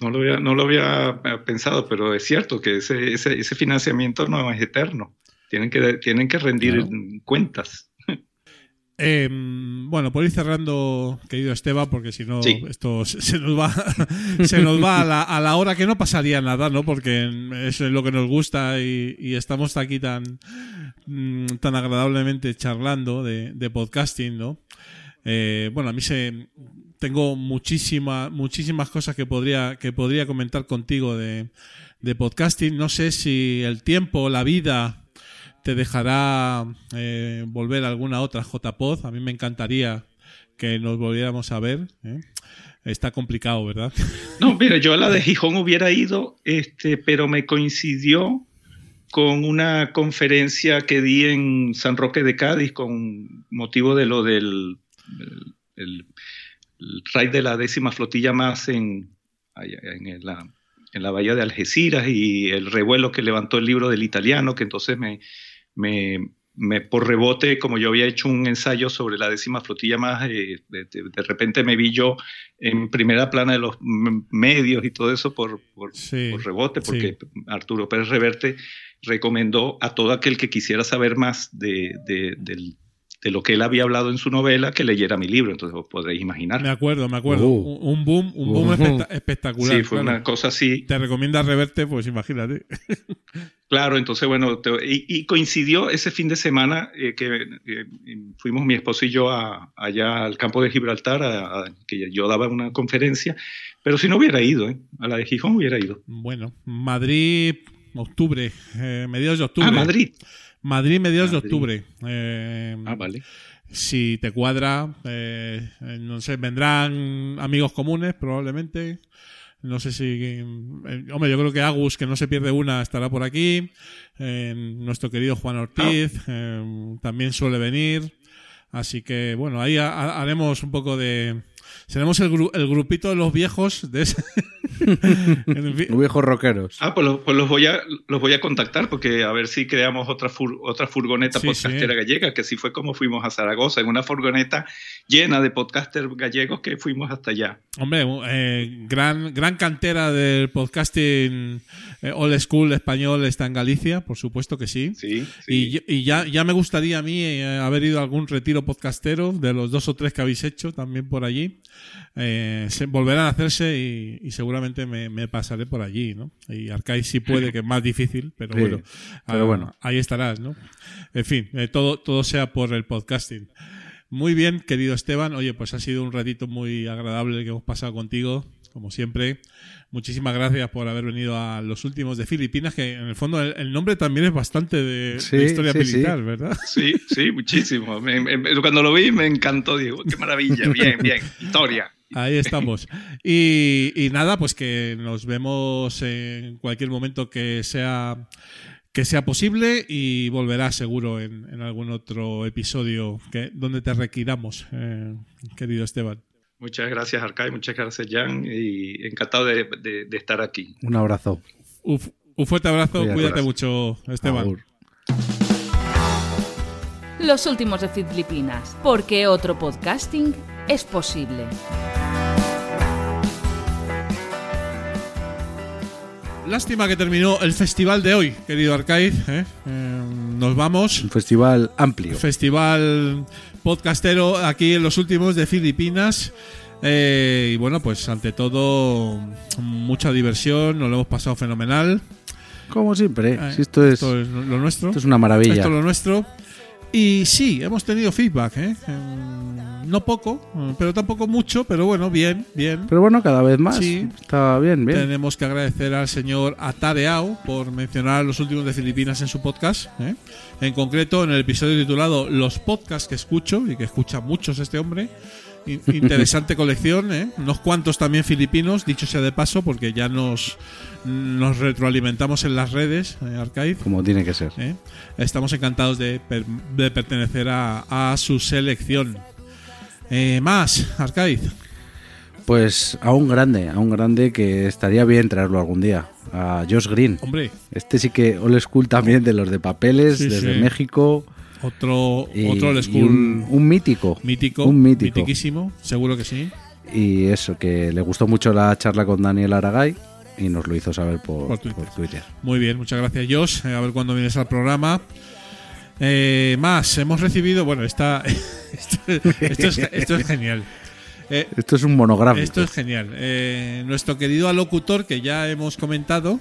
No lo había, no lo había eh, pensado, pero es cierto que ese, ese, ese financiamiento no es eterno. Tienen que, tienen que rendir Claro. cuentas. (laughs) Eh, bueno, por ir cerrando, querido Esteban, porque si no, Sí. esto se nos va, (laughs) se nos va a la, a la hora que no pasaría nada, ¿no? Porque eso es lo que nos gusta y, y estamos aquí tan, mm, tan agradablemente charlando de, de podcasting, ¿no? Eh, bueno, a mí se tengo muchísima, muchísimas cosas que podría, que podría comentar contigo de, de podcasting. No sé si el tiempo, la vida te dejará eh, volver a alguna otra JPod. A mí me encantaría que nos volviéramos a ver. ¿eh? Está complicado, ¿verdad? No, mira, yo a la de Gijón hubiera ido, este, pero me coincidió con una conferencia que di en San Roque de Cádiz con motivo de lo del el, el- el raid de la décima flotilla más en, en la, en la bahía de Algeciras y el revuelo que levantó el libro del italiano, que entonces me, me, me- por rebote, como yo había hecho un ensayo sobre la décima flotilla más, eh, de, de- repente me vi yo en primera plana de los medios y todo eso por, por, Sí, por rebote, porque Arturo Pérez Reverte recomendó a todo aquel que quisiera saber más de, de- del- de lo que él había hablado en su novela que leyera mi libro, entonces os podréis imaginar. Me acuerdo, me acuerdo. Uh. Un un boom, un boom Uh. especta- espectacular. Sí, fue claro. una cosa así. Te recomienda reverte, pues imagínate. (laughs) Claro, entonces, bueno, te- y, y coincidió ese fin de semana eh, que eh, fuimos mi esposo y yo a- allá al campo de Gibraltar, a- a- que yo daba una conferencia, pero si no hubiera ido, ¿eh? a la de Gijón hubiera ido. Bueno, Madrid, octubre, eh, mediados de octubre. Ah, Madrid. Madrid, mediados de octubre. Eh, Ah, vale. Si te cuadra, eh, no sé, vendrán amigos comunes probablemente. No sé si. eh, hombre, yo creo que Agus, que no se pierde una, estará por aquí. Eh, nuestro querido Juan Ortiz eh, también suele venir. Así que, bueno, ahí ha- ha- haremos un poco de. Seremos el, gru- el grupito de los viejos de ese. (laughs) Los viejos rockeros. Ah, pues, lo- pues los, voy a, los voy a contactar porque a ver si creamos otra, fur- otra furgoneta Sí, podcastera sí. gallega, que así fue como fuimos a Zaragoza, en una furgoneta llena de podcasters gallegos que fuimos hasta allá. Hombre, eh, gran, gran cantera del podcasting eh, old school español está en Galicia, por supuesto que sí. Sí, Y, ya, ya me gustaría a mí eh, haber ido a algún retiro podcastero de los dos o tres que habéis hecho también por allí. Eh, se volverán a hacerse y, y seguramente me, me pasaré por allí, ¿no? Y Arcais sí puede, que es más difícil, pero Sí, bueno, pero ah, bueno. ahí estarás, ¿no? En fin, todo, todo sea por el podcasting. Muy bien, querido Esteban. Oye, pues ha sido un ratito muy agradable que hemos pasado contigo, como siempre. Muchísimas gracias por haber venido a los últimos de Filipinas, que en el fondo el, el nombre también es bastante de, historia sí, militar, sí. ¿verdad? Sí, sí, muchísimo. Me- me- cuando lo vi me encantó, digo, qué maravilla, bien, bien, historia. Ahí estamos. Y, y nada, pues que nos vemos en cualquier momento que sea que sea posible y volverá seguro en, en algún otro episodio que, donde te requiramos, eh, querido Esteban. Muchas gracias, Arcai, muchas gracias, Jan, y encantado de, de- de estar aquí. Un abrazo. Un, un fuerte abrazo, Cuídate. cuídate mucho, Esteban. Agur. Los últimos de Filipinas, porque otro podcasting es posible. Lástima que terminó el festival de hoy, querido Arcaiz. ¿eh? Eh, nos vamos. Un festival amplio. Festival podcastero aquí en los últimos de Filipinas. Eh, y bueno, pues ante todo, mucha diversión, nos lo hemos pasado fenomenal. Como siempre, Eh, si esto es, esto es lo nuestro. esto es una maravilla. Esto es lo nuestro. Y sí, hemos tenido feedback, ¿eh? Em, No poco, eh, pero tampoco mucho, pero bueno, bien, bien. Pero bueno, cada vez más. Sí. Está bien, bien. Tenemos que agradecer al señor Atareao por mencionar los últimos de Filipinas en su podcast. ¿eh? En concreto, en el episodio titulado Los podcasts que escucho, y que escucha muchos este hombre. In- Interesante colección, ¿eh? unos cuantos también filipinos, dicho sea de paso, porque ya nos, nos retroalimentamos en las redes, eh, Arcade. Como tiene que ser. ¿eh? Estamos encantados de, per- de pertenecer a, a su selección. Eh, más, Arcade. Pues a un grande, a un grande que estaría bien traerlo algún día. A Josh Green. Hombre, Este sí que old school también de los de papeles, Sí, desde sí. México. Otro, Y, otro old school un, un mítico. mítico, Un mítico. mitiquísimo, seguro que sí. Y eso, que le gustó mucho la charla con Daniel Aragay y nos lo hizo saber por, Por Twitter. por Twitter. Muy bien, muchas gracias, Josh. A ver cuándo vienes al programa. Eh, más, hemos recibido. Bueno, esta, (laughs) esto, esto es, esto es genial. Eh, Esto es un monográfico. esto es genial. Eh, nuestro querido alocutor, que ya hemos comentado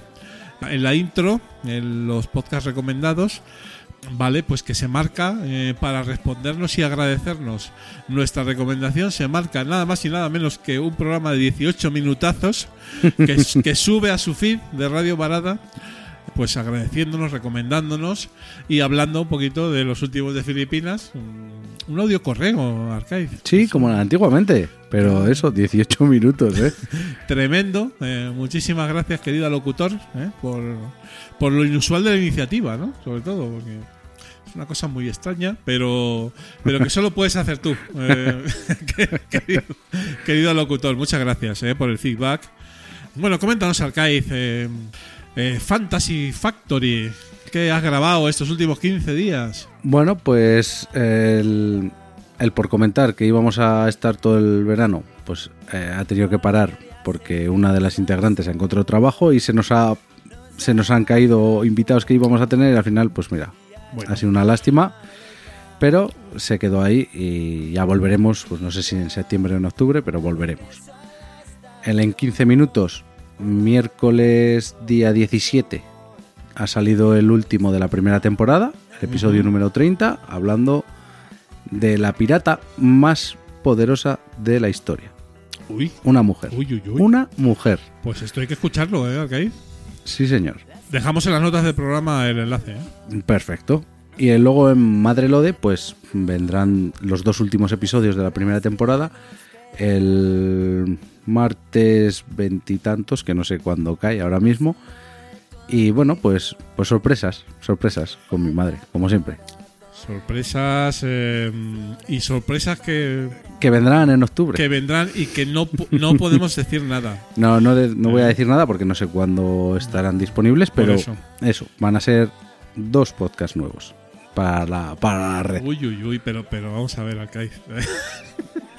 en la intro, en los podcasts recomendados, vale, pues que se marca eh, para respondernos y agradecernos nuestra recomendación, se marca nada más y nada menos que un programa de 18 minutazos (laughs) que, sube a su feed de Radio Barada. Pues agradeciéndonos, recomendándonos y hablando un poquito de los últimos de Filipinas. Un, audio correo, Arcade. Sí, como antiguamente. Pero eso, 18 minutos, ¿eh? (laughs) Tremendo. Eh, muchísimas gracias, querido locutor, eh, por, por lo inusual de la iniciativa, ¿no? Sobre todo, porque es una cosa muy extraña, pero, pero que solo puedes hacer tú, eh, (laughs) querido, locutor. Muchas gracias eh, por el feedback. Bueno, coméntanos, Arcaiz, eh, eh, Fantasy Factory, ¿qué has grabado estos últimos 15 días? Bueno, pues el, por comentar que íbamos a estar todo el verano, pues ha tenido que parar porque una de las integrantes ha encontrado trabajo y se nos ha se nos han caído invitados que íbamos a tener y al final, pues mira, Bueno. ha sido una lástima, pero se quedó ahí y ya volveremos, pues no sé si en septiembre o en octubre, pero volveremos. El en 15 minutos, miércoles día 17, ha salido el último de la primera temporada, el episodio número 30, hablando de la pirata más poderosa de la historia. Uy, Una mujer. uy, uy, uy. Una mujer. Pues esto hay que escucharlo, ¿eh? Sí, señor. Dejamos en las notas del programa el enlace, ¿eh? Perfecto. Y luego en Madre Lode, pues vendrán los dos últimos episodios de la primera temporada. El martes veintitantos, que no sé cuándo cae ahora mismo. Y bueno, pues, pues sorpresas, sorpresas con mi madre, como siempre. Sorpresas eh, y sorpresas que, Que vendrán en octubre. que vendrán y que no, no (laughs) podemos decir nada. No, no, de- no voy a decir nada porque no sé cuándo estarán disponibles, pero eso. eso, van a ser dos podcasts nuevos para la, para la red. Uy, uy, uy, pero, pero vamos a ver, Arcaiz.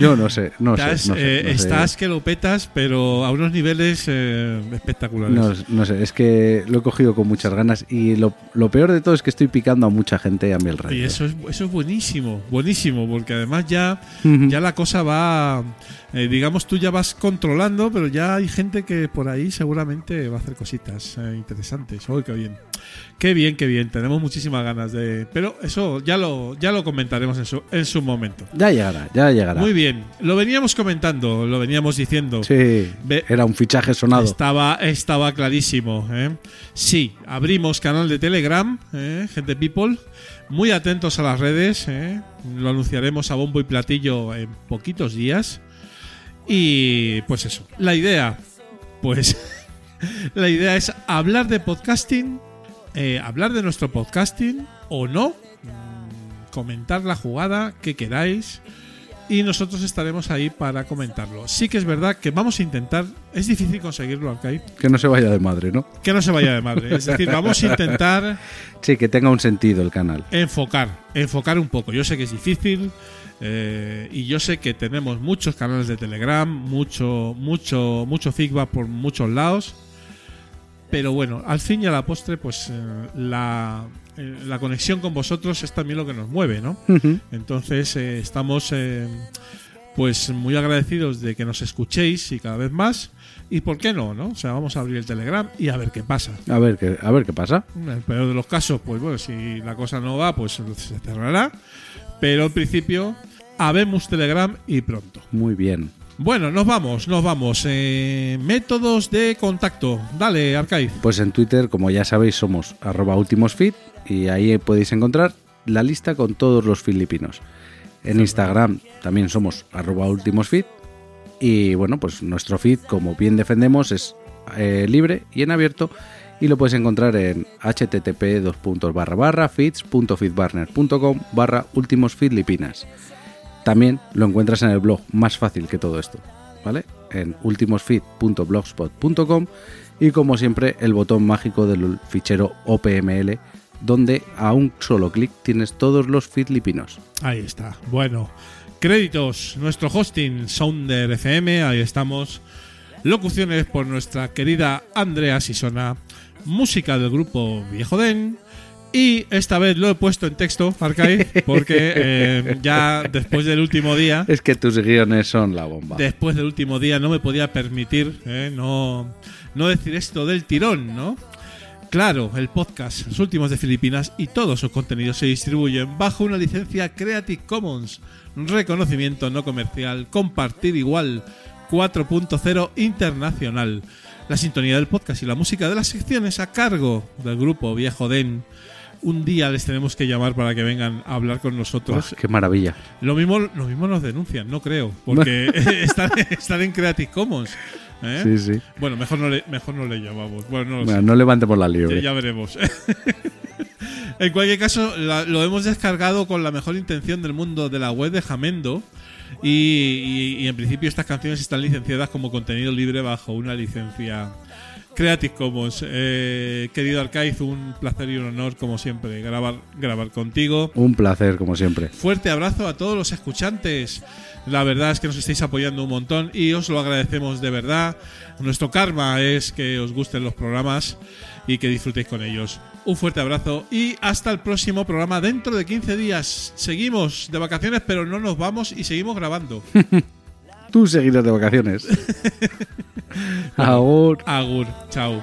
Yo no sé, no estás, sé. No sé, eh, no sé. estás que lo petas, pero a unos niveles eh, espectaculares. No, no sé, es que lo he cogido con muchas ganas y lo, lo peor de todo es que estoy picando a mucha gente a mi alrededor. y eso es, eso es buenísimo, buenísimo, porque además ya, ya la cosa va, eh, digamos, tú ya vas controlando, pero ya hay gente que por ahí seguramente va a hacer cositas interesantes. Uy, qué bien. Qué bien, qué bien. Tenemos muchísimas ganas de... Pero eso ya lo, ya lo comentaremos en su, en su momento. Ya llegará, ya llegará. Muy bien. Lo veníamos comentando, lo veníamos diciendo. Sí, Ve- era un fichaje sonado. Estaba, estaba clarísimo. ¿eh? Sí, abrimos canal de Telegram, ¿eh? gente people. Muy atentos a las redes. ¿eh? Lo anunciaremos a bombo y platillo en poquitos días. Y pues eso, la idea, pues (laughs) la idea es hablar de podcasting, eh, hablar de nuestro podcasting o no, mm, comentar la jugada que queráis y nosotros estaremos ahí para comentarlo. Sí que es verdad que vamos a intentar, es difícil conseguirlo, Arcade, Que no se vaya de madre, ¿no? que no se vaya de madre. Es decir, vamos a intentar (laughs) Sí, que tenga un sentido el canal. enfocar, enfocar un poco. Yo sé que es difícil eh, y yo sé que tenemos muchos canales de Telegram, mucho, mucho, mucho feedback por muchos lados. Pero bueno, al fin y a la postre, pues eh, la, eh, la conexión con vosotros es también lo que nos mueve, ¿no? Entonces eh, estamos pues muy agradecidos de que nos escuchéis y cada vez más. Y por qué no, ¿no? O sea, vamos a abrir el Telegram y a ver qué pasa. A ver qué, a ver qué pasa. En el peor de los casos, pues bueno, si la cosa no va, pues se cerrará. Pero en principio, habemos Telegram y pronto. Muy bien. Bueno, nos vamos, nos vamos. Eh, métodos de contacto. Dale, Arcaiz. Pues en Twitter, como ya sabéis, somos arroba ultimosfeed y ahí podéis encontrar la lista con todos los filipinos. En Instagram también somos arroba ultimosfeed y bueno, pues nuestro feed, como bien defendemos, es eh, libre y en abierto y lo puedes encontrar en http feeds.feedbarner.com barra ultimosfeedlipinas. También lo encuentras en el blog más fácil que todo esto, ¿vale? En ultimosfeed.blogspot.com y como siempre el botón mágico del fichero OPML donde a un solo clic tienes todos los fitlipinos. Ahí está. Bueno, créditos. Nuestro hosting Sounder FM. Ahí estamos. Locuciones por nuestra querida Andrea Sisona. Música del grupo Viejo Den. Y esta vez lo he puesto en texto, Arcai, porque eh, ya después del último día, (laughs) Es que tus guiones son la bomba. después del último día no me podía permitir eh, no, no decir esto del tirón, ¿no? Claro, el podcast, los últimos de Filipinas y todos sus contenidos se distribuyen bajo una licencia Creative Commons, reconocimiento no comercial, compartir igual 4.0 internacional. La sintonía del podcast y la música de las secciones a cargo del grupo Viejo Den. Un día les tenemos que llamar para que vengan a hablar con nosotros. Qué maravilla. Lo mismo, lo mismo nos denuncian, no creo, porque (laughs) (laughs) están, están en Creative Commons. ¿eh? Sí, sí. Bueno, mejor no le, mejor no le llamamos. Bueno, no lo Bueno, sé. no levantemos la Ya, liebre. ya veremos. (laughs) en cualquier caso, la- lo hemos descargado con la mejor intención del mundo de la web de Jamendo. Y, y- y en principio estas canciones están licenciadas como contenido libre bajo una licencia Creative Commons. Eh, querido Arcaiz, un placer y un honor, como siempre, grabar, grabar contigo. Un placer, como siempre. Fuerte abrazo a todos los escuchantes. La verdad es que nos estáis apoyando un montón y os lo agradecemos de verdad. Nuestro karma es que os gusten los programas y que disfrutéis con ellos. Un fuerte abrazo y hasta el próximo programa dentro de 15 días. Seguimos de vacaciones, pero no nos vamos y seguimos grabando. (laughs) Tú seguirás de vacaciones. (laughs) Agur. Agur, chao.